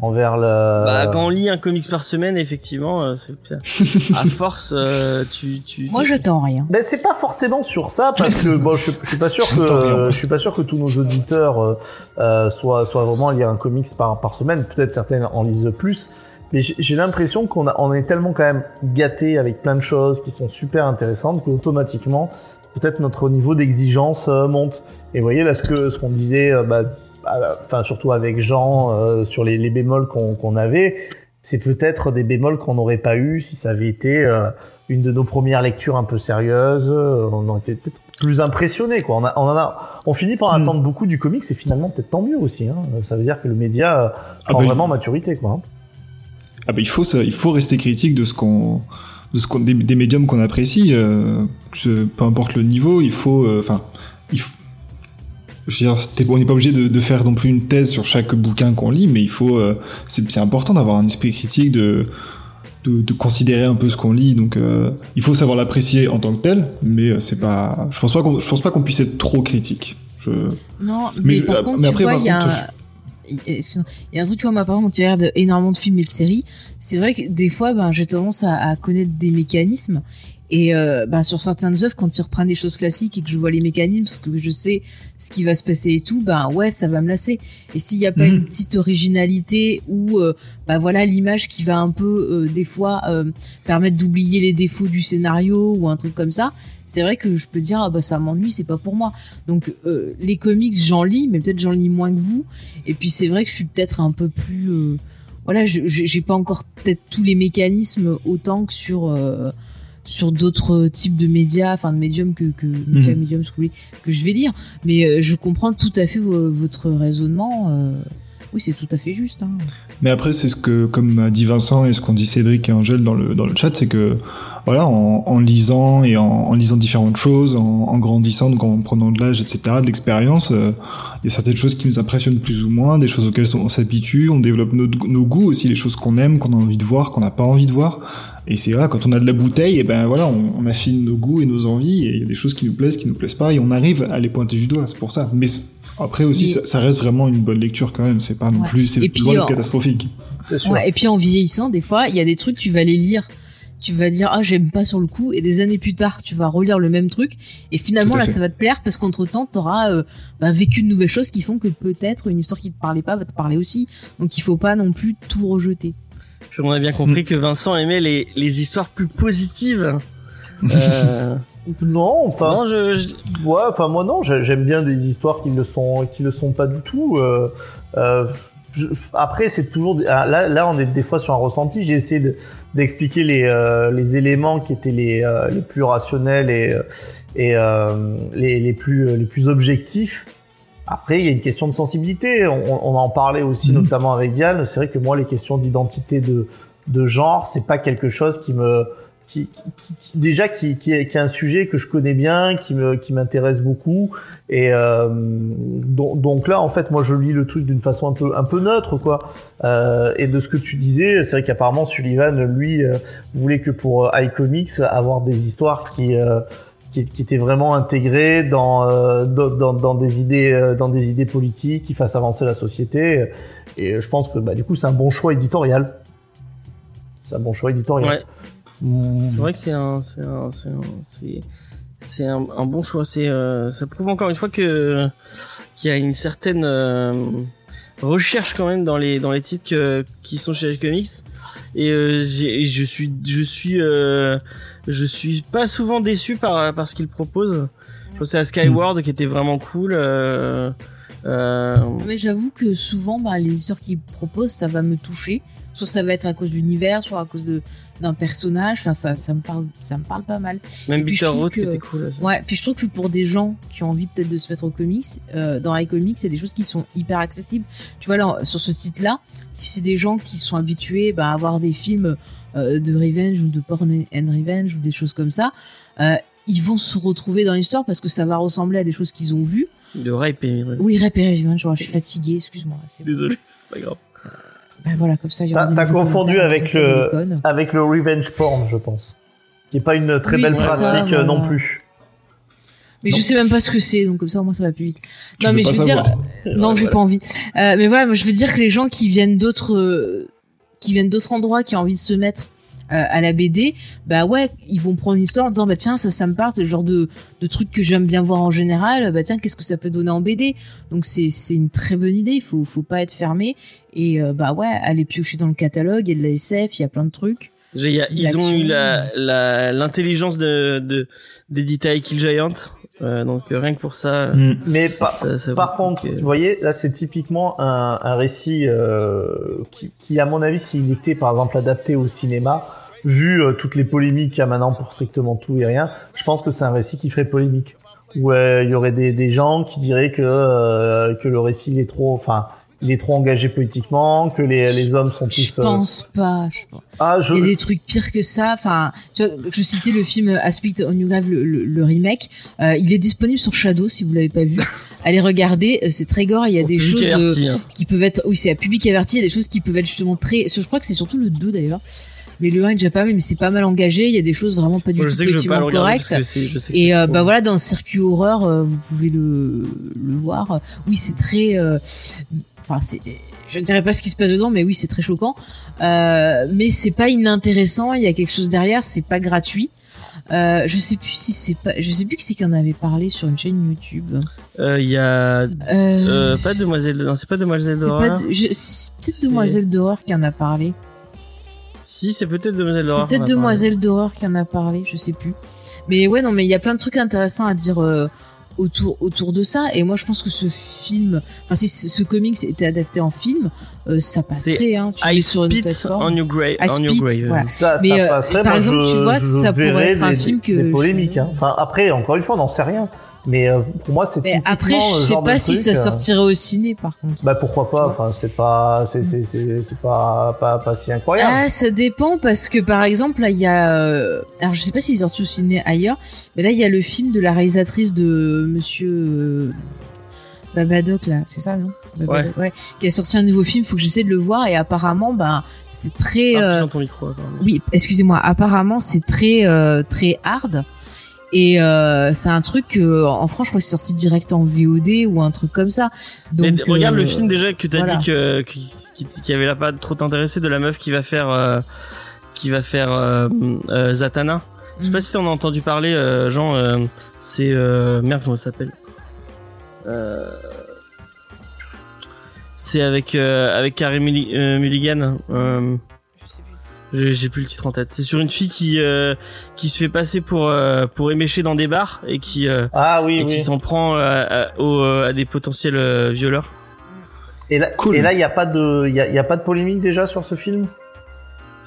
envers le. Bah, quand on lit un comics par semaine, effectivement, euh, c'est bien. <laughs> à force, euh, tu, tu. Moi, j'attends rien. Ben c'est pas forcément sur ça parce que bon je, je suis pas sûr <laughs> que euh, je suis pas sûr que tous nos auditeurs euh, euh, soient soient vraiment à lire un comics par par semaine peut-être certains en lisent plus mais j'ai l'impression qu'on a on est tellement quand même gâté avec plein de choses qui sont super intéressantes qu'automatiquement peut-être notre niveau d'exigence euh, monte et vous voyez là ce que ce qu'on disait euh, bah, enfin surtout avec Jean euh, sur les, les bémols qu'on avait c'est peut-être des bémols qu'on n'aurait pas eu si ça avait été euh, une de nos premières lectures un peu sérieuses, euh, on aurait été peut-être plus impressionné quoi. On, a, on en a, on finit par Hmm. attendre beaucoup du comics et finalement peut-être tant mieux aussi. Hein. Ça veut dire que le média Ah prend bah, il vraiment faut- maturité quoi. hein. Ah bah il faut ça, il faut rester critique de ce qu'on de ce qu'on des, des médiums qu'on apprécie euh, que ce- peu importe le niveau, il faut enfin il faut je veux dire, c'était- on n'est pas obligé de, de faire non plus une thèse sur chaque bouquin qu'on lit, mais il faut, euh, c'est important d'avoir un esprit critique, de, de, de considérer un peu ce qu'on lit. Donc, euh, il faut savoir l'apprécier en tant que tel, mais euh, c'est pas, je pense pas qu'on, je pense pas qu'on puisse être trop critique. Je, Non, Mais mais, je- par contre, mais tu après, vois, il y a contre, un... Excuse-moi. Il y a un truc, tu vois, ma par exemple, tu regardes énormément de films et de séries. C'est vrai que des fois, ben, j'ai tendance à, à connaître des mécanismes. Et euh, ben, sur certaines œuvres, quand tu reprends des choses classiques et que je vois les mécanismes, parce que je sais ce qui va se passer et tout, ben ouais, ça va me lasser. Et s'il n'y a pas Mhm. une petite originalité ou euh, ben voilà l'image qui va un peu euh, des fois euh, permettre d'oublier les défauts du scénario ou un truc comme ça, c'est vrai que je peux dire ah bah ça m'ennuie, c'est pas pour moi. Donc euh, les comics, j'en lis, mais peut-être j'en lis moins que vous. Et puis c'est vrai que je suis peut-être un peu plus, euh, voilà, j'ai pas encore peut-être tous les mécanismes autant que sur euh, sur d'autres types de médias, enfin de médiums que que Mhm. médiums, ce que vous voulez, que je vais lire. Mais euh, je comprends tout à fait vo- votre raisonnement. euh, oui, c'est tout à fait juste. Hein. Mais après, c'est ce que, comme a dit Vincent et ce qu'ont dit Cédric et Angèle dans le, dans le chat, c'est que, voilà, en, en lisant et en, en lisant différentes choses, en, en grandissant, donc en prenant de l'âge, etc., de l'expérience, euh, il y a certaines choses qui nous impressionnent plus ou moins, des choses auxquelles on s'habitue, on développe nos, nos goûts aussi, les choses qu'on aime, qu'on a envie de voir, qu'on n'a pas envie de voir. Et c'est là, quand on a de la bouteille, et ben voilà, on, on affine nos goûts et nos envies, et il y a des choses qui nous plaisent, qui nous plaisent pas, et on arrive à les pointer du doigt, c'est pour ça. Mais Après aussi, ça, ça reste vraiment une bonne lecture quand même. C'est pas non Ouais. plus, c'est loin d'être euh, catastrophique. C'est sûr. Ouais, et puis en vieillissant, des fois, il y a des trucs, tu vas les lire. Tu vas dire, ah, j'aime pas sur le coup. Et des années plus tard, tu vas relire le même truc. Et finalement, là, fait. ça va te plaire parce qu'entre temps, t'auras euh, bah, vécu de nouvelles choses qui font que peut-être une histoire qui te parlait pas va te parler aussi. Donc il faut pas non plus tout rejeter. Puis on a bien compris que Vincent aimait les, les histoires plus positives. <laughs> Euh, Non, enfin, non, je, je- ouais, enfin moi non, j'ai- j'aime bien des histoires qui le sont, qui le sont pas du tout. euh, euh, je- après, c'est toujours ah, là, là, on est des fois sur un ressenti. J'ai essayé de- d'expliquer les, euh, les éléments qui étaient les, euh, les plus rationnels et, et euh, les, les plus les plus objectifs. Après, il y a une question de sensibilité. On, on en parlait aussi Mhm. notamment avec Diane. C'est vrai que moi, les questions d'identité de, de genre, c'est pas quelque chose qui me qui, qui- qui- déjà qui, qui, est, qui est un sujet que je connais bien, qui me qui m'intéresse beaucoup et euh, donc, donc là en fait moi je lis le truc d'une façon un peu un peu neutre quoi. Euh, et de ce que tu disais, c'est vrai qu'apparemment Sullivan lui euh, voulait que pour euh, iComics avoir des histoires qui euh, qui, qui étaient vraiment intégrées dans, euh, dans, des idées euh, dans des idées politiques qui fassent avancer la société et je pense que bah, du coup c'est un bon choix éditorial. C'est un bon choix éditorial. ouais, Mmh. c'est vrai que c'est un, c'est un, c'est un, c'est, c'est un, un bon choix. C'est, euh, ça prouve encore une fois que qu'il y a une certaine euh, recherche quand même dans les dans les titres que, qui sont chez Comics. Et euh, j'ai- je suis, je suis, euh, je suis pas souvent déçu par par ce qu'ils proposent. Je pensais à Skyward qui était vraiment cool. Euh, Mais j'avoue que souvent, bah, les histoires qu'ils proposent, ça va me toucher. Soit ça va être à cause d'univers, soit à cause de d'un personnage. Enfin, ça, ça me parle, ça me parle pas mal. même puis je Peter trouve Roth qui que- était cool. aussi. Ouais, puis je trouve que pour des gens qui ont envie peut-être de se mettre au comics, euh, dans iComics, c'est des choses qui sont hyper accessibles. Tu vois, là, sur ce titre-là, si c'est des gens qui sont habitués bah, à avoir des films euh, de revenge ou de porn and revenge ou des choses comme ça, euh, ils vont se retrouver dans l'histoire parce que ça va ressembler à des choses qu'ils ont vues. De Rape et Oui, Rap et Revenge, je suis fatiguée, excuse-moi. Désolé, c'est pas grave. Ben voilà, comme ça, il y aura T'as confondu avec le, avec le revenge porn, je pense. Qui est pas une très Oui, belle ça, pratique euh, voilà. non plus. Mais Non. je sais même pas ce que c'est, donc comme ça, au moins, ça va plus vite. Tu non, mais je veux dire, savoir. non, j'ai pas envie. Euh, mais voilà, moi, je veux dire que les gens qui viennent d'autres, euh, qui viennent d'autres endroits, qui ont envie de se mettre euh, à la BD, bah ouais, ils vont prendre une histoire en disant bah tiens ça ça me parle, c'est le genre de de truc que j'aime bien voir en général. Bah tiens qu'est-ce que ça peut donner en BD Donc c'est c'est une très bonne idée. Il faut faut pas être fermé et euh, bah ouais aller piocher dans le catalogue. Il y a de la SF, il y a plein de trucs. J'ai- il y a- Ils ont eu la la- l'intelligence de de d'éditer Kill Giant, euh, donc euh, rien que pour ça. Mm. Mais par, ça, ça par contre, que- vous voyez, là c'est typiquement un, un récit euh, qui, qui, à mon avis, s'il était par exemple adapté au cinéma, vu euh, toutes les polémiques qu'il y a maintenant pour strictement tout et rien, je pense que c'est un récit qui ferait polémique. Où euh, il y aurait des, des gens qui diraient que euh, que le récit il est trop, enfin, il est trop engagé politiquement, que les, les hommes sont tous. Je euh, pense pas. Je pense. Ah, je. Il y a des trucs pires que ça. Enfin, tu vois, je citais le film Aspect on You Grave, le, le, le remake. Euh, il est disponible sur Shadow si vous l'avez pas vu. <laughs> Allez regarder, euh, c'est très gore. Il y a des Public choses euh, averti, hein. qui peuvent être, oui, c'est à public averti. Il y a des choses qui peuvent être justement très. Je crois que c'est surtout le 2 d'ailleurs. Mais le 1 est déjà pas mal, mais c'est pas mal engagé. Il y a des choses vraiment pas du tout politiquement correctes. Et euh, bah voilà, dans le circuit horreur, euh, vous pouvez le, le voir. Oui, c'est très. euh, Enfin, c'est. Je ne dirais pas ce qui se passe dedans, mais oui, c'est très choquant. Euh, mais c'est pas inintéressant. Il y a quelque chose derrière. C'est pas gratuit. Euh, je sais plus si c'est pas. Je sais plus qui c'est qui en avait parlé sur une chaîne YouTube. Euh, il y a Euh, pas Demoiselle, non c'est pas Demoiselle d'horreur. pas. de- je- C'est peut-être Demoiselle d'horreur qui en a parlé. Si c'est peut-être Demoiselle C'est d'horreur. peut-être a parlé. Demoiselle d'horreur qui en a parlé, je sais plus. Mais ouais, non, mais il y a plein de trucs intéressants à dire euh, autour autour de ça. Et moi, je pense que ce film, enfin, si ce comics était adapté en film, euh, ça passerait. Hein, tu le mets I sur une plateforme. on your grave. I on your Spit, grave. voilà. Ça, Mais, ça euh, passerait. par moi, exemple, je- tu vois, je ça pourrait être un des- film que des je- polémiques. Hein. Enfin, après, encore une fois, on n'en sait rien. Mais euh, pour moi, c'est typiquement après, je sais pas si ça euh, sortirait au ciné, par contre. Bah pourquoi pas. Enfin, c'est pas, c'est c'est c'est c'est pas pas pas si incroyable. Ah, ça dépend parce que par exemple là il y a, euh, alors je sais pas s'il est sorti au ciné ailleurs, mais là il y a le film de la réalisatrice de Monsieur euh, Babadoc là, c'est ça non? Babadoc, ouais. Qui a sorti un nouveau film, faut que j'essaie de le voir et apparemment bah c'est très, Ah, euh, ton micro. apparemment. oui excusez-moi, apparemment c'est très euh, très hard Et euh, c'est un truc en France, je crois que c'est sorti direct en VOD ou un truc comme ça. Donc, Mais regarde euh, le film déjà que t'as voilà. dit que qui, avait là pas trop t'intéresser de la meuf qui va faire euh, qui va faire euh, euh, Zatanna. Je sais pas Mhm. si t'en as entendu parler, euh, Jean. euh, c'est euh, merde comment ça s'appelle? Euh, c'est avec euh, avec euh, Mulligan. Euh, j'ai j'ai plus le titre en tête. C'est sur une fille qui euh, qui se fait passer pour euh, pour émécher dans des bars et qui euh, Ah oui, et oui. qui s'en prend euh, à, aux, à des potentiels euh, violeurs. Et là, Cool. et là, il n'y a pas de, il y a, y a pas de polémique déjà sur ce film?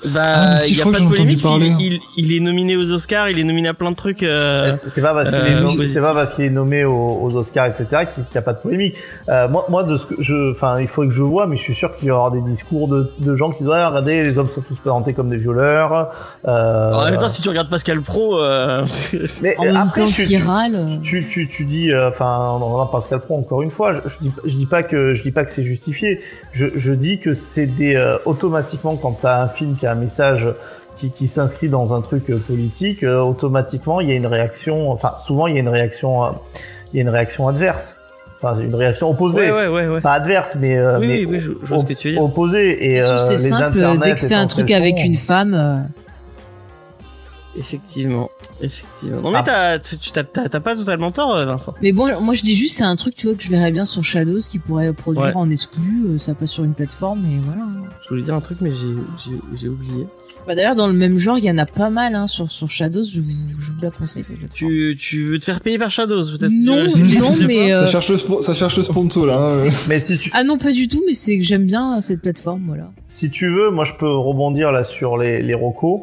Ah, Bah, si, il y a pas de polémique. Il, il, il est nominé aux Oscars, il est nominé à plein de trucs. euh, C'est c'est pas parce qu'il euh, est nommé, positif. c'est pas parce qu'il est nommé aux, aux Oscars, etc., qu'il n'y a pas de polémique. Euh, moi, moi, de ce que je, enfin, il faut que je vois, mais je suis sûr qu'il y aura des discours de, de gens qui disent, ah, regardez, les hommes sont tous présentés comme des violeurs. Euh, En même temps, si tu regardes Pascal Pro, euh, <laughs> mais En même après, temps tu, tu, râle. euh, tu, tu, tu dis, euh, enfin, on en Pascal Pro encore une fois. Je, je dis, je dis pas que, je dis pas que c'est justifié. Je, je dis que c'est des euh, automatiquement quand t'as un film qui a un message qui, qui s'inscrit dans un truc euh, politique, euh, automatiquement il y a une réaction. Enfin, souvent il y a une réaction, euh, il y a une réaction adverse. Enfin, une réaction opposée. ouais, ouais, ouais, ouais. Pas adverse, mais, euh, oui, mais oui, oui, je, je vois ce que tu veux dire. opposée. Et euh, c'est les simple, internets dès que c'est un truc avec une femme. Euh, Effectivement, effectivement. Non mais Ah. t'as, t'as, pas totalement tort, euh, Vincent. Mais bon, moi je dis juste, c'est un truc, tu vois, que je verrais bien sur Shadows qui pourrait produire Ouais. en exclu. euh, Ça passe sur une plateforme, et voilà. Je voulais dire un truc, mais j'ai, j'ai, j'ai oublié. Bah, D'ailleurs, dans le même genre, il y en a pas mal hein, sur, sur Shadows. Je vous, je vous la conseille cette plateforme. Tu, tu veux te faire payer par Shadows, peut-être Non, veux- non, mais euh, Ça cherche le ça cherche le sponsor là. hein. Mais si tu, ah non, pas du tout. Mais c'est que j'aime bien euh, cette plateforme, voilà. si tu veux, moi je peux rebondir là sur les, les recos.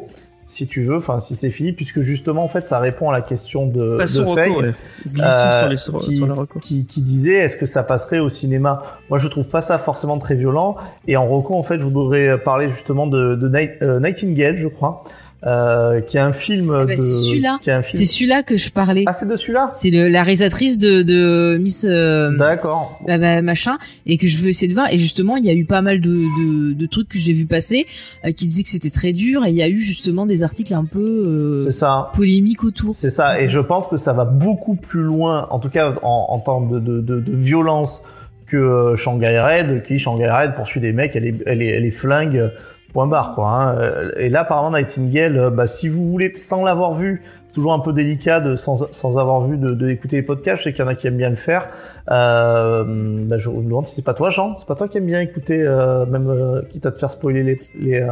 Si tu veux, enfin si c'est fini, puisque justement en fait ça répond à la question de, Passons de recours, ouais. Euh, sur les, sur, qui, sur les recours. qui, qui disait est-ce que ça passerait au cinéma? Moi, je trouve pas ça forcément très violent. Et en recours, en fait, je voudrais parler justement de, de Night- euh, Nightingale, je crois, euh, qui est un film Ah bah, de. c'est celui-là. C'est celui-là que je parlais. Ah, c'est de celui-là C'est la réalisatrice de, de Miss euh, D'accord. bah, bah, machin et que je veux essayer de voir. Et justement, il y a eu pas mal de, de, de trucs que j'ai vu passer euh, qui disaient que c'était très dur. Et il y a eu justement des articles un peu euh, C'est ça. polémiques autour. C'est ça. Et je pense que ça va beaucoup plus loin, en tout cas en, en termes de, de, de, de violence, que euh, Shanghai Red, qui Shanghai Red poursuit des mecs, elle est, elle est, elle est flingue. Point barre quoi. Hein. Euh, Et là, apparemment, Nightingale, euh, bah, si vous voulez, sans l'avoir vu, toujours un peu délicat de, sans, sans avoir vu de, de écouter les podcasts. Je sais qu'il y en a qui aiment bien le faire. Euh, bah, je me demande si c'est pas toi, Jean. C'est pas toi qui aime bien écouter, euh, même euh, quitte à te faire spoiler les les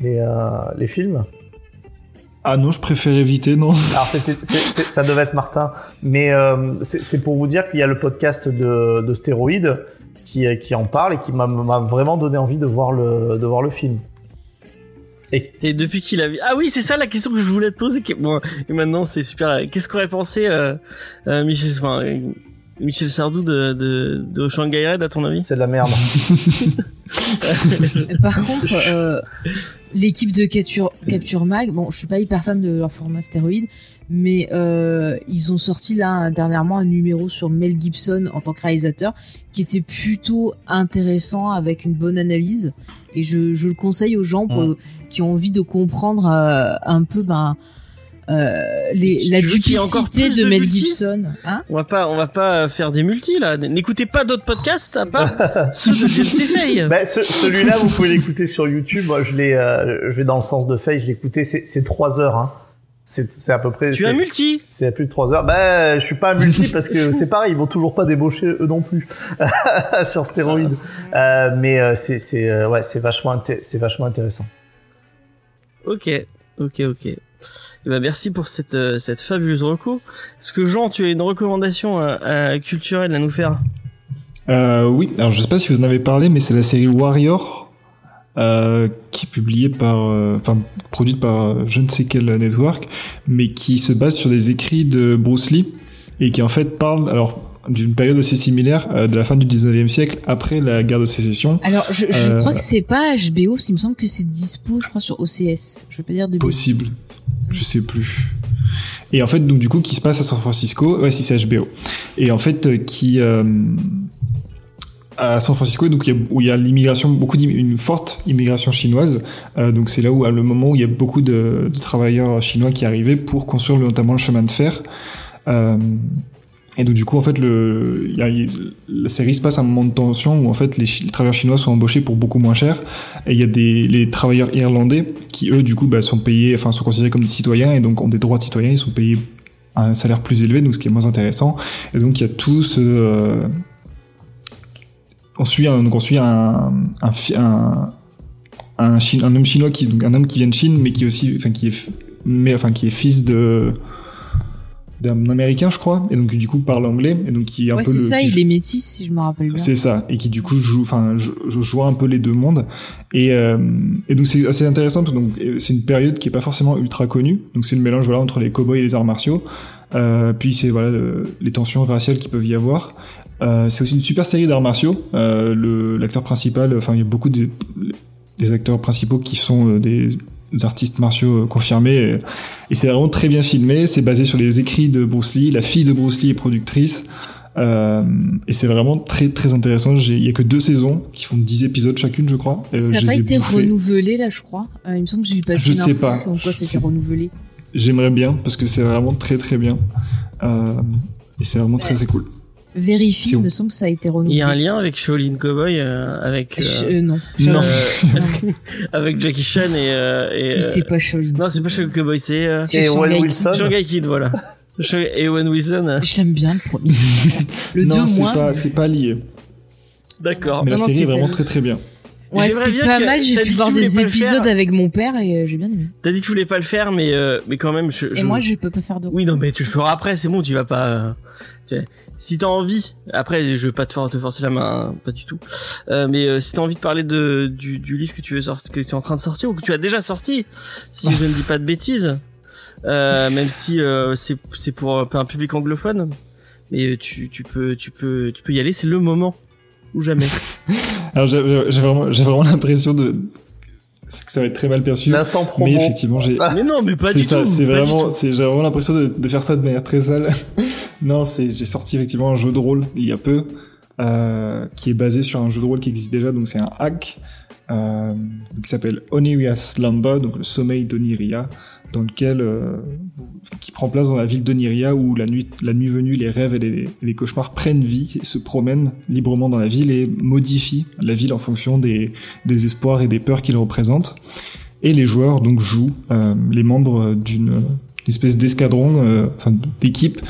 les, les films. Ah non, je préfère éviter, non. <laughs> Alors ça devait être Martin, mais euh, c'est pour vous dire qu'il y a le podcast de, de Stéroïde qui, qui en parle et qui m'a- vraiment donné envie de voir le, de voir le film. Et depuis qu'il a vu... Ah oui, c'est ça la question que je voulais te poser. Bon, et maintenant, c'est super. Qu'est-ce qu'aurait pensé euh, euh, Michel, euh, Michel Sardou de, de, de Shanghai Red, à ton avis? C'est de la merde. Par contre, <laughs> euh, l'équipe de Capture, Capture Mag, bon, je suis pas hyper fan de leur format stéroïde, mais euh, ils ont sorti là dernièrement un numéro sur Mel Gibson en tant que réalisateur qui était plutôt intéressant avec une bonne analyse. Et je, je le conseille aux gens pour- qui ont envie de comprendre euh, un peu ben, euh, les, Tu- la duplicité de, Mel multi Gibson. Hein On va pas, on va pas faire des multis là. N'écoutez pas d'autres podcasts à part ceux de James Fay. <laughs> Ben, ce- celui-là, vous pouvez l'écouter sur YouTube. Moi, je l'ai, euh, je vais dans le sens de Faye, je l'ai écouté. C'est, c'est trois heures. Hein. C'est, c'est à peu près. Tu c'est, as multi. C'est à plus de trois heures. Ben, je suis pas un multi parce que c'est pareil, ils vont toujours pas débaucher eux non plus <laughs> sur stéroïdes. Euh, mais euh, c'est, c'est, euh, ouais, c'est vachement, inté- c'est vachement intéressant. Ok, ok, ok. Eh ben, merci pour cette, euh, cette fabuleuse reco. Est-ce que Jean, tu as une recommandation euh, euh, culturelle à nous faire? Euh, oui, alors je sais pas si vous en avez parlé, mais c'est la série Warrior, euh, qui est publiée par, euh, enfin, produite par je ne sais quel network, mais qui se base sur des écrits de Bruce Lee, et qui en fait parle, alors, d'une période assez similaire, euh, de la fin du 19e siècle, après la guerre de sécession. Alors, je, je Euh, crois que c'est pas HBO, il me semble que c'est dispo, je crois, sur OCS. Je veux pas dire de bêtises. Je sais plus. Et en fait, donc du coup, qui se passe à San Francisco, ouais, si c'est HBO. Et en fait, euh, qui, euh, à San Francisco, donc où il y a l'immigration, beaucoup une forte immigration chinoise. Euh, donc c'est là où, à le moment où il y a beaucoup de, travailleurs chinois qui arrivaient pour construire notamment le chemin de fer. Et donc du coup, en fait, le, la série se passe à un moment de tension où en fait les, travailleurs chinois sont embauchés pour beaucoup moins cher, et il y a des les travailleurs irlandais qui eux du coup bah, sont payés, enfin sont considérés comme des citoyens et donc ont des droits de citoyens, ils sont payés un salaire plus élevé, donc ce qui est moins intéressant. Et donc il y a tout ce euh, on suit un, donc on suit un un, un, homme chinois qui donc un homme qui vient de Chine mais qui aussi enfin qui est mais enfin qui est fils de d'un américain je crois et donc du coup parle anglais et donc qui est un Ouais, peu c'est ça, il joue- est métis, si je me rappelle bien. c'est ça et qui du coup joue enfin je, je joue un peu les deux mondes et euh, et donc c'est assez intéressant parce que donc euh, c'est une période qui est pas forcément ultra connue donc c'est le mélange voilà entre les cowboys et les arts martiaux euh, puis c'est voilà le- les tensions raciales qui peuvent y avoir euh, c'est aussi une super série d'arts martiaux euh, le l'acteur principal enfin il y a beaucoup des, des acteurs principaux qui sont euh, des artistes martiaux euh, confirmés et, c'est vraiment très bien filmé c'est basé sur les écrits de Bruce Lee la fille de Bruce Lee est productrice euh, et c'est vraiment très très intéressant. Il y a que deux saisons qui font 10 épisodes chacune, je crois. Euh, ça n'a pas été renouvelé là, je crois. Euh, il me semble que j'ai vu passer Je une sais pas. comme quoi c'était renouvelé. J'aimerais bien parce que c'est vraiment très très bien. Et c'est vraiment très très cool. Vérifie, il me semble que ça a été Il renouvelé. y a un lien avec Shaolin Cowboy, euh, avec, euh, Je- euh, non. Non. euh, <laughs> <laughs> avec Jackie Chan et, euh, et Mais euh, c'est pas Shaolin. non, c'est pas Shaolin Cowboy, c'est euh, C'est Et Owen Kid. Wilson. Shanghai Kid, voilà. <laughs> Et Owen Wilson, euh, Je l'aime bien le premier. le non, 2 c'est moins. pas c'est pas lié. d'accord. Mais la non, série c'est est vraiment très très bien. Ouais, c'est pas que- mal. J'ai pu voir des épisodes avec mon père et euh, j'ai bien aimé. T'as dit que tu voulais pas le faire, mais euh, mais quand même, je, Et je- moi, je peux pas faire de. Oui, non, mais tu le feras après, c'est bon, tu vas pas. euh, si t'as envie, après, je vais pas te, for- te forcer la main, pas du tout. Euh, mais euh, si t'as envie de parler de du, livre que tu veux que tu es en train de sortir ou que tu as déjà sorti, si je ne dis pas de bêtises, euh, même si euh, c'est pour un public anglophone, mais tu peux tu peux tu peux y aller, c'est le moment ou jamais. <laughs> Alors j'ai vraiment l'impression de c'est que ça va être très mal perçu. L'instant promo. Mais effectivement, j'ai mais non, mais pas c'est du ça, tout. c'est vraiment, c'est j'ai vraiment l'impression de, de faire ça de manière très sale. <laughs> non, c'est j'ai sorti effectivement un jeu de rôle il y a peu, euh, qui est basé sur un jeu de rôle qui existe déjà, donc c'est un hack euh, qui s'appelle Oniria Slumber, donc le sommeil d'Oniria, dans lequel euh, qui prend place dans la ville d'Oniria où la nuit, la nuit venue, les rêves et les, cauchemars prennent vie et se promènent librement dans la ville et modifient la ville en fonction des, espoirs et des peurs qu'ils représentent. Et les joueurs donc jouent euh, les membres d'une espèce d'escadron, euh, enfin d'équipe,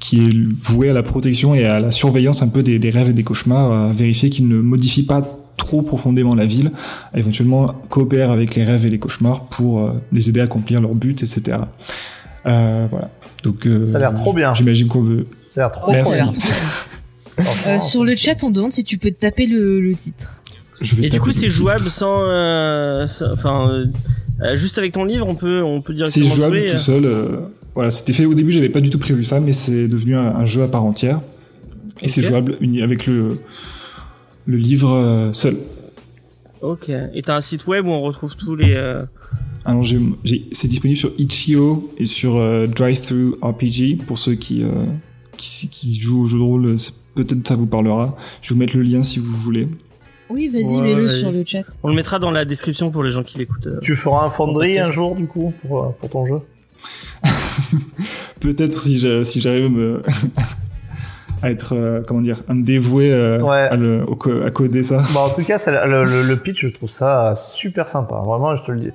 qui est vouée à la protection et à la surveillance un peu des, des rêves et des cauchemars, à vérifier qu'ils ne modifient pas trop profondément la ville, éventuellement coopérer avec les rêves et les cauchemars pour euh, les aider à accomplir leurs buts, etc. Euh, voilà. Donc euh, Ça a l'air trop bien. J'imagine qu'on veut. Ça a l'air trop Merci. bien. trop <laughs> Euh, sur le chat, on demande si tu peux te taper le, le titre. Je vais Et du coup, c'est jouable sans, euh, sans- enfin, euh, euh, juste avec ton livre, on peut, on peut C'est directement jouable jouer. tout euh. seul. euh, voilà, c'était fait au début, j'avais pas du tout prévu ça, mais c'est devenu un, un jeu à part entière. Et c'est jouable avec le, le livre euh, seul. Ok. Et t'as un site web où on retrouve tous les. euh, Alors j'ai, j'ai- c'est disponible sur Itch.io et sur euh, Drive-Thru RPG pour ceux qui, euh, qui, qui jouent au jeu de rôle. c'est- Peut-être ça vous parlera. Je vais vous mettre le lien si vous voulez. Oui, vas-y, Ouais, mets-le vas-y. sur le chat. On le mettra dans la description pour les gens qui l'écoutent. euh. Tu feras un fonderie un jour, du coup, pour, pour ton jeu? <laughs> Peut-être si, j'a- si j'arrive à me à être euh, comment dire à me dévouer euh, Ouais. à, le, au co- à coder ça. Bah, en tout cas, ça- le, le- le pitch, je trouve ça super sympa. Vraiment, je te le dis.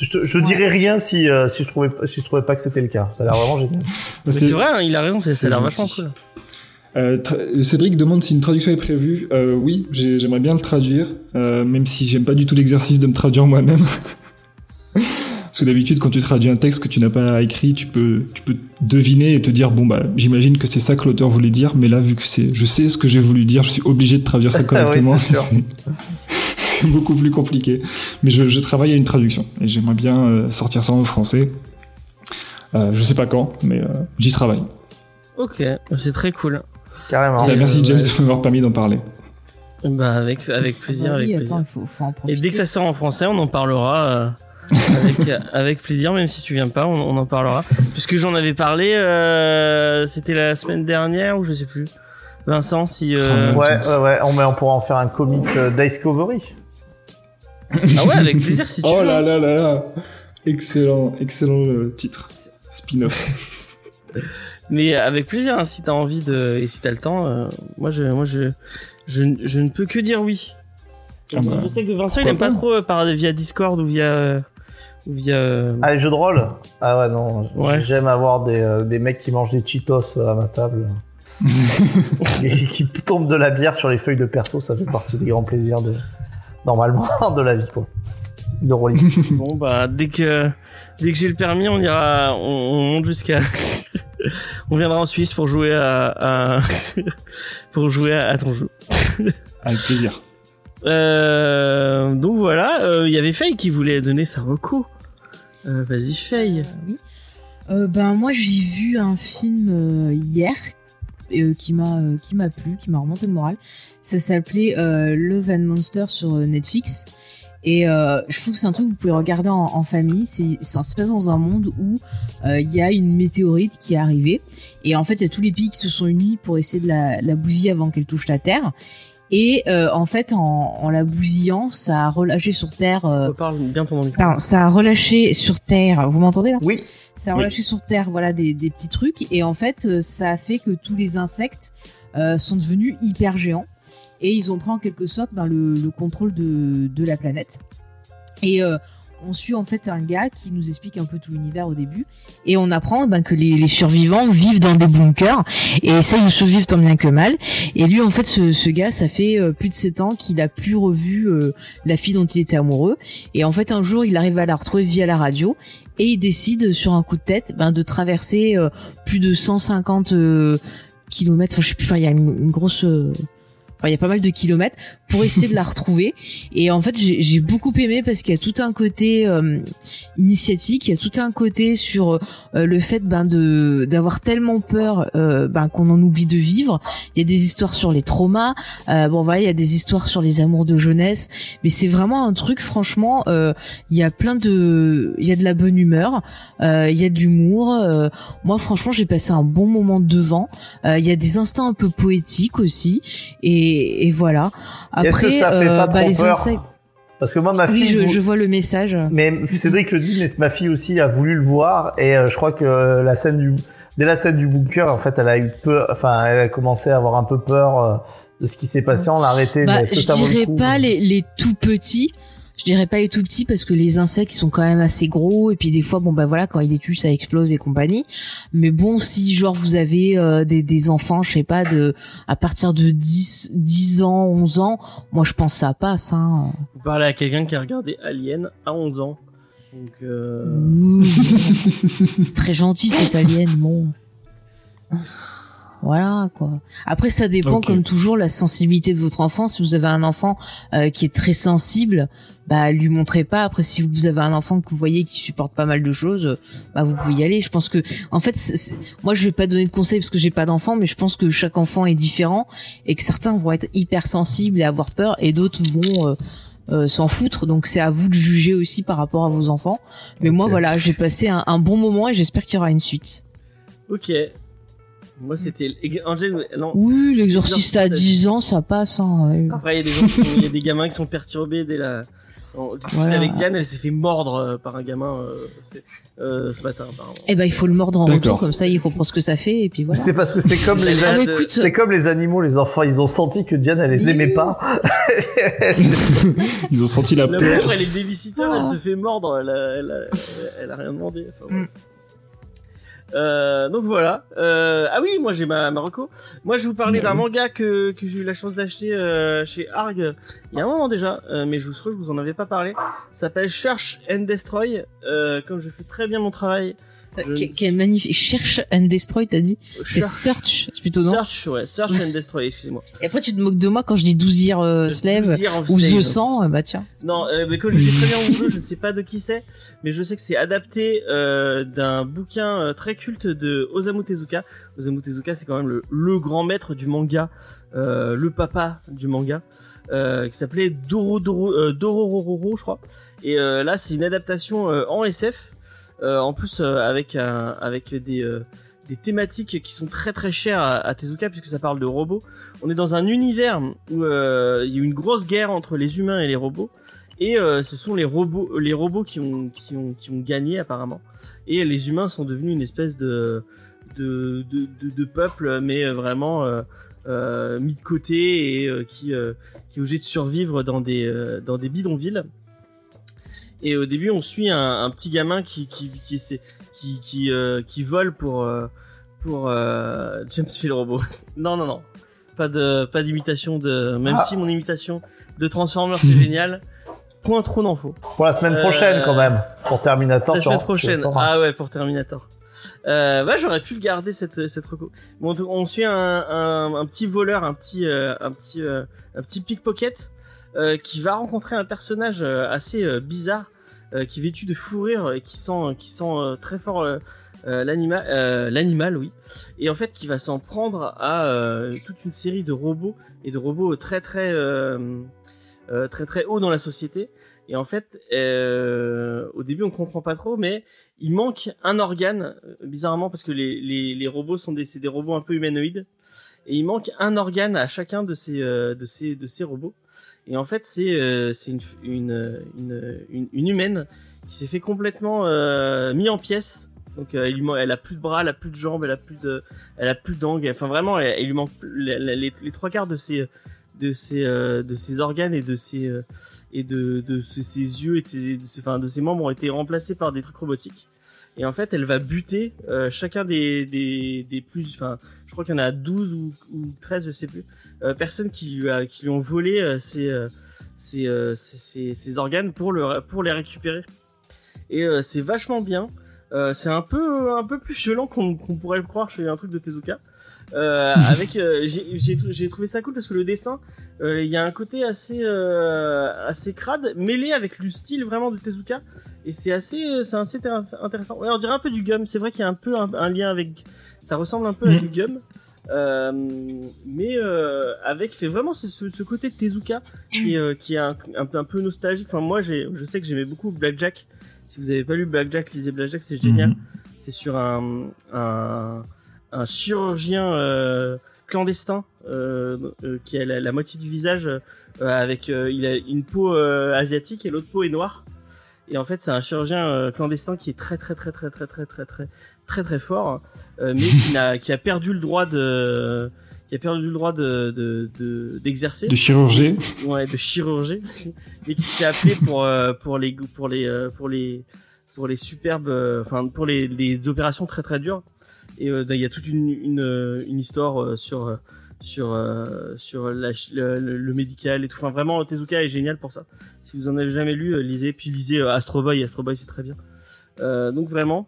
Je, te- je dirais rien si, euh, si, je trouvais, si je trouvais pas que c'était le cas. Ça a l'air vraiment génial. Mais c'est vrai, hein, il a raison, c'est- ça a l'air vachement cool. Euh, Cédric demande si une traduction est prévue. Euh, oui, j'ai- j'aimerais bien le traduire, euh, même si j'aime pas du tout l'exercice de me traduire moi-même. Parce que d'habitude, quand tu traduis un texte que tu n'as pas écrit, tu peux, tu peux deviner et te dire bon bah, j'imagine que c'est ça que l'auteur voulait dire, mais là vu que c'est, je sais ce que j'ai voulu dire, je suis obligé de traduire ça <laughs> Oui, correctement. <laughs> c'est beaucoup plus compliqué. Mais je, je travaille à une traduction et j'aimerais bien euh, sortir ça en français. Euh, je sais pas quand, mais euh, j'y travaille. Ok, c'est très cool. Carrément. Bah, merci euh, James ouais. de m'avoir permis d'en parler. Bah avec avec plaisir, Ah oui, avec attends, plaisir. il faut, faut en Et dès que ça sort en français, on en parlera. Euh, avec, avec plaisir, même si tu viens pas, on, on en parlera. Puisque j'en avais parlé, euh, c'était la semaine dernière ou je sais plus. Vincent, si. euh, Oh, Ouais, ouais, ouais. On, on pourra en faire un comics euh, Discovery. Ah ouais, avec plaisir si tu Oh veux. là là là là Excellent, excellent euh, titre. Spin-off. Mais avec plaisir, hein, si t'as envie de et si t'as le temps, euh, moi je, moi je, je, je ne peux que dire oui. Ah bah, je sais que Vincent il aime pas, pas trop euh, par via Discord ou via euh, via. Ah, les jeux de rôle Ah ouais, non. Ouais. J'aime avoir des, euh, des mecs qui mangent des Cheetos euh, à ma table. <laughs> et qui tombent de la bière sur les feuilles de perso, ça fait partie des grands plaisirs de... Normalement, <laughs> de la vie, quoi. De rôliste. <laughs> Bon bah dès que dès que j'ai le permis, on ira, on, on monte jusqu'à, on viendra en Suisse pour jouer à, à- pour jouer à, à ton jeu. Avec plaisir. Euh, donc voilà, euh, il y avait Faye qui voulait donner sa reco. Euh, Vas-y Faye. Euh, oui. Euh, ben moi j'ai vu un film hier qui m'a plu, qui m'a remonté le moral. Ça s'appelait euh, Love and Monster sur Netflix. Et je trouve que c'est un truc que vous pouvez regarder en, famille. Ça se passe dans un monde où il y a une météorite qui est arrivée. Et en fait, il y a tous les pays qui se sont unis pour essayer de la, la bousiller avant qu'elle touche la Terre. Et euh, en fait, en, en la bousillant, ça a relâché sur Terre. euh, Parle bien ton micro. Pardon, ça a relâché sur Terre. Vous m'entendez là? Oui. Ça a Oui. relâché sur Terre, voilà, des, des petits trucs. Et en fait, euh, ça a fait que tous les insectes euh, sont devenus hyper géants. Et ils ont pris en quelque sorte ben, le, le contrôle de, de la planète. Et euh, on suit en fait un gars qui nous explique un peu tout l'univers au début. Et on apprend ben, que les, les survivants vivent dans des bunkers et essayent de survivre tant bien que mal. Et lui, en fait, ce, ce gars, ça fait euh, plus de 7 ans qu'il a plus revu euh, la fille dont il était amoureux. Et en fait, un jour, il arrive à la retrouver via la radio et il décide sur un coup de tête ben, de traverser euh, plus de 150 euh, kilomètres. Enfin, je sais plus. Enfin, il y a une, une grosse. Enfin, il y a pas mal de kilomètres pour essayer de la <laughs> retrouver. Et en fait, j'ai j'ai beaucoup aimé parce qu'il y a tout un côté euh, initiatique, il y a tout un côté sur euh, le fait ben de d'avoir tellement peur euh, ben qu'on en oublie de vivre. Il y a des histoires sur les traumas. Euh, bon voilà, il y a des histoires sur les amours de jeunesse. Mais c'est vraiment un truc, franchement, euh, il y a plein de, il y a de la bonne humeur, euh, il y a de l'humour. euh, moi, franchement, j'ai passé un bon moment devant. Euh, Il y a des instants un peu poétiques aussi, et, et voilà. Après, Est-ce que ça fait euh, pas bah, trop les peur insectes. Parce que moi, ma fille. Oui, je, vois le message. Mais Cédric le dit, mais ma fille aussi a voulu le voir et euh, je crois que euh, la scène du dès la scène du bunker, en fait, elle a eu peur. Enfin, elle a commencé à avoir un peu peur de ce qui s'est passé. On l'a arrêté. Bah, mais je vaut le dirais coup pas les, les tout petits. Je dirais pas les tout petits parce que les insectes ils sont quand même assez gros et puis des fois bon bah voilà quand il les tue ça explose et compagnie. Mais bon si genre vous avez euh, des, des enfants je sais pas de à partir de 10 10 ans 11 ans moi je pense que ça passe hein. Vous parlez à quelqu'un qui a regardé Alien à 11 ans. Donc euh... Ouh. <laughs> Très gentil cet alien bon. Voilà quoi. Après ça dépend comme toujours la sensibilité de votre enfant. Si vous avez un enfant euh, qui est très sensible, bah lui montrez pas. Après si vous avez un enfant que vous voyez qui supporte pas mal de choses, bah vous pouvez y aller. Je pense que en fait, c'est- c'est- moi je vais pas donner de conseils parce que j'ai pas d'enfant, mais je pense que chaque enfant est différent et que certains vont être hyper sensibles et avoir peur et d'autres vont euh, euh, s'en foutre. Donc c'est à vous de juger aussi par rapport à vos enfants. Mais moi voilà, j'ai passé un, un bon moment et j'espère qu'il y aura une suite. Ok. Moi c'était Angel. Non. Oui, l'exorciste à 10 ans, ça passe. Hein, ouais. Après il y a des gens qui sont- il y a des gamins qui sont perturbés dès la. On discutait Voilà. avec Diane, elle s'est fait mordre euh, par un gamin euh, euh, ce matin. apparemment. Eh ben, il faut le mordre en retour, comme ça, il comprend ce que ça fait, et puis voilà. C'est parce que c'est comme <laughs> les Ah, c'est comme les animaux, les enfants, ils ont senti que Diane elle les aimait pas. <laughs> <laughs> Ils ont senti la La peur. pauvre, elle est babysitter, elle se fait mordre, elle a, elle a, elle a rien demandé. Enfin, Mm. Euh, donc voilà. Euh, ah oui, moi j'ai ma Marocco. Moi je vous Bah d'un manga que, que j'ai eu la chance d'acheter euh, chez Arg il y a un moment déjà, euh, mais je vous crois que je vous en avais pas parlé. Ça s'appelle Search and Destroy. Euh, comme je fais très bien mon travail. Je- que- Quel magnifique. Cherche and destroy, t'as dit C'est Search, c'est plutôt non Search, ouais, Search and Destroy, excusez-moi. Et après, tu te moques de moi quand je dis 12 year euh, slave ou. The 100, bah tiens. Non, euh, mais comme je sais très bien où je ne sais pas de qui c'est, mais je sais que c'est adapté euh, d'un bouquin euh, très culte de Osamu Tezuka. Osamu Tezuka, c'est quand même le, le grand maître du manga, euh, le papa du manga, euh, qui s'appelait Doro Doro euh, Dorororo, je crois. Et euh, là, c'est une adaptation euh, en SF, euh, en plus euh, avec un, avec des euh, des thématiques qui sont très très chères à, Tezuka puisque ça parle de robots. On est dans un univers où euh, il y a une grosse guerre entre les humains et les robots et euh, ce sont les robots les robots qui ont qui ont qui ont gagné apparemment et les humains sont devenus une espèce de de de, de, peuple mais vraiment euh, euh, mis de côté et euh, qui euh, qui est obligé de survivre dans des euh, dans des bidonvilles. Et au début, on suit un, un petit gamin qui qui qui qui qui, qui, euh, qui vole pour euh, pour euh, James Phil Robot. <laughs> non non non, pas de pas d'imitation de même Ah. si mon imitation de Transformers c'est génial. Point trop faut. Pour la semaine prochaine, quand même. Pour Terminator, La semaine prochaine. Ah ouais, pour Terminator. Euh, bah j'aurais pu le garder cette cette reco. Bon, on- suit un, un, un petit voleur, un petit euh, un petit euh, un petit pickpocket qui va rencontrer un personnage assez bizarre qui est vêtu de fourrure et qui sent euh, très fort euh, euh, l'animal euh, oui. Et en fait qui va s'en prendre à euh, toute une série de robots et de robots très très euh, euh, très haut dans la société. Et en fait euh, au début on comprend pas trop mais il manque un organe euh, bizarrement parce que les, robots sont des des robots un peu humanoïdes. Et il manque un organe à chacun euh, de ces robots et en fait c'est euh, une, une, une une une humaine qui s'est fait complètement euh, mis en pièces. Donc euh, elle a plus de bras elle a plus de jambes elle a plus de elle a plus d'angles enfin vraiment elle, lui manque les, trois quarts de ses de ses euh, de ses organes et de ses euh, et de de ses, yeux et de ses, enfin de ses membres ont été remplacés par des trucs robotiques. Et en fait elle va buter euh, chacun des des des plus enfin je crois qu'il y en a 12 ou, ou 13 je sais plus. euh, personnes qui lui a, qui lui ont volé euh, ses, euh, ses, euh, ses, ses- ses organes pour le pour les récupérer. Et euh, c'est vachement bien. Euh, c'est un peu un peu plus violent qu'on pourrait le croire chez un truc de Tezuka. Euh, avec euh, j'ai j'ai trou- j'ai trouvé ça cool parce que le dessin euh, il y a un côté assez euh, assez crade mêlé avec le style vraiment de Tezuka. Et c'est assez euh, c'est assez intér- intéressant. Ouais on dirait un peu du gum. C'est vrai qu'il y a un peu un, un lien avec ça ressemble un peu à Mhm. du gum euh, mais euh, avec fait vraiment ce, ce, côté de Tezuka qui est, euh, qui est un, un, peu- un peu nostalgique. Enfin moi j'ai je sais que j'aimais beaucoup Blackjack. Si vous avez pas lu Blackjack lisez Blackjack c'est génial. Mhm. c'est sur un, un, un chirurgien euh, clandestin euh, qui a la, la moitié du visage euh, avec euh, il a une peau euh, asiatique et l'autre peau est noire. Et en fait c'est un chirurgien euh, clandestin qui est très très très très très très très très très très fort euh, mais qui n'a qui a perdu le droit de qui a perdu le droit de de- de- d'exercer De chirurgie. ouais, de chirurgie, et qui s'est appelé pour euh, pour les pour les euh, pour les pour les superbes, euh, enfin pour les, les opérations très très dures. Et euh, il y a toute une une, une histoire euh, sur sur euh, sur la le, le- le médical et tout. Enfin vraiment Tezuka est génial pour ça. Si vous en avez jamais lu, lisez. Puis lisez Astro Boy. Astro Boy c'est très bien. Euh, donc vraiment.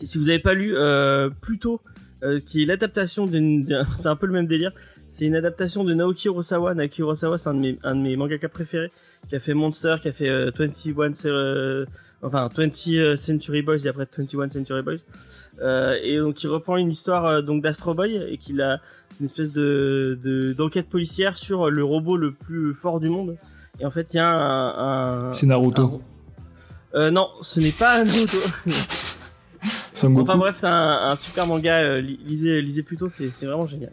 Et si vous n'avez pas lu euh, Pluto, euh, qui est l'adaptation d'une, d'un- <laughs> c'est un peu le même délire. C'est une adaptation de Naoki Urasawa. Naoki Urasawa, c'est un de mes, un de mes mangaka préférés, qui a fait Monster, qui a fait euh, 21, euh, enfin 20 Century Boys et après 21 Century Boys. Euh, et donc il reprend une histoire euh, donc d'Astro Boy et qu'il a, c'est une espèce de, de d'enquête policière sur le robot le plus fort du monde. Et en fait, il y a un, un C'est Naruto. euh, non, ce n'est pas <laughs> Naruto. Sangoku. enfin bref, c'est un, un super manga. euh, li- lisez, lisez plutôt, c'est, c'est vraiment génial.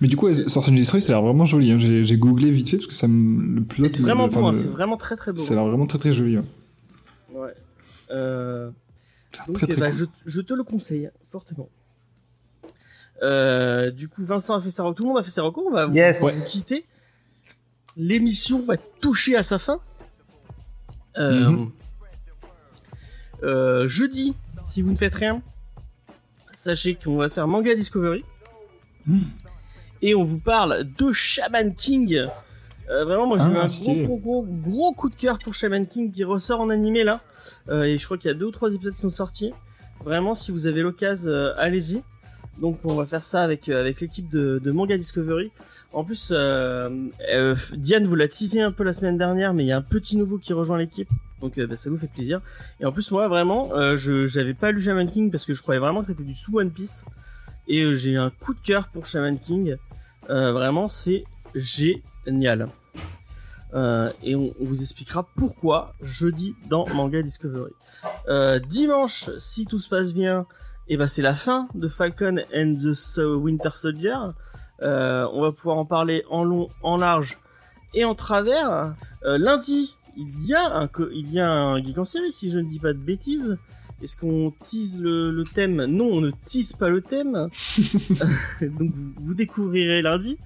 Mais du coup, Sorcerer Destroy, ça a l'air vraiment joli. Hein. J'ai j'ai googlé vite fait parce que ça me le plus c'est vraiment beau, hein, le- c'est vraiment très très beau. Ça a l'air vraiment très très joli. hein. Ouais. Euh, donc très, très cool. je, je te le conseille fortement. Euh, du coup, Vincent a fait sa recours, tout le monde a fait sa recours, on va vous- quitter. L'émission va toucher à sa fin. Euh, Mhm. euh, jeudi, si vous ne faites rien, sachez qu'on va faire Manga Discovery. Et on vous parle de Shaman King. Euh, vraiment, moi j'ai Ah, eu un gros, gros, gros, gros coup de cœur pour Shaman King qui ressort en animé là. Euh, et je crois qu'il y a deux ou trois épisodes qui sont sortis. Vraiment, si vous avez l'occasion, euh, allez-y. Donc on va faire ça avec avec l'équipe de, de Manga Discovery. En plus, Diane vous l'a teasé un peu la semaine dernière, mais il y a un petit nouveau qui rejoint l'équipe, donc euh, bah, ça nous fait plaisir. Et en plus moi vraiment, euh, je j'avais pas lu Shaman King parce que je croyais vraiment que c'était du sous One Piece. Et euh, j'ai un coup de cœur pour Shaman King. Vraiment, c'est génial. Et on, vous expliquera pourquoi jeudi dans Manga Discovery. Dimanche, si tout se passe bien, et ben c'est la fin de Falcon and the Winter Soldier. On va pouvoir en parler en long, en large et en travers. Lundi, il y a un il y a un geek en série si je ne dis pas de bêtises. Est-ce qu'on tease le, le thème? Non, on ne tease pas le thème. <laughs> <laughs> Donc vous, vous découvrirez lundi.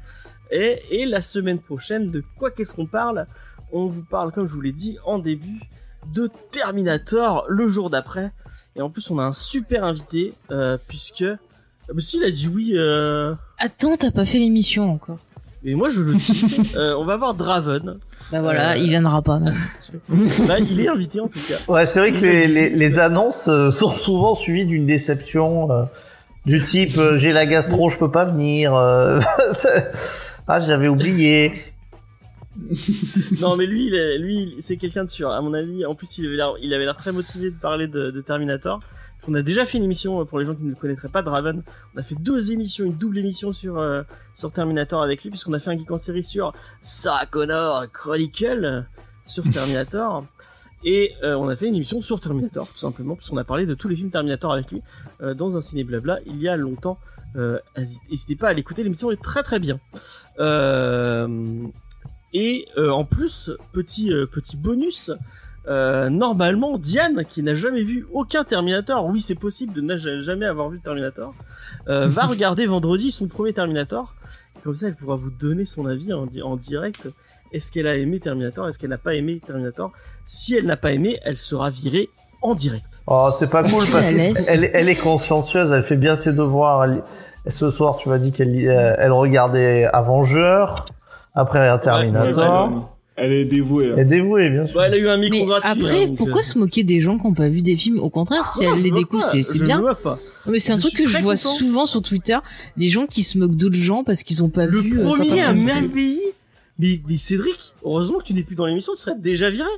Et, et la semaine prochaine, de quoi qu'est-ce qu'on parle? On vous parle, comme je vous l'ai dit en début, de Terminator le jour d'après. Et en plus, on a un super invité, euh, puisque... Ah bah si, il a dit oui, euh... Attends, t'as pas fait l'émission encore. mais moi je le dis. <laughs> Euh, on va voir Draven. Bah voilà, Euh. il viendra pas. même. Là, il est invité en tout cas. Ouais, c'est vrai que les, les, les annonces euh, sont souvent suivies d'une déception euh, du type euh, j'ai la gastro, je peux pas venir. euh, <laughs> ah, j'avais oublié. Non, mais lui, il est- lui, c'est quelqu'un de sûr. À mon avis, en plus, il avait l'air, il avait l'air très motivé de parler de, de Terminator. On a déjà fait une émission euh, pour les gens qui ne le connaîtraient pas, Draven. On a fait deux émissions, une double émission sur euh, sur Terminator avec lui, puisqu'on a fait un geek en série sur Sarah Connor Chronicle euh, sur Terminator. <laughs> Et euh, on a fait une émission sur Terminator, tout simplement, puisqu'on a parlé de tous les films Terminator avec lui euh, dans un ciné blabla il y a longtemps. N'hésitez pas à l'écouter, l'émission est très très bien. Et en plus, petit petit bonus, euh, normalement Diane, qui n'a jamais vu aucun Terminator, oui c'est possible de ne jamais avoir vu Terminator, euh, va <laughs> regarder vendredi son premier Terminator. Comme ça, elle pourra vous donner son avis en, di- en direct. Est-ce qu'elle a aimé Terminator? Est-ce qu'elle n'a pas aimé Terminator? Si elle n'a pas aimé, elle sera virée en direct. Oh, c'est pas cool parce qu'elle elle est consciencieuse, elle fait bien ses devoirs. Elle- ce soir, tu m'as dit qu'elle euh, elle regardait Avengeur, après Ouais, Terminator. Elle est dévouée. hein. Elle est dévouée, bien sûr. Bon, elle a eu un micro Mais gratuit. après, hein, donc, pourquoi euh, se moquer des gens qui n'ont pas vu des films? Au contraire, si non, elle les découvre, c'est bien. pas. Mais c'est un truc que je vois content. souvent sur Twitter, les gens qui se moquent d'autres gens parce qu'ils ont pas Le vu. euh, premier à films. merveiller. Mais, mais Cédric, heureusement que tu n'es plus dans l'émission, tu serais déjà viré.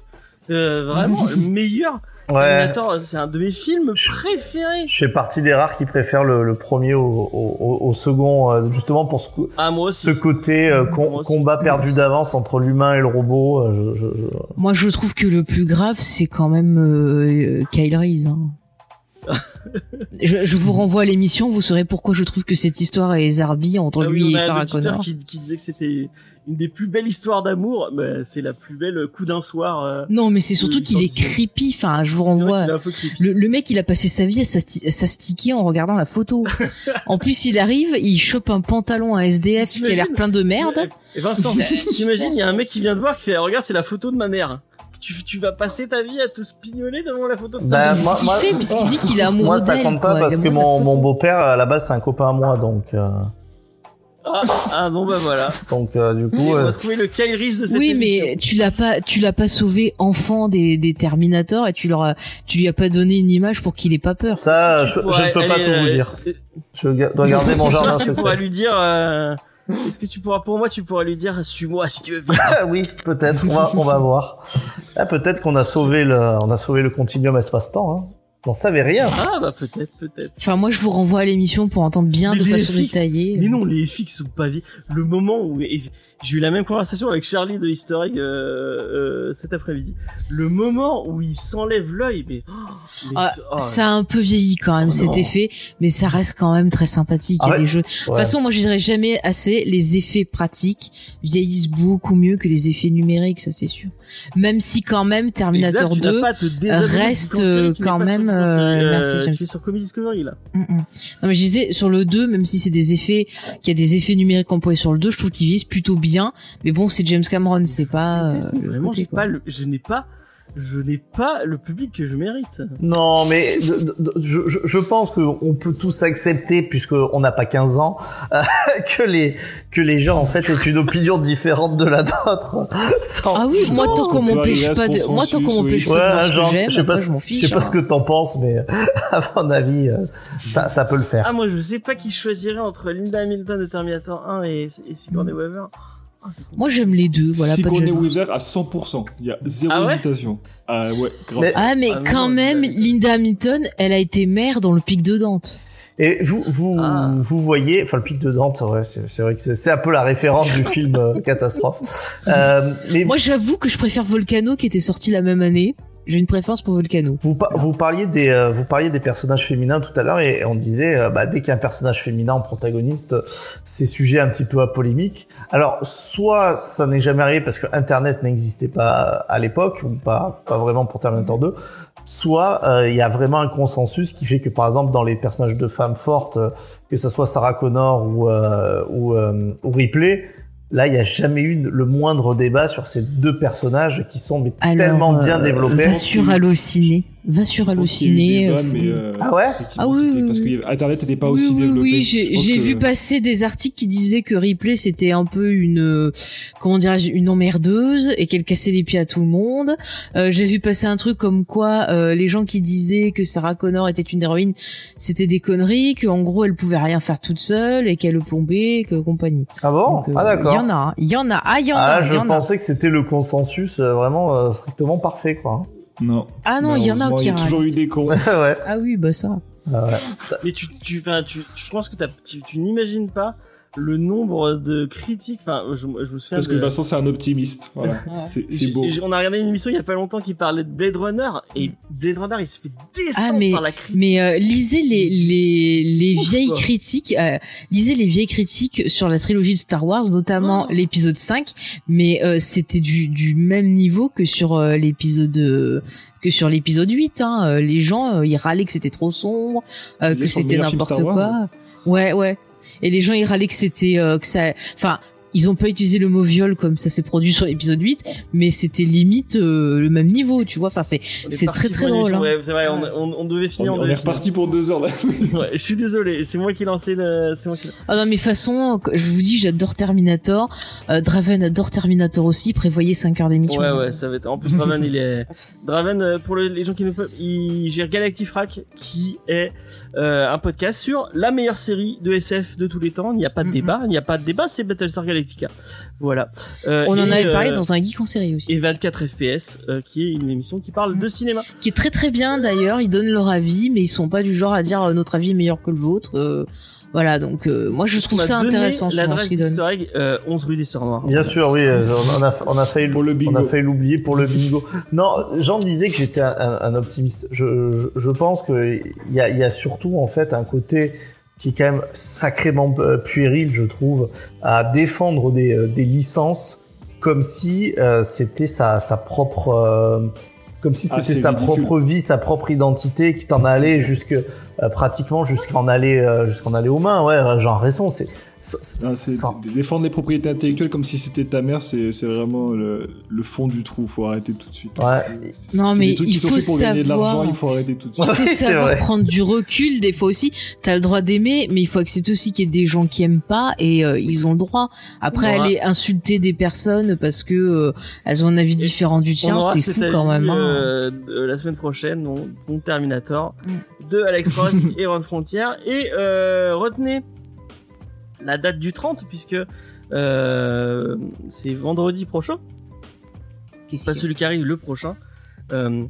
Euh, vraiment, <laughs> le meilleur. Ouais. Terminator, c'est un de mes films préférés. Je fais partie des rares qui préfèrent le, le premier au, au, au- au second, euh, justement pour ce, Ah, moi aussi. ce côté euh, com- Moi aussi. combat perdu d'avance entre l'humain et le robot. euh, je- je- je- Moi, je trouve que le plus grave, c'est quand même euh, Kyle Reese. hein. Je, je vous renvoie à l'émission, vous saurez pourquoi je trouve que cette histoire est zarbi entre Ah oui, lui et Sarah Connor. Qui, qui disait que c'était une des plus belles histoires d'amour. Mais c'est la plus belle coup d'un soir. euh, Non, mais c'est surtout qu'il est creepy. Enfin, je vous renvoie. Le, le mec, il a passé sa vie à s'asti- à s'astiquer en regardant la photo. <laughs> en plus, il arrive, il chope un pantalon à SDF qui a l'air plein de merde. Et Vincent, <laughs> t'imagines, il y a un mec qui vient te voir qui fait Regarde, c'est la photo de ma mère. Tu, tu vas passer ta vie à te spignoler devant la photo de ta Bah, mère. c'est moi- ce qu'il moi- fait, puisqu'il dit qu'il est amoureux Moi, ça compte pas quoi. Parce que mon, mon beau-père, à la base, c'est un copain à moi, donc, euh, Ah, ah, bon bah voilà. <laughs> donc euh, du coup, on euh, va trouver le Kairis de cette Oui, émission. mais tu l'as pas, tu l'as pas sauvé enfant des, des Terminators et tu leur as, tu lui as pas donné une image pour qu'il ait pas peur. ça, je, je ne peux pas aller, tout vous euh, dire. euh, Je dois garder mon <laughs> jardin tu pourras secret. lui dire. euh, Est-ce que tu pourras pour moi, tu pourras lui dire suis-moi si tu veux. Ah <laughs> oui, peut-être. On va, on va voir. Ah, peut-être qu'on a sauvé le, on a sauvé le continuum espace-temps. Hein. On savait rien. Ah bah peut-être, peut-être. Enfin, moi, je vous renvoie à l'émission pour entendre bien Mais de façon FX, détaillée. Mais non, les FX sont pas vie. Le moment où et j'ai eu la même conversation avec Charlie de Egg euh, euh, cet après-midi. Le moment où il s'enlève l'œil, mais, oh, mais- Ah, oh, Ça a un peu vieilli quand même Oh cet non. effet, mais ça reste quand même très sympathique. Il y a Ah ouais des jeux. De toute façon, moi je dirais jamais assez. Les effets pratiques vieillissent beaucoup mieux que les effets numériques, ça c'est sûr. Même si quand même Terminator tu n'as 2 pas à te désabonner du reste, euh, quand même, euh, merci. Tu es sur Comedy Discovery là. Mm, mm. Non mais je disais sur le 2 même si c'est des effets qu'il y a des effets numériques employés sur le 2 je trouve qu'ils vieillissent plutôt bien mais bon c'est James Cameron c'est pas euh, mais vraiment, côté, pas le, je n'ai pas, je n'ai pas le public que je mérite. Non, mais de- de- de- je, je, je pense qu'on peut tous accepter, puisque on n'a pas 15 ans, euh, <laughs> que les que les gens en fait aient une opinion différente de la nôtre. Sans- Ah oui moi tant qu'on m'empêche pas de moi tant qu'on m'empêche oui. pas de Ouais, genre, je sais pas, je m'en je fiche sais pas hein. ce que t'en penses, mais <laughs> à mon avis, euh, ça, ça peut le faire. Ah moi, je sais pas qui choisirait entre Linda Hamilton de Terminator 1 et, et Sigourney Weaver. Ah, moi j'aime les deux voilà Sigourney. Weaver à 100%. Il y a zéro Ah ouais hésitation. Ah ouais, grave. Mais- ah mais Ah, mais quand non, même Linda Linda Hamilton elle a été mère dans le pic de Dante Et vous, vous, Ah. vous voyez, enfin le pic de Dante, ouais, c'est vrai que c'est c'est un peu la référence du film euh, <laughs> catastrophe. Euh, mais moi j'avoue que je préfère Volcano qui était sorti la même année J'ai une préférence pour Volcano. Vous, par- vous parliez des euh, vous parliez des personnages féminins tout à l'heure et on disait euh, bah, dès qu'il y a un personnage féminin en protagoniste, c'est sujet un petit peu à polémique. Alors soit ça n'est jamais arrivé parce que Internet n'existait pas à l'époque ou pas vraiment pour Terminator 2, soit euh, il y a vraiment un consensus qui fait que par exemple dans les personnages de femmes fortes, que ça soit Sarah Connor ou Ripley, là il n'y a jamais eu le moindre débat sur ces deux personnages qui sont mais Alors, tellement bien euh, développés. Va sur Allociné. Va sur Allociné. euh, faut- mais, euh, Ah ouais Ah oui, oui, parce oui. que Internet n'était pas oui, aussi oui, développé. Oui, j'ai que- vu passer des articles qui disaient que Ripley c'était un peu une euh, comment dirais-je une emmerdeuse et qu'elle cassait les pieds à tout le monde. Euh, j'ai vu passer un truc comme quoi euh, les gens qui disaient que Sarah Connor était une héroïne, c'était des conneries, qu'en gros elle pouvait rien faire toute seule et qu'elle le plombait, que compagnie. Ah bon Donc, euh, Ah d'accord. Il y en a, hein. il y en a, ah il y en Ah, a, je y en a. pensais que c'était le consensus euh, vraiment euh, strictement parfait, quoi. Non. Ah non, il y en a qui Il y a toujours eu des cons. <laughs> ouais. Ah oui, bah ça. Ah ouais. Mais tu, tu, tu, je pense que t'as- tu, tu n'imagines pas le nombre de critiques. Enfin, je, je me souviens Parce que de- Vincent, c'est un optimiste. Voilà. C'est beau. On a regardé une émission il y a pas longtemps qui parlait de Blade Runner et Blade Runner il se fait descendre Ah, mais- par la critique. Mais euh, lisez les les, les ouf, vieilles quoi. critiques, euh, lisez les vieilles critiques sur la trilogie de Star Wars, notamment Oh. l'épisode 5, mais euh, c'était du du même niveau que sur euh, l'épisode euh, que sur l'épisode 8 hein. Euh, Les gens euh, ils râlaient que c'était trop sombre, euh, que c'était n'importe quoi. Ouais ouais. Et les gens ils râlaient que c'était euh, que ça enfin ils ont pas utilisé le mot viol comme ça s'est produit sur l'épisode 8, mais c'était limite euh, le même niveau, tu vois. Enfin, c'est c'est très, très drôle, hein. Ouais, c'est vrai, on, on, on devait On, finir. on devait est finir. reparti pour deux heures là. <laughs> Ouais, je suis désolé, c'est moi qui ai lancé le. C'est moi qui. Ah non, mais façon, je vous dis, j'adore Terminator. Euh, Draven adore Terminator aussi. Prévoyez 5 heures d'émission. Ouais, ouais, ça va être. En plus, Draven, il est. Draven, euh, pour le- les gens qui ne peuvent, il gère Galactifrac, qui est euh, un podcast sur la meilleure série de SF de tous les temps. Il n'y a pas de débat, il n'y a pas de débat, c'est Battlestar Galactica. Voilà. Euh, On en avait parlé euh, dans un geek en série aussi. Et 24 FPS, euh, qui est une émission qui parle de cinéma. Qui est très très bien d'ailleurs. Ils donnent leur avis, mais ils sont pas du genre à dire euh, notre avis est meilleur que le vôtre. Euh, voilà, donc euh, moi je trouve ça intéressant L'adresse d'Easter Egg, euh, 11 rue des Sœurs Noires. Bien sûr, oui, euh, on a, on a failli Pour le bingo. On a failli l'oublier pour le bingo. Non, Jean disait que j'étais un, optimiste. Je, je, je pense que il y a, il y a surtout en fait un côté qui est quand même sacrément euh, puéril, je trouve, à défendre des, euh, des licences comme si euh, c'était sa, sa propre, euh, comme si Ah, c'était sa ridicule. propre vie, sa propre identité, qui t'en allait jusque euh, pratiquement jusqu'en aller euh, jusqu'en aller aux mains. Ouais, genre raison, c'est c'est ça- défendre les propriétés intellectuelles comme si c'était ta mère, c'est vraiment le, le fond du trou. Faut arrêter tout de suite. Ouais. Non, mais il faut de savoir- l'argent. Il faut arrêter tout de suite. Il faut <laughs> C'est savoir vrai. prendre du recul. Des fois aussi, t'as le droit d'aimer, mais il faut accepter aussi qu'il y ait des gens qui aiment pas et euh, ils ont le droit. Après, aller insulter des personnes parce que euh, elles ont un avis différent du tien, c'est fou quand même. hein. euh, la semaine prochaine, donc, donc Terminator, Mm. de Alex Ross <laughs> et Ron Frontier. Et euh, retenez la date du 30, puisque euh, c'est vendredi prochain, Qu'est-ce pas celui qui arrive, le prochain. Euh,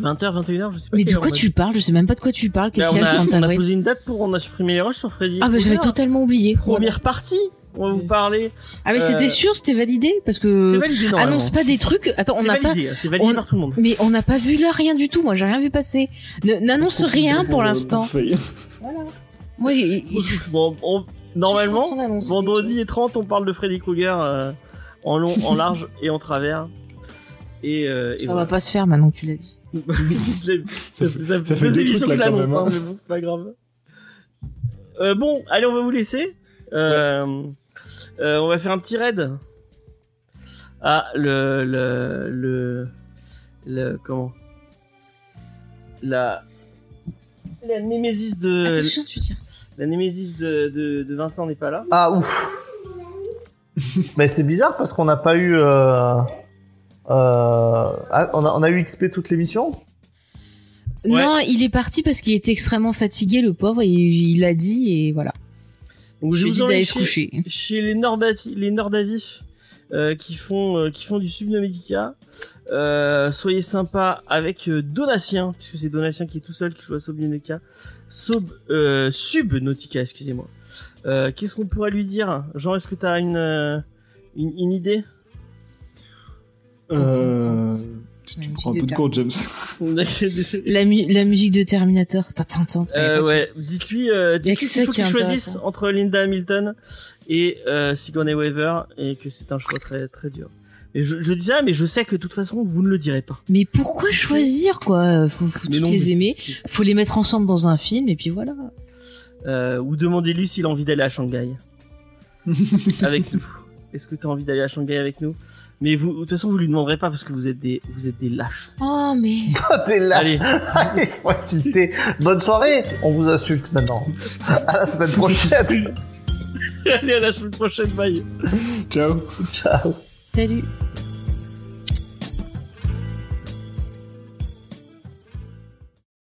20h, 21h, je sais pas. Mais de quoi tu parles Je sais même pas de quoi tu parles. Qu'est-ce on, qu'il y a on a posé une date pour, on a supprimé les rushs sur Freddy. Ah bah j'avais totalement oublié. Première partie, on va vous parler. Ah mais Euh, c'était sûr, c'était validé parce C'est que validé annonce pas des trucs. Attends, on C'est n'a pas. validé, c'est validé on- par tout le monde. Mais on n'a pas vu là rien du tout. Moi, j'ai rien vu passer. N'annonce rien pour l'instant. Moi, j'ai- ils- <laughs> Bon, on- normalement, vendredi et 30, on parle de Freddy Krueger euh, en long, en <laughs> large et en travers. Et, euh, et ça voilà. va pas se faire maintenant que tu l'as dit. Ça, <laughs> Ça fait- ça fait ça fait deux émissions que je l'annonce, hein, hein. mais bon, c'est pas grave. Euh, bon, allez, on va vous laisser. Euh, euh, on va faire un petit raid. Ah, le, le, le, le, comment? La, la némésis de, Attention, tu tires. La némésis de, de, de Vincent n'est pas là. Ah ouf. Mais c'est bizarre parce qu'on n'a pas eu. euh, euh, ah, on, a, on a eu XP toute l'émission. Ouais. Non, il est parti parce qu'il était extrêmement fatigué, le pauvre, et il l'a dit, et voilà. Donc Je vous envoie d'aller se chez- coucher. chez les Nordati, les Nordavif euh, qui font euh, qui font du. Euh, soyez sympa avec Donatien puisque c'est Donatien qui est tout seul qui joue à Subnautica. Sub euh, Subnautica, excusez-moi. Euh, Qu'est-ce qu'on pourrait lui dire? Jean, est-ce que t'as une, euh, une une idée? Euh, tu, La tu musique prends un de peu de cours, James. <laughs> La, mu- la musique de Terminator. Euh, ouais, dites-lui, euh, que qu'il faut qui qu'il choisisse entre Linda Hamilton et euh, Sigourney Weaver et que c'est un choix très très dur. Et je, je dis ça, mais je sais que de toute façon vous ne le direz pas. Mais pourquoi choisir quoi? Faut, faut toutes non, les aimer. Faut les mettre ensemble dans un film et puis voilà. Euh, ou demandez-lui s'il a envie d'aller à Shanghai <laughs> avec nous. Est-ce que tu as envie d'aller à Shanghai avec nous? Mais vous, de toute façon, vous lui demanderez pas parce que vous êtes des, vous êtes des lâches. Oh mais <laughs> T'es là. Allez, Laisse-moi insulter. Bonne soirée. On vous insulte maintenant. À la semaine prochaine. <laughs> allez à la semaine prochaine, bye. Ciao. Ciao. Salut.